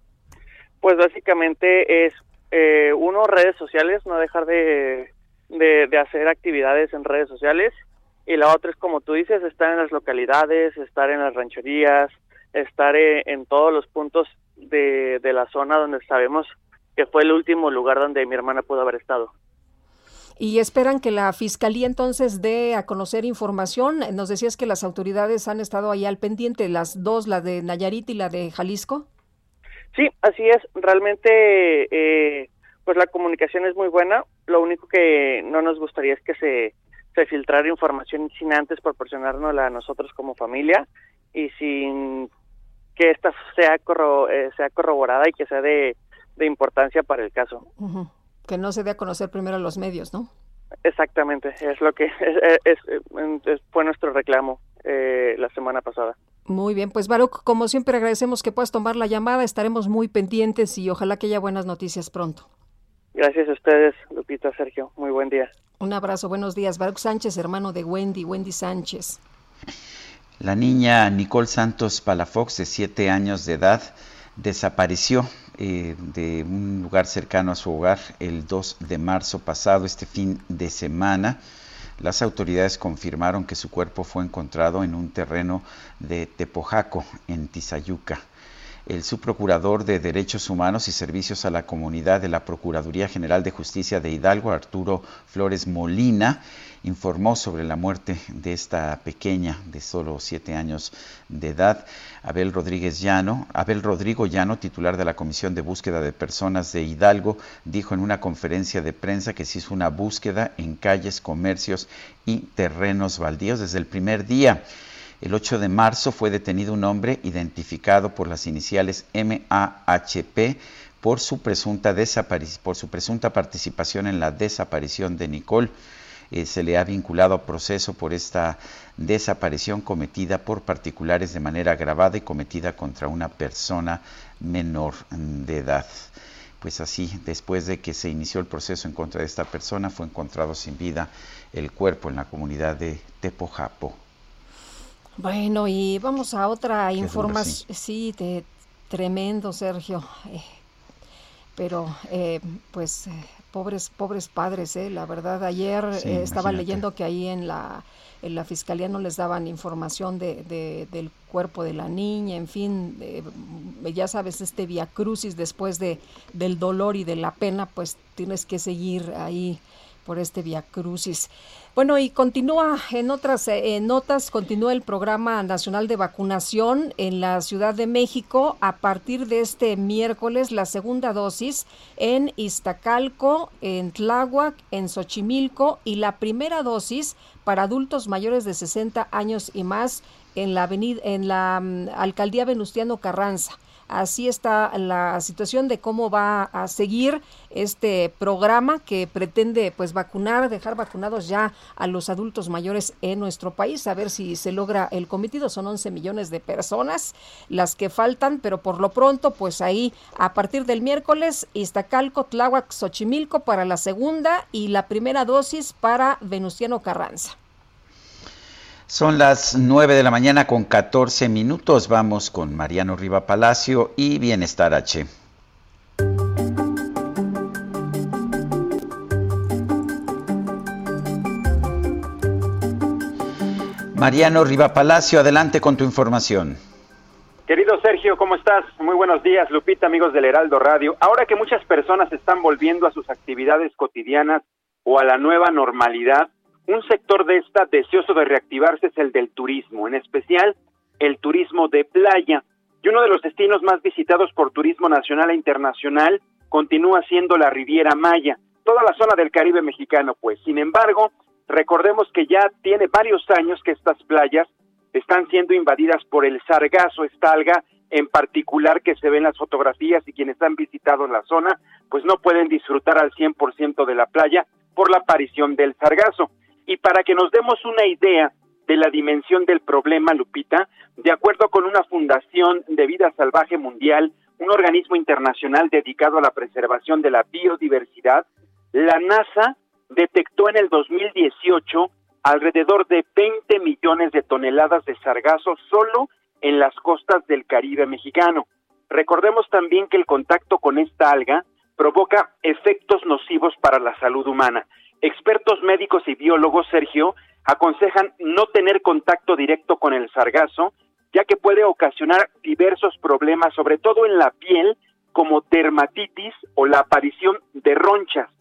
Pues básicamente es, eh, uno, redes sociales, no dejar de, de, hacer actividades en redes sociales. Y la otra es, como tú dices, estar en las localidades, estar en las rancherías, estar eh, en todos los puntos de, de la zona donde sabemos que fue el último lugar donde mi hermana pudo haber estado. Y esperan que la fiscalía entonces dé a conocer información. Nos decías que las autoridades han estado ahí al pendiente, las dos, la de Nayarit y la de Jalisco. Sí, así es. Realmente, eh, pues la comunicación es muy buena. Lo único que no nos gustaría es que se, se filtrara información sin antes proporcionárnosla a nosotros como familia y sin que esta sea, corro- eh, sea corroborada y que sea de, de importancia para el caso. Ujú. Que no se dé a conocer primero a los medios, ¿no? Exactamente, es lo que es- es- fue nuestro reclamo eh, la semana pasada. Muy bien, pues Baruch, como siempre agradecemos que puedas tomar la llamada, estaremos muy pendientes y ojalá que haya buenas noticias pronto. Gracias a ustedes, Lupita, Sergio. Muy buen día. Un abrazo, buenos días. Baruch Sánchez, hermano de Wendy, Wendy Sánchez. La niña Nicole Santos Palafox, de siete años de edad, desapareció eh, de un lugar cercano a su hogar el 2 de marzo pasado, este fin de semana. Las autoridades confirmaron que su cuerpo fue encontrado en un terreno de Tepojaco, en Tizayuca. El subprocurador de Derechos Humanos y Servicios a la Comunidad de la Procuraduría General de Justicia de Hidalgo, Arturo Flores Molina, informó sobre la muerte de esta pequeña de solo siete años de edad. Abel Rodríguez Llano, Abel Rodrigo Llano, titular de la Comisión de Búsqueda de Personas de Hidalgo, dijo en una conferencia de prensa que se hizo una búsqueda en calles, comercios y terrenos baldíos desde el primer día. El 8 de marzo fue detenido un hombre identificado por las iniciales MAHP por su presunta, por su presunta participación en la desaparición de Nicole. Eh, se le ha vinculado a proceso por esta desaparición cometida por particulares de manera agravada y cometida contra una persona menor de edad. Pues así, después de que se inició el proceso en contra de esta persona, fue encontrado sin vida el cuerpo en la comunidad de Tepojapo. Bueno, y vamos a otra información. Sí, de, tremendo, Sergio. Eh, pero, eh, pues, pobres, pobres padres, eh. La verdad, ayer Sí, eh, estaba leyendo que ahí en la, en la fiscalía no les daban información de, de- del cuerpo de la niña, en fin, eh, ya sabes, este via crucis después de, del dolor y de la pena, pues tienes que seguir ahí por este via crucis. Bueno, y continúa en otras eh, notas, continúa el programa nacional de vacunación en la Ciudad de México a partir de este miércoles, la segunda dosis en Iztacalco, en Tláhuac, en Xochimilco y la primera dosis para adultos mayores de 60 años y más en la avenida, en la mm, alcaldía Venustiano Carranza. Así está la situación de cómo va a seguir este programa que pretende pues vacunar, dejar vacunados ya a los adultos mayores en nuestro país, a ver si se logra el cometido. Son 11 millones de personas las que faltan, pero por lo pronto pues ahí a partir del miércoles Iztacalco, Tláhuac, Xochimilco para la segunda y la primera dosis para Venustiano Carranza. Son las 9 de la mañana con 14 minutos. Vamos con Mariano Riva Palacio y Bienestar H. Mariano Riva Palacio, adelante con tu información. Querido Sergio, ¿cómo estás? Muy buenos días, Lupita, amigos del Heraldo Radio. Ahora que muchas personas están volviendo a sus actividades cotidianas o a la nueva normalidad, un sector de esta deseoso de reactivarse es el del turismo, en especial el turismo de playa. Y uno de los destinos más visitados por turismo nacional e internacional continúa siendo la Riviera Maya, toda la zona del Caribe mexicano, pues. Sin embargo, recordemos que ya tiene varios años que estas playas están siendo invadidas por el sargazo, esta alga en particular que se ve en las fotografías y quienes han visitado la zona, pues no pueden disfrutar al 100% de la playa por la aparición del sargazo. Y para que nos demos una idea de la dimensión del problema, Lupita, de acuerdo con una fundación de vida salvaje mundial, un organismo internacional dedicado a la preservación de la biodiversidad, la NASA detectó en el 2018 alrededor de 20 millones de toneladas de sargazo solo en las costas del Caribe mexicano. Recordemos también que el contacto con esta alga provoca efectos nocivos para la salud humana. Expertos médicos y biólogos, Sergio, aconsejan no tener contacto directo con el sargazo, ya que puede ocasionar diversos problemas, sobre todo en la piel, como dermatitis o la aparición de ronchas,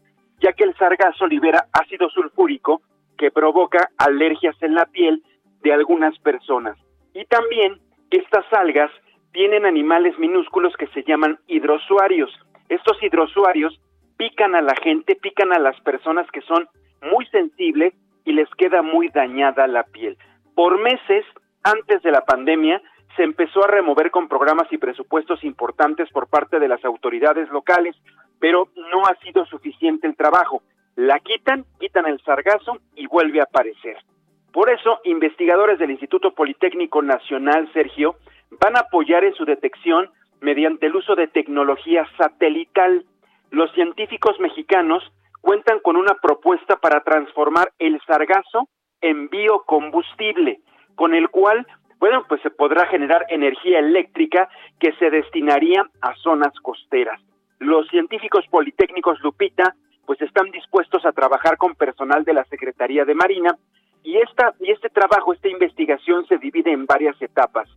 ya que el sargazo libera ácido sulfúrico que provoca alergias en la piel de algunas personas. Y también estas algas tienen animales minúsculos que se llaman hidrosuarios. Estos hidrosuarios pican a la gente, pican a las personas que son muy sensibles y les queda muy dañada la piel. Por meses antes de la pandemia se empezó a remover con programas y presupuestos importantes por parte de las autoridades locales, pero no ha sido suficiente el trabajo. La quitan, quitan el sargazo y vuelve a aparecer. Por eso, investigadores del Instituto Politécnico Nacional, Sergio, van a apoyar en su detección mediante el uso de tecnología satelital. Los científicos mexicanos cuentan con una propuesta para transformar el sargazo en biocombustible, con el cual, bueno, pues se podrá generar energía eléctrica que se destinaría a zonas costeras. Los científicos politécnicos Lupita pues están dispuestos a trabajar con personal de la Secretaría de Marina y esta y este trabajo, esta investigación se divide en varias etapas.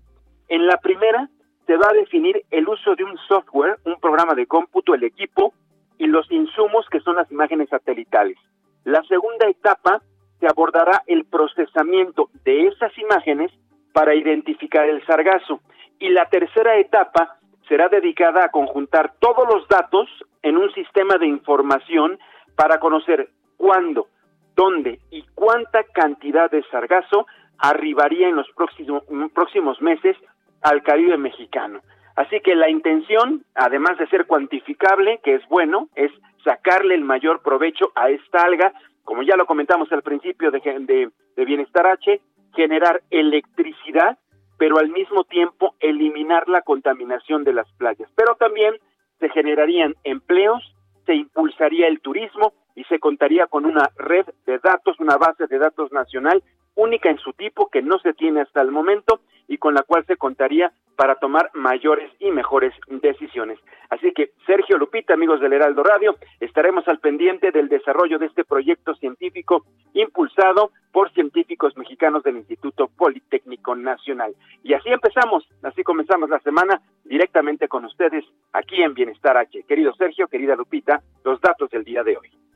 En la primera se va a definir el uso de un software, un programa de cómputo, el equipo y los insumos que son las imágenes satelitales. La segunda etapa se abordará el procesamiento de esas imágenes para identificar el sargazo y la tercera etapa será dedicada a conjuntar todos los datos en un sistema de información para conocer cuándo, dónde y cuánta cantidad de sargazo arribaría en los próximos, próximos meses al Caribe mexicano. Así que la intención, además de ser cuantificable, que es bueno, es sacarle el mayor provecho a esta alga, como ya lo comentamos al principio de, de, Bienestar H, generar electricidad, pero al mismo tiempo eliminar la contaminación de las playas. Pero también se generarían empleos, se impulsaría el turismo y se contaría con una red de datos, una base de datos nacional única en su tipo que no se tiene hasta el momento y con la cual se contaría para tomar mayores y mejores decisiones. Así que Sergio Lupita, amigos del Heraldo Radio, estaremos al pendiente del desarrollo de este proyecto científico impulsado por científicos mexicanos del Instituto Politécnico Nacional. Y así empezamos, así comenzamos la semana directamente con ustedes aquí en Bienestar H. Querido Sergio, querida Lupita, los datos del día de hoy.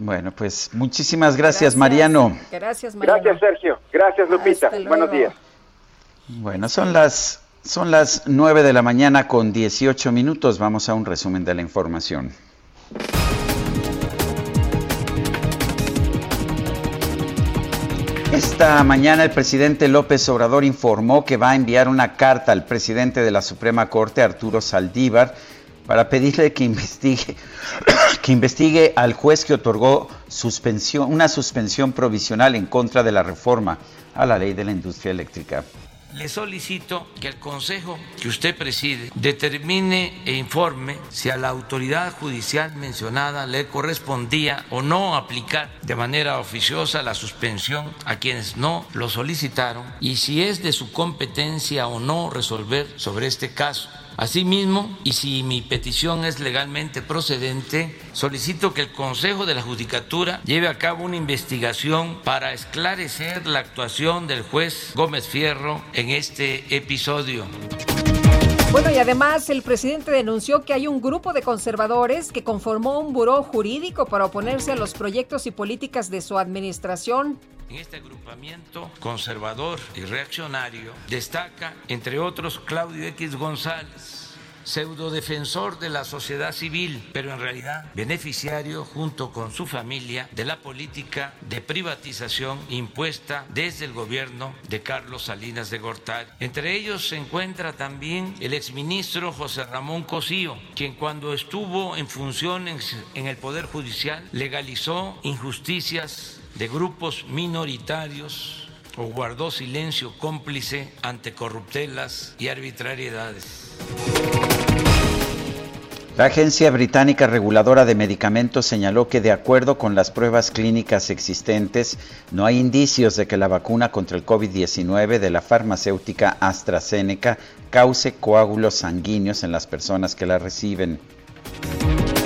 Bueno, pues muchísimas gracias, Mariano. Gracias, Mariano. Gracias, Sergio. Gracias, Lupita. Buenos días. Bueno, son las son las 9 de la mañana con 18 minutos. Vamos a un resumen de la información. Esta mañana el presidente López Obrador informó que va a enviar una carta al presidente de la Suprema Corte, Arturo Saldívar, para pedirle que investigue, que investigue al juez que otorgó suspensión, una suspensión provisional en contra de la reforma a la ley de la industria eléctrica. Le solicito que el Consejo que usted preside determine e informe si a la autoridad judicial mencionada le correspondía o no aplicar de manera oficiosa la suspensión a quienes no lo solicitaron y si es de su competencia o no resolver sobre este caso. Asimismo, y si mi petición es legalmente procedente, solicito que el Consejo de la Judicatura lleve a cabo una investigación para esclarecer la actuación del juez Gómez Fierro en este episodio. Bueno, y además el presidente denunció que hay un grupo de conservadores que conformó un buró jurídico para oponerse a los proyectos y políticas de su administración. En este agrupamiento conservador y reaccionario destaca, entre otros, Claudio X González, pseudodefensor de la sociedad civil, pero en realidad beneficiario junto con su familia de la política de privatización impuesta desde el gobierno de Carlos Salinas de Gortari. Entre ellos se encuentra también el exministro José Ramón Cosío, quien cuando estuvo en funciones en el Poder Judicial legalizó injusticias de grupos minoritarios o guardó silencio cómplice ante corruptelas y arbitrariedades. La Agencia Británica Reguladora de Medicamentos señaló que de acuerdo con las pruebas clínicas existentes, no hay indicios de que la vacuna contra el COVID-19 de la farmacéutica AstraZeneca cause coágulos sanguíneos en las personas que la reciben.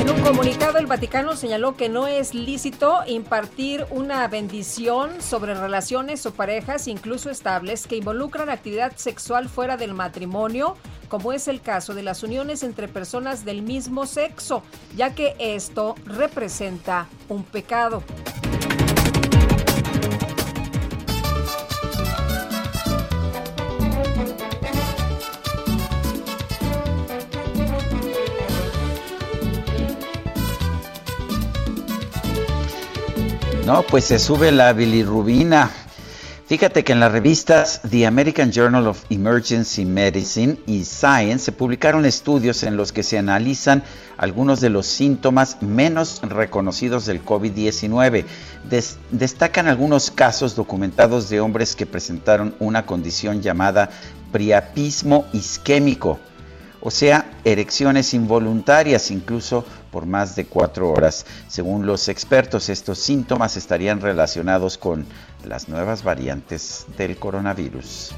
En un comunicado, el Vaticano señaló que no es lícito impartir una bendición sobre relaciones o parejas, incluso estables, que involucran actividad sexual fuera del matrimonio, como es el caso de las uniones entre personas del mismo sexo, ya que esto representa un pecado. No, pues se sube la bilirrubina. Fíjate que en las revistas The American Journal of Emergency Medicine y Science se publicaron estudios en los que se analizan algunos de los síntomas menos reconocidos del COVID-19. Des- destacan algunos casos documentados de hombres que presentaron una condición llamada priapismo isquémico, o sea, erecciones involuntarias incluso por más de cuatro horas. Según los expertos, estos síntomas estarían relacionados con las nuevas variantes del coronavirus.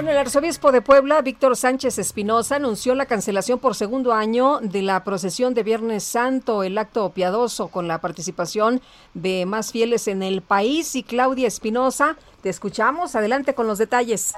Bueno, el arzobispo de Puebla, Víctor Sánchez Espinosa, anunció la cancelación por segundo año de la procesión de Viernes Santo, el acto piadoso con la participación de más fieles en el país. Y Claudia Espinosa, te escuchamos. Adelante con los detalles.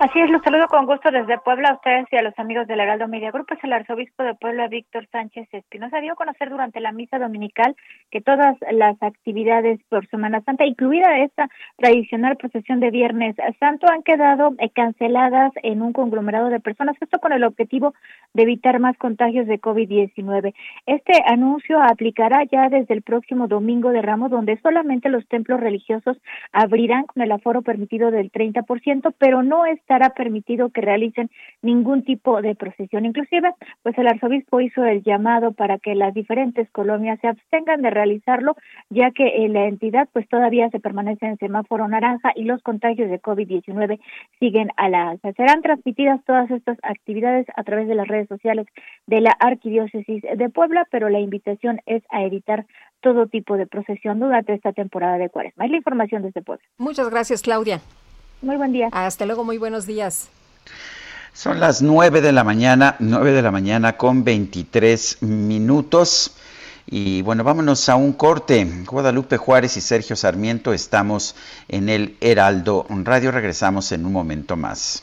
Así es, los saludo con gusto desde Puebla a ustedes y a los amigos del Heraldo Media Group. Pues el arzobispo de Puebla, Víctor Sánchez Espinosa, dio a conocer durante la misa dominical que todas las actividades por Semana Santa, incluida esta tradicional procesión de Viernes Santo, han quedado eh, canceladas en un conglomerado de personas, esto con el objetivo de evitar más contagios de COVID-19. Este anuncio aplicará ya desde el próximo domingo de Ramos, donde solamente los templos religiosos abrirán con el aforo permitido del 30%, pero no estará permitido que realicen ningún tipo de procesión. Inclusive, pues el arzobispo hizo el llamado para que las diferentes colonias se abstengan de realizarlo, ya que en la entidad pues todavía se permanece en semáforo naranja y los contagios de COVID-19 siguen a la alza. Serán transmitidas todas estas actividades a través de las redes sociales de la Arquidiócesis de Puebla, pero la invitación es a evitar todo tipo de procesión durante esta temporada de cuaresma. Es la información desde Puebla. Muchas gracias, Claudia. Muy buen día. Hasta luego, muy buenos días. Son las 9 de la mañana, 9 de la mañana con 23 minutos. Y bueno, vámonos a un corte. Guadalupe Juárez y Sergio Sarmiento estamos en el Heraldo Radio. Regresamos en un momento más.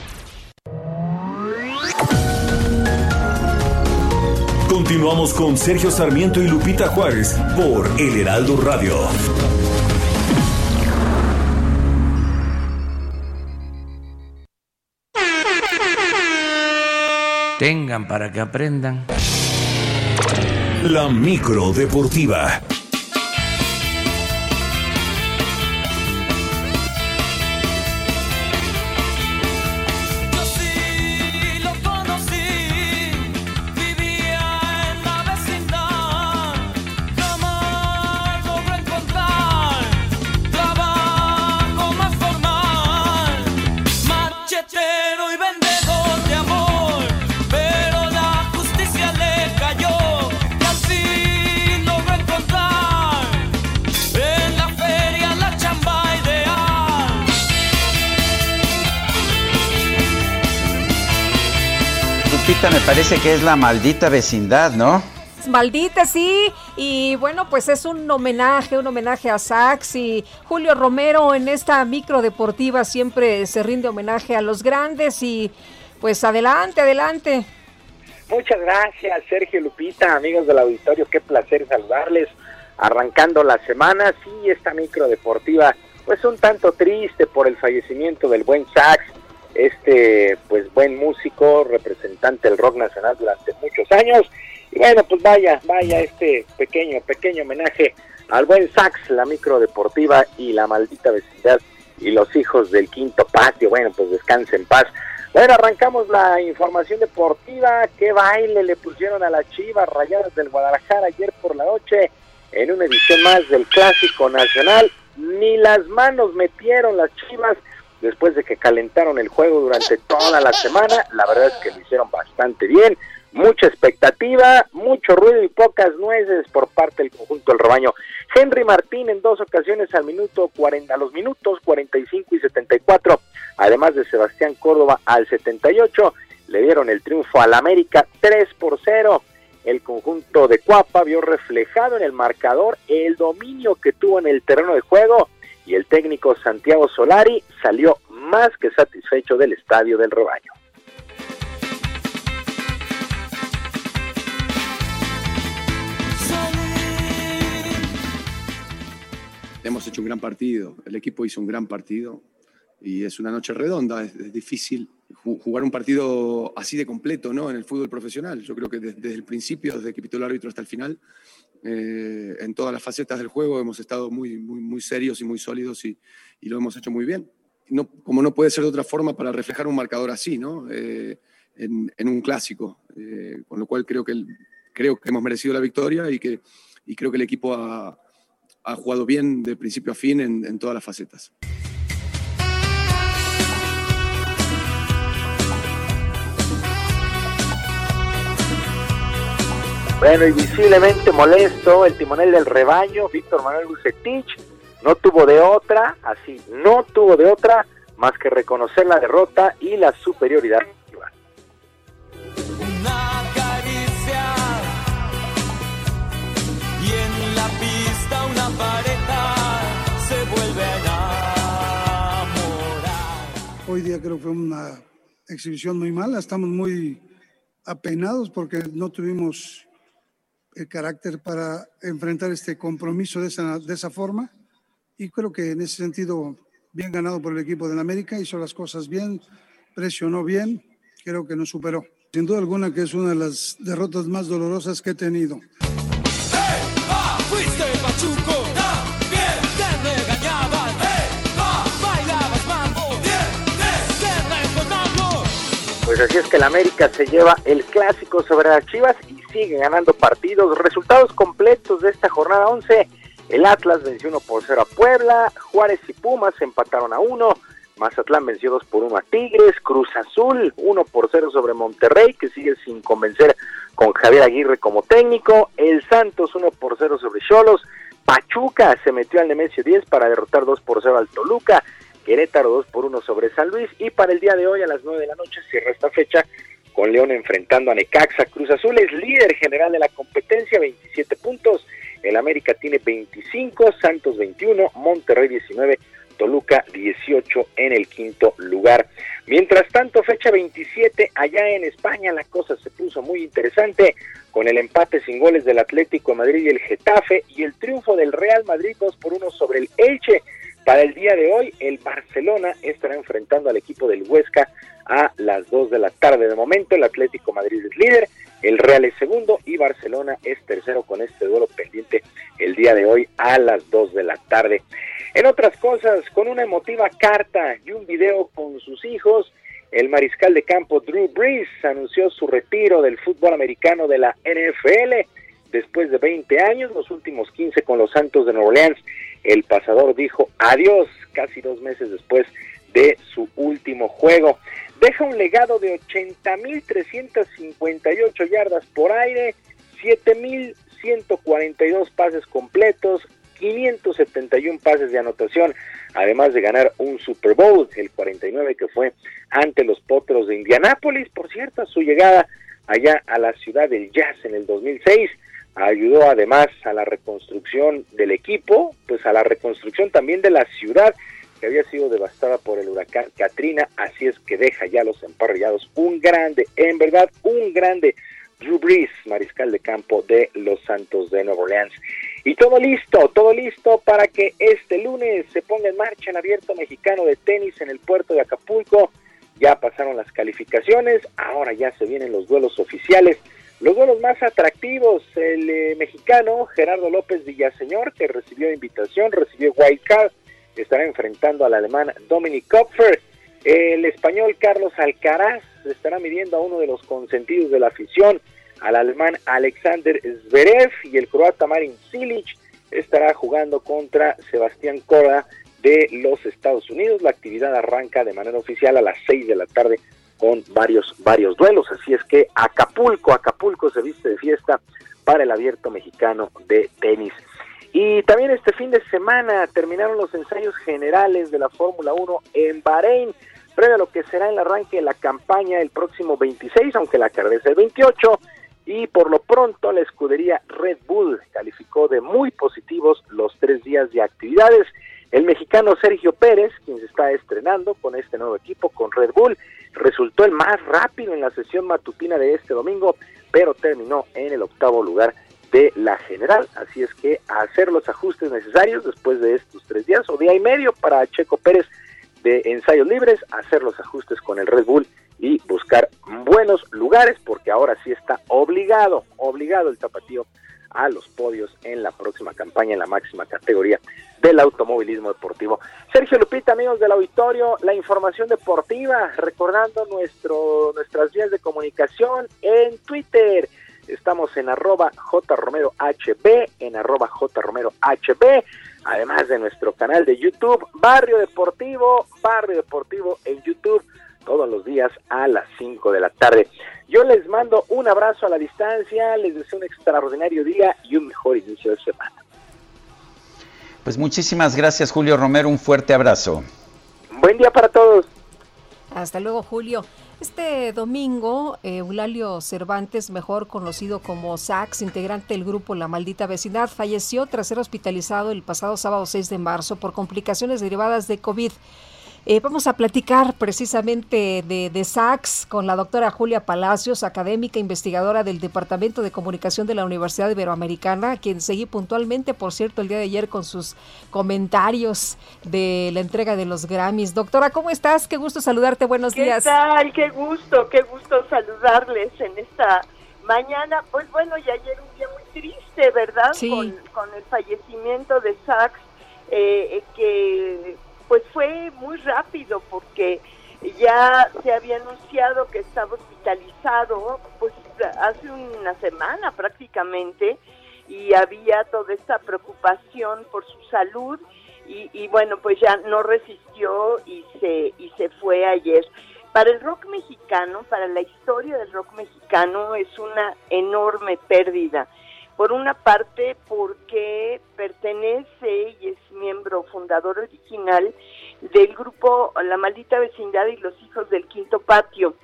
Continuamos con Sergio Sarmiento y Lupita Juárez por El Heraldo Radio. Tengan para que aprendan. La micro deportiva. Lupita, me parece que es la maldita vecindad, ¿no? Maldita, sí. Y bueno, pues es un homenaje, un homenaje a Sax y Julio Romero en esta micro deportiva siempre se rinde homenaje a los grandes y pues adelante, adelante. Muchas gracias, Sergio Lupita, amigos del auditorio, qué placer saludarles. Arrancando la semana, sí, esta micro deportiva, pues un tanto triste por el fallecimiento del buen Sax, este, pues buen músico, representante del rock nacional durante muchos años. Y bueno, pues vaya, vaya este pequeño, pequeño homenaje al buen Sax, la micro deportiva y la maldita vecindad y los hijos del quinto patio, bueno, pues descansen en paz. Bueno, arrancamos la información deportiva. ¿Qué baile le pusieron a las Chivas Rayadas del Guadalajara ayer por la noche en una edición más del Clásico Nacional? Ni las manos metieron las Chivas después de que calentaron el juego durante toda la semana. La verdad es que lo hicieron bastante bien. Mucha expectativa, mucho ruido y pocas nueces por parte del conjunto del rebaño. Henry Martín en dos ocasiones al minuto 40, a los minutos 45 y 74, además de Sebastián Córdoba al 78, le dieron el triunfo al América 3 por 0. El conjunto de Cuapa vio reflejado en el marcador el dominio que tuvo en el terreno de juego y el técnico Santiago Solari salió más que satisfecho del estadio del rebaño. Hemos hecho un gran partido, el equipo hizo un gran partido y es una noche redonda, es, difícil ju- jugar un partido así de completo ¿no? en el fútbol profesional. Yo creo que desde, desde el principio, desde que pitó el árbitro hasta el final, eh, en todas las facetas del juego hemos estado muy, muy, muy serios y muy sólidos y, y lo hemos hecho muy bien. No, como no puede ser de otra forma para reflejar un marcador así, ¿no? Eh, en, un clásico. Eh, con lo cual creo que, el- creo que hemos merecido la victoria y, que, y creo que el equipo ha, ha jugado bien de principio a fin en, en todas las facetas. Bueno, y visiblemente molesto el timonel del rebaño, Víctor Manuel Bucetich, no tuvo de otra, así, no tuvo de otra más que reconocer la derrota y la superioridad. Una caricia y en la pista una pareja se vuelve a enamorar. Hoy día creo que fue una exhibición muy mala. Estamos muy apenados porque no tuvimos el carácter para enfrentar este compromiso de esa, de esa forma. Y creo que en ese sentido, bien ganado por el equipo del América, hizo las cosas bien, presionó bien, creo que nos superó. Sin duda alguna que es una de las derrotas más dolorosas que he tenido. ¡Ah! Así es que el América se lleva el clásico sobre las Chivas y sigue ganando partidos. Resultados completos de esta jornada 11. El Atlas venció 1 por 0 a Puebla, Juárez y Pumas empataron a 1, Mazatlán venció 2 por 1 a Tigres, Cruz Azul 1 por 0 sobre Monterrey, que sigue sin convencer con Javier Aguirre como técnico, el Santos 1 por 0 sobre Cholos, Pachuca se metió al Nemesio 10 para derrotar 2 por 0 al Toluca, Querétaro 2 por 1 sobre San Luis y para el día de hoy a las 9 de la noche cierra esta fecha con León enfrentando a Necaxa. Cruz Azul es líder general de la competencia, 27 puntos. El América tiene 25, Santos 21, Monterrey 19, Toluca 18 en el quinto lugar. Mientras tanto, fecha 27, allá en España la cosa se puso muy interesante con el empate sin goles del Atlético de Madrid y el Getafe y el triunfo del Real Madrid 2 por 1 sobre el Elche. Para el día de hoy, el Barcelona estará enfrentando al equipo del Huesca a las 2 de la tarde. De momento, el Atlético Madrid es líder, el Real es segundo y Barcelona es tercero con este duelo pendiente el día de hoy a las 2 de la tarde. En otras cosas, con una emotiva carta y un video con sus hijos, el mariscal de campo Drew Brees anunció su retiro del fútbol americano de la NFL después de 20 años, los últimos 15 con los Santos de Nueva Orleans. El pasador dijo adiós casi dos meses después de su último juego. Deja un legado de 80.358 yardas por aire, 7.142 pases completos, 571 pases de anotación, además de ganar un Super Bowl, el 49 que fue ante los Potros de Indianápolis. Por cierto, su llegada allá a la ciudad del Jazz en el 2006 ayudó además a la reconstrucción del equipo, pues a la reconstrucción también de la ciudad que había sido devastada por el huracán Katrina, así es que deja ya los emparrillados un grande, en verdad un grande Drew Brees, mariscal de campo de los Santos de Nueva Orleans. Y todo listo, todo listo para que este lunes se ponga en marcha el abierto mexicano de tenis en el puerto de Acapulco. Ya pasaron las calificaciones, ahora ya se vienen los duelos oficiales. Los duelos más atractivos, el eh, mexicano Gerardo López Villaseñor, que recibió invitación, recibió wild card, estará enfrentando al alemán Dominic Kopfer. El español Carlos Alcaraz estará midiendo a uno de los consentidos de la afición, al alemán Alexander Zverev, y el croata Marin Cilic estará jugando contra Sebastián Corda de los Estados Unidos. La actividad arranca de manera oficial a las 6 de la tarde con varios, varios duelos. Así es que Acapulco, Acapulco se viste de fiesta para el abierto mexicano de tenis. Y también este fin de semana terminaron los ensayos generales de la Fórmula 1 en Bahrein, previo a lo que será el arranque de la campaña el próximo 26, aunque la carrera es el 28. Y por lo pronto la escudería Red Bull calificó de muy positivos los tres días de actividades. El mexicano Sergio Pérez, quien se está estrenando con este nuevo equipo, con Red Bull, resultó el más rápido en la sesión matutina de este domingo, pero terminó en el octavo lugar de la general. Así es que hacer los ajustes necesarios después de estos tres días o día y medio para Checo Pérez de ensayos libres, hacer los ajustes con el Red Bull y buscar buenos lugares porque ahora sí está obligado, obligado el tapatío a los podios en la próxima campaña en la máxima categoría del automovilismo deportivo. Sergio Lupita, amigos del auditorio, la información deportiva, recordando nuestro, nuestras vías de comunicación en Twitter. Estamos en arroba jromerohb, en arroba jromerohb, además de nuestro canal de YouTube, Barrio Deportivo, Barrio Deportivo en YouTube, todos los días a las 5 de la tarde. Yo les mando un abrazo a la distancia, les deseo un extraordinario día y un mejor inicio de semana. Pues muchísimas gracias, Julio Romero. Un fuerte abrazo. Buen día para todos. Hasta luego, Julio. Este domingo, eh, Eulalio Cervantes, mejor conocido como Sax, integrante del grupo La Maldita Vecindad, falleció tras ser hospitalizado el pasado sábado 6 de marzo por complicaciones derivadas de COVID. Eh, vamos a platicar precisamente de, de SACS con la doctora Julia Palacios, académica investigadora del Departamento de Comunicación de la Universidad Iberoamericana, quien seguí puntualmente, por cierto, el día de ayer con sus comentarios de la entrega de los Grammys. Doctora, ¿cómo estás? Qué gusto saludarte, buenos ¿Qué días. tal? Qué gusto, qué gusto saludarles en esta mañana. Pues bueno, y ayer un día muy triste, ¿verdad? Sí. Con, con el fallecimiento de Sachs, eh, que pues fue muy rápido porque ya se había anunciado que estaba hospitalizado pues hace una semana prácticamente y había toda esta preocupación por su salud y, y bueno pues ya no resistió y se y se fue ayer. Para el rock mexicano para la historia del rock mexicano es una enorme pérdida por una parte porque pertenece y es miembro fundador original del grupo La Maldita Vecindad y los Hijos del Quinto Patio.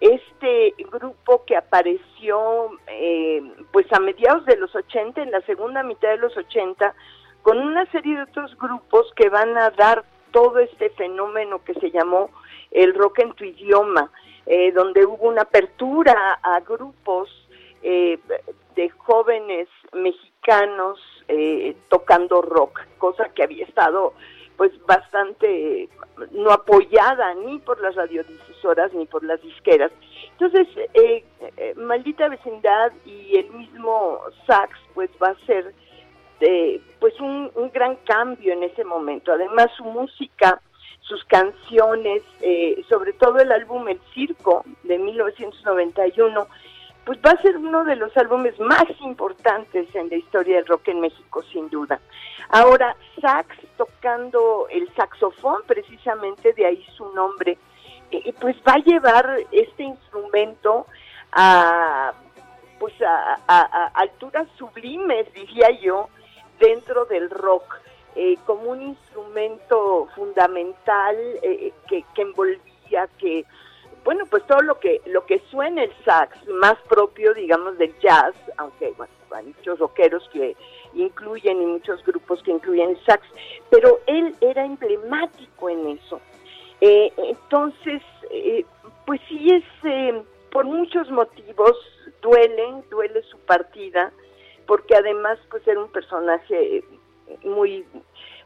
Este grupo que apareció eh, pues a mediados de los 80, en la segunda mitad de los 80, con una serie de otros grupos que van a dar todo este fenómeno que se llamó el rock en tu idioma, eh, donde hubo una apertura a grupos eh, de jóvenes mexicanos eh, tocando rock, cosa que había estado pues bastante no apoyada ni por las radiodifusoras ni por las disqueras. Entonces, eh, eh, Maldita Vecindad y el mismo Sax pues va a ser eh, pues un, un gran cambio en ese momento. Además, su música, sus canciones, eh, sobre todo el álbum El Circo de 1991, pues va a ser uno de los álbumes más importantes en la historia del rock en México, sin duda. Ahora, sax tocando el saxofón, precisamente de ahí su nombre, eh, pues va a llevar este instrumento a pues a, alturas sublimes, diría yo, dentro del rock, eh, como un instrumento fundamental eh, que, que envolvía, que bueno, pues todo lo que lo que suena el sax, más propio, digamos, del jazz, aunque bueno, hay muchos rockeros que incluyen y muchos grupos que incluyen el sax, pero él era emblemático en eso. Eh, entonces, eh, pues sí es, eh, por muchos motivos, duele, duele su partida, porque además pues era un personaje muy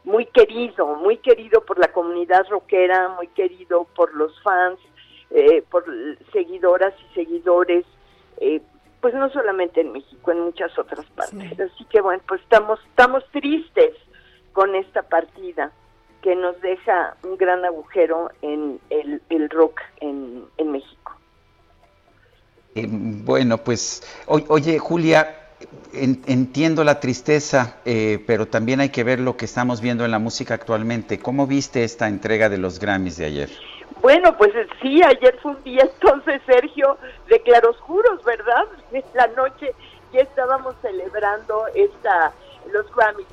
muy querido, muy querido por la comunidad rockera, muy querido por los fans, eh, por seguidoras y seguidores, eh, pues no solamente en México, en muchas otras partes. Así que bueno, pues estamos, estamos tristes con esta partida. que nos deja un gran agujero en el, el rock en, en México. Eh, bueno, pues, o- oye, Julia, en- entiendo la tristeza, eh, pero también hay que ver lo que estamos viendo en la música actualmente. ¿Cómo viste esta entrega de los Grammys de ayer? Bueno, pues eh, sí, ayer fue un día entonces, Sergio, de claroscuros, ¿verdad? En la noche ya estábamos celebrando esta los Grammys.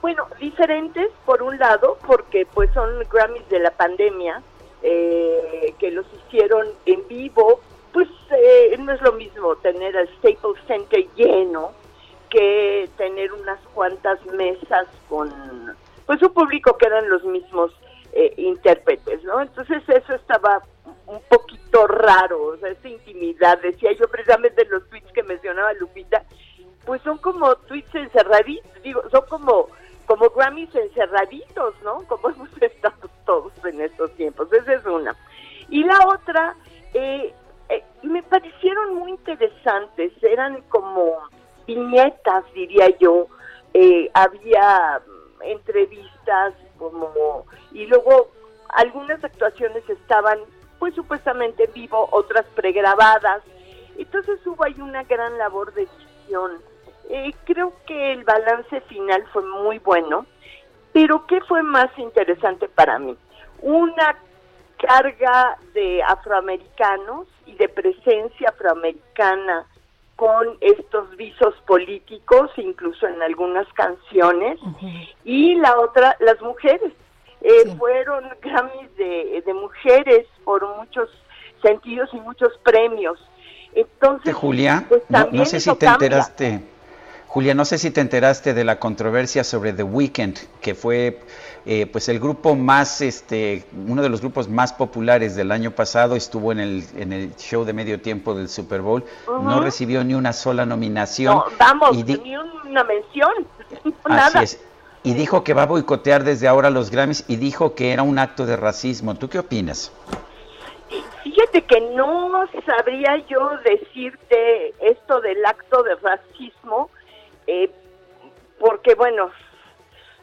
Bueno, diferentes por un lado, porque pues son Grammys de la pandemia, eh, que los hicieron en vivo, pues eh, no es lo mismo tener el Staples Center lleno que tener unas cuantas mesas con pues un público que eran los mismos eh, intérpretes, ¿no? Entonces eso estaba un poquito raro, o sea, esa intimidad, decía yo precisamente en los tweets que mencionaba Lupita, pues son como tweets encerraditos, digo, son como como Grammys encerraditos, ¿no? Como hemos estado todos en estos tiempos, esa es una. Y la otra, eh, eh, me parecieron muy interesantes, eran como viñetas, diría yo, eh, había mm, entrevistas como y luego algunas actuaciones estaban pues supuestamente en vivo, otras pregrabadas. Entonces hubo ahí una gran labor de edición. Eh, creo que el balance final fue muy bueno, pero ¿qué fue más interesante para mí? Una carga de afroamericanos y de presencia afroamericana con estos visos políticos, incluso en algunas canciones, y la otra, las mujeres. Eh, Fueron Grammys de, de mujeres por muchos sentidos y muchos premios. Entonces, Julia, pues no, no sé si te cambia. enteraste. Julia, no sé si te enteraste de la controversia sobre The Weeknd, que fue eh, pues el grupo más, este, uno de los grupos más populares del año pasado, estuvo en el, en el show de medio tiempo del Super Bowl, no recibió ni una sola nominación. No, vamos, y ni una mención, Así nada. es. Y dijo que va a boicotear desde ahora los Grammys y dijo que era un acto de racismo. ¿Tú qué opinas? Fíjate que no sabría yo decirte esto del acto de racismo, eh, porque bueno,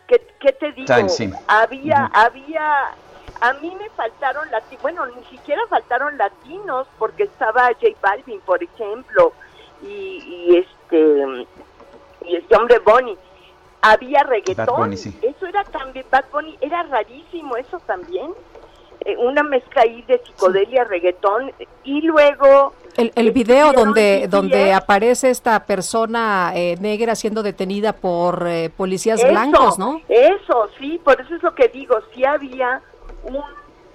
¿qué, qué te digo? Time, sí. Había, había, a mí me faltaron latinos, bueno, ni siquiera faltaron latinos, porque estaba J Balvin, por ejemplo, y, y este, y este hombre Bonnie. Había reggaetón, Bunny, sí. eso era también, Bad Bunny, era rarísimo eso también eh, una mezcla ahí de psicodelia, reggaetón, y luego... El, el video donde, donde aparece esta persona eh, negra siendo detenida por eh, policías Eso, blancos, ¿no? Eso, sí, por eso es lo que digo, sí había un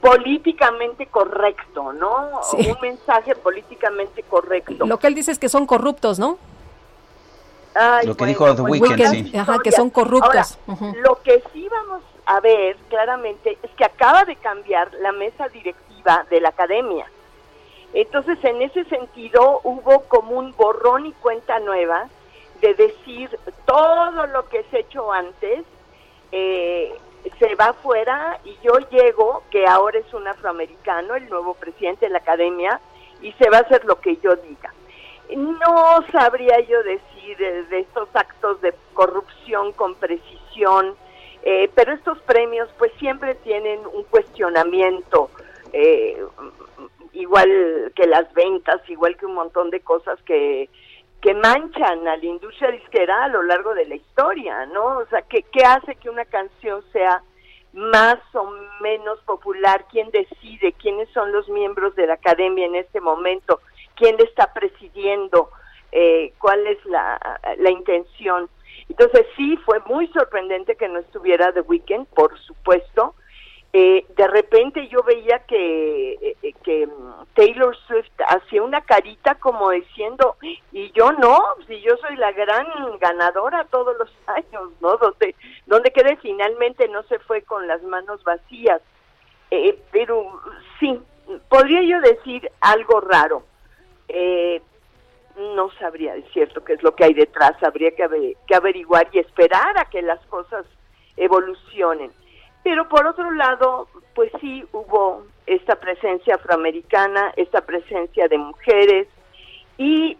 políticamente correcto, ¿no? Sí. Un mensaje políticamente correcto. Lo que él dice es que son corruptos, ¿no? Ay, Lo que bueno, dijo The pues Weeknd, muchas sí. Ajá, que son corruptos. Ahora. Lo que sí vamos a ver claramente es que acaba de cambiar la mesa directiva de la academia. Entonces, en ese sentido, hubo como un borrón y cuenta nueva de decir todo lo que se ha hecho antes eh, se va afuera y yo llego, que ahora es un afroamericano, el nuevo presidente de la academia, y se va a hacer lo que yo diga. No sabría yo decir eh, de estos actos de corrupción con precisión, eh, pero estos premios pues siempre tienen un cuestionamiento, igual que las ventas, igual que un montón de cosas que, que manchan a la industria disquera a lo largo de la historia, ¿no? O sea, ¿qué, qué hace que una canción sea más o menos popular? ¿Quién decide? ¿Quiénes son los miembros de la academia en este momento? ¿Quién le está presidiendo? Eh, ¿Cuál es la, la intención? Entonces sí, fue muy sorprendente que no estuviera The Weeknd, por supuesto. Eh, de repente yo veía que, eh, que mm, Taylor Swift hacía una carita como diciendo, y yo no, si yo soy la gran ganadora todos los años, ¿no? Donde, donde quede finalmente no se fue con las manos vacías. Eh, pero sí, podría yo decir algo raro. Eh, no sabría decir lo que es lo que hay detrás, habría que averiguar y esperar a que las cosas evolucionen. Pero por otro lado, pues sí hubo esta presencia afroamericana, esta presencia de mujeres y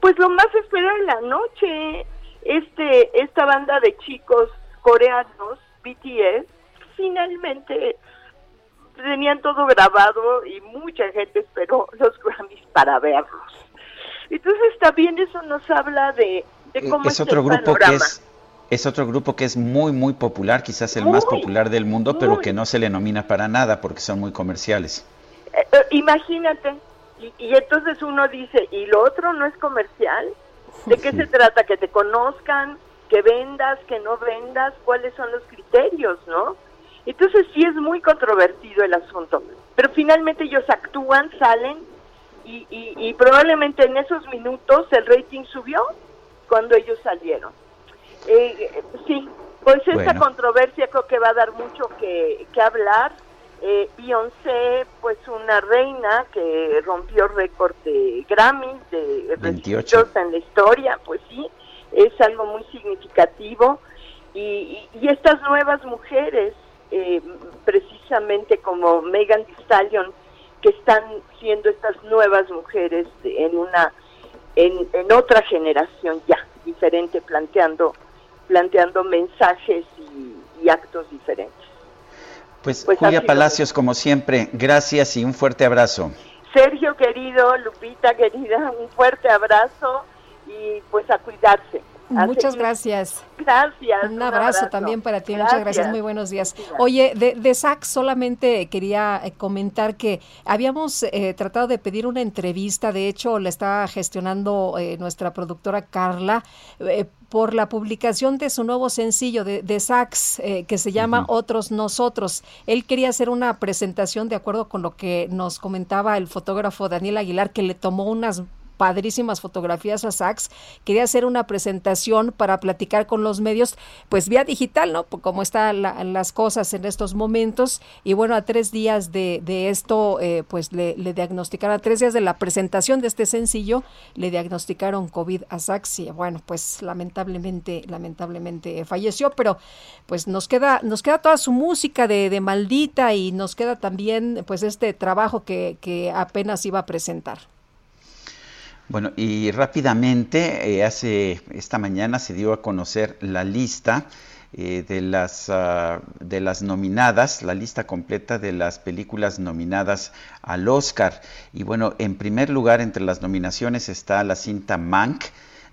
pues lo más esperado en la noche, este esta banda de chicos coreanos, BTS, finalmente tenían todo grabado y mucha gente esperó los Grammys para verlos. Entonces también eso nos habla de, de Eh, cómo es está otro el grupo que panorama. es es otro grupo que es muy muy popular, quizás el Muy, más popular del mundo, pero que no se le nomina para nada porque son muy comerciales. Eh, eh, imagínate, y, y entonces uno dice, ¿y lo otro no es comercial? ¿De qué se trata? Que te conozcan, que vendas, que no vendas, cuáles son los criterios, ¿no? Entonces sí es muy controvertido el asunto, pero finalmente ellos actúan, salen y, y, y probablemente en esos minutos el rating subió cuando ellos salieron. Eh, sí, pues esta Bueno. controversia creo que va a dar mucho que, que hablar. Eh, Beyoncé, pues una reina que rompió récord de Grammys, de 28. recibidos en la historia, pues sí, es algo muy significativo. Y, y- y estas nuevas mujeres, eh, precisamente como Megan Thee Stallion, que están siendo estas nuevas mujeres de- en una en, en otra generación ya diferente planteando planteando mensajes y, y actos diferentes Pues, Pues Julia Palacios, como siempre, gracias y un fuerte abrazo. Sergio querido Lupita querida un fuerte abrazo y pues a cuidarse Muchas gracias. gracias Un abrazo, también para ti, muchas gracias, Gracias. muy buenos días. Oye, de, de SAC solamente quería eh, comentar que habíamos eh, tratado de pedir una entrevista, de hecho la está gestionando eh, nuestra productora Carla, eh, por la publicación de su nuevo sencillo de, de Sax, eh, que se llama Otros Nosotros. Él quería hacer una presentación de acuerdo con lo que nos comentaba el fotógrafo Daniel Aguilar, que le tomó unas padrísimas fotografías a Sax, quería hacer una presentación para platicar con los medios, pues vía digital, ¿no? Como están la- las cosas en estos momentos. Y bueno, a tres días de, de esto, eh, pues le, diagnosticaron, a tres días de la presentación de este sencillo, le diagnosticaron COVID a Sax y bueno, pues lamentablemente, lamentablemente falleció, pero pues nos queda, nos queda toda su música de, de maldita y nos queda también pues este trabajo que, que apenas iba a presentar. Bueno, y rápidamente, eh, hace esta mañana se dio a conocer la lista eh, de las ah, de las nominadas, la lista completa de las películas nominadas al Oscar. Y bueno, en primer lugar entre las nominaciones está la cinta Mank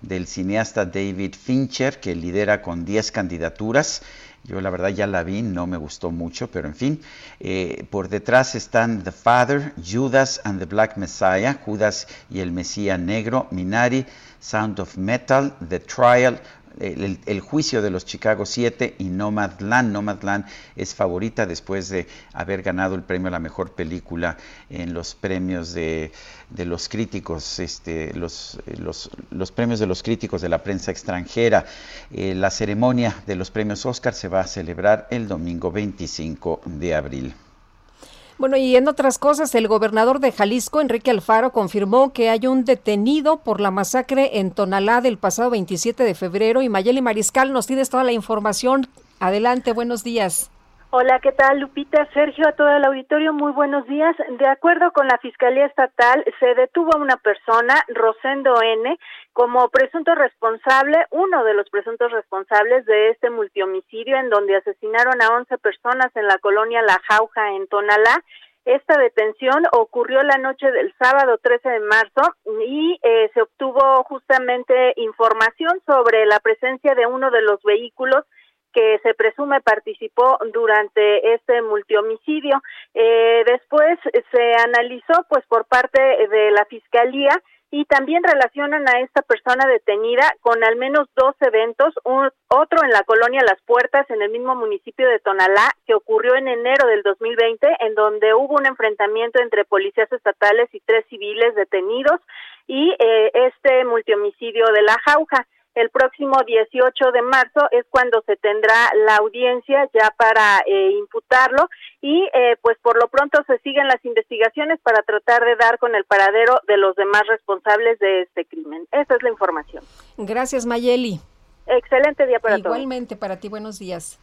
del cineasta David Fincher, que lidera con 10 candidaturas. Yo la verdad ya la vi, no me gustó mucho, pero en fin. Eh, por detrás están The Father, Judas and the Black Messiah, Judas y el Mesías Negro, Minari, Sound of Metal, The Trial, el, juicio de los Chicago 7 y Nomadland. Nomadland es favorita después de haber ganado el premio a la mejor película en los premios de, de los críticos, este, los, eh, los, los premios de los críticos de la prensa extranjera. Eh, la ceremonia de los premios Oscar se va a celebrar el domingo 25 de abril. Bueno, y en otras cosas, el gobernador de Jalisco, Enrique Alfaro, confirmó que hay un detenido por la masacre en Tonalá del pasado 27 de febrero. Y Mayeli Mariscal, nos tienes toda la información. Adelante, buenos días. Hola, ¿qué tal Lupita? Sergio, a todo el auditorio, muy buenos días. De acuerdo con la Fiscalía Estatal, se detuvo a una persona, Rosendo N., como presunto responsable, uno de los presuntos responsables de este multihomicidio en donde asesinaron a 11 personas en la colonia La Jauja en Tonalá. Esta detención ocurrió la noche del sábado 13 de marzo y eh, se obtuvo justamente información sobre la presencia de uno de los vehículos que se presume participó durante este multihomicidio. Eh, después se analizó, pues, por parte de la fiscalía y también relacionan a esta persona detenida con al menos dos eventos, un, otro en la colonia Las Puertas, en el mismo municipio de Tonalá, que ocurrió en enero del 2020, en donde hubo un enfrentamiento entre policías estatales y tres civiles detenidos, y eh, este multihomicidio de La Jauja. El próximo 18 de marzo es cuando se tendrá la audiencia ya para eh, imputarlo y eh, pues por lo pronto se siguen las investigaciones para tratar de dar con el paradero de los demás responsables de este crimen. Esa es la información. Gracias, Mayeli. Excelente día para todos. Igualmente para ti, buenos días.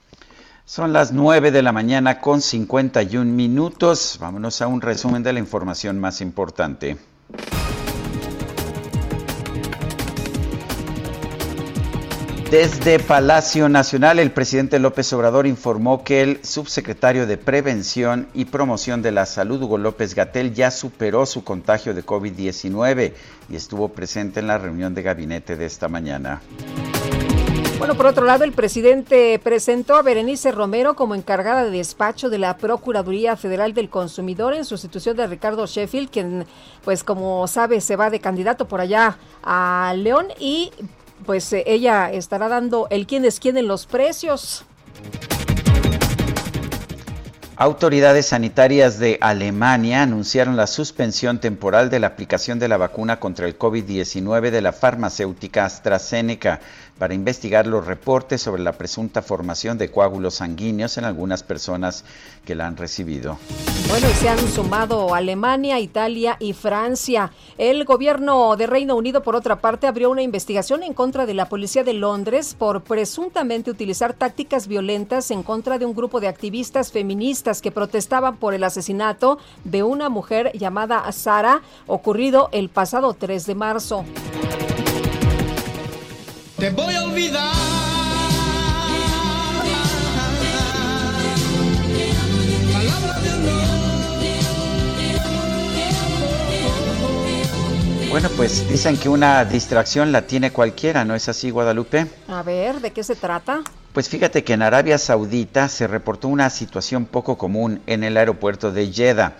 Son las 9 de la mañana con 51 minutos. Vámonos a un resumen de la información más importante. Desde Palacio Nacional, el presidente López Obrador informó que el subsecretario de Prevención y Promoción de la Salud, Hugo López Gatel, ya superó su contagio de COVID-19 y estuvo presente en la reunión de gabinete de esta mañana. Bueno, por otro lado, el presidente presentó a Berenice Romero como encargada de despacho de la Procuraduría Federal del Consumidor en sustitución de Ricardo Sheffield, quien, pues como sabe, se va de candidato por allá a León y pues eh, ella estará dando el quién es quién en los precios. Autoridades sanitarias de Alemania anunciaron la suspensión temporal de la aplicación de la vacuna contra el COVID-19 de la farmacéutica AstraZeneca para investigar los reportes sobre la presunta formación de coágulos sanguíneos en algunas personas que la han recibido. Bueno, y se han sumado Alemania, Italia y Francia. El gobierno de Reino Unido, por otra parte, abrió una investigación en contra de la policía de Londres por presuntamente utilizar tácticas violentas en contra de un grupo de activistas feministas que protestaban por el asesinato de una mujer llamada Sara, ocurrido el pasado 3 de marzo. Te voy a olvidar. Bueno, pues dicen que una distracción la tiene cualquiera, ¿no es así, Guadalupe? A ver, ¿de qué se trata? Pues fíjate que en Arabia Saudita se reportó una situación poco común en el aeropuerto de Jeddah.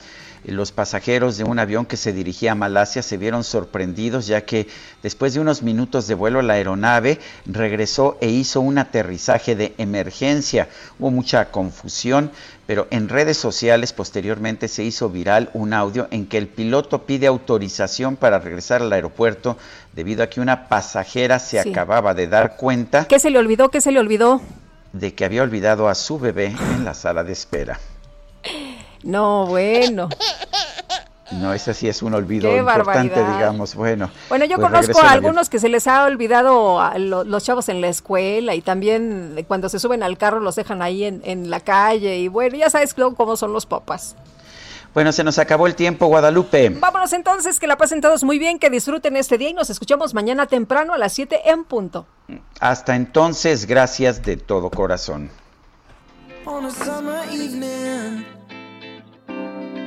Los pasajeros de un avión que se dirigía a Malasia se vieron sorprendidos ya que después de unos minutos de vuelo la aeronave regresó e hizo un aterrizaje de emergencia. Hubo mucha confusión, pero en redes sociales posteriormente se hizo viral un audio en que el piloto pide autorización para regresar al aeropuerto debido a que una pasajera se Sí. acababa de dar cuenta ¿Qué se le olvidó? ¿Qué se le olvidó? de que había olvidado a su bebé en la sala de espera. No, bueno. No, ese sí es un olvido Qué importante, barbaridad. digamos. Bueno, Bueno, yo pues conozco a algunos que se les ha olvidado a lo- los chavos en la escuela y también cuando se suben al carro los dejan ahí en, en la calle y bueno, ya sabes luego cómo son los papás. Bueno, se nos acabó el tiempo, Guadalupe. Vámonos entonces, que la pasen todos muy bien, que disfruten este día y nos escuchamos mañana temprano a las 7 en punto. Hasta entonces, gracias de todo corazón. on a summer evening,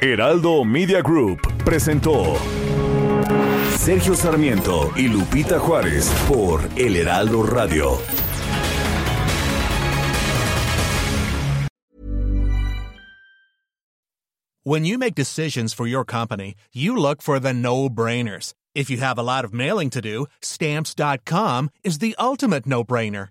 Heraldo Media Group presentó Sergio Sarmiento y Lupita Juárez por El Heraldo Radio. When you make decisions for your company, you look for the no brainers. If you have a lot of mailing to do, stamps.com is the ultimate no brainer.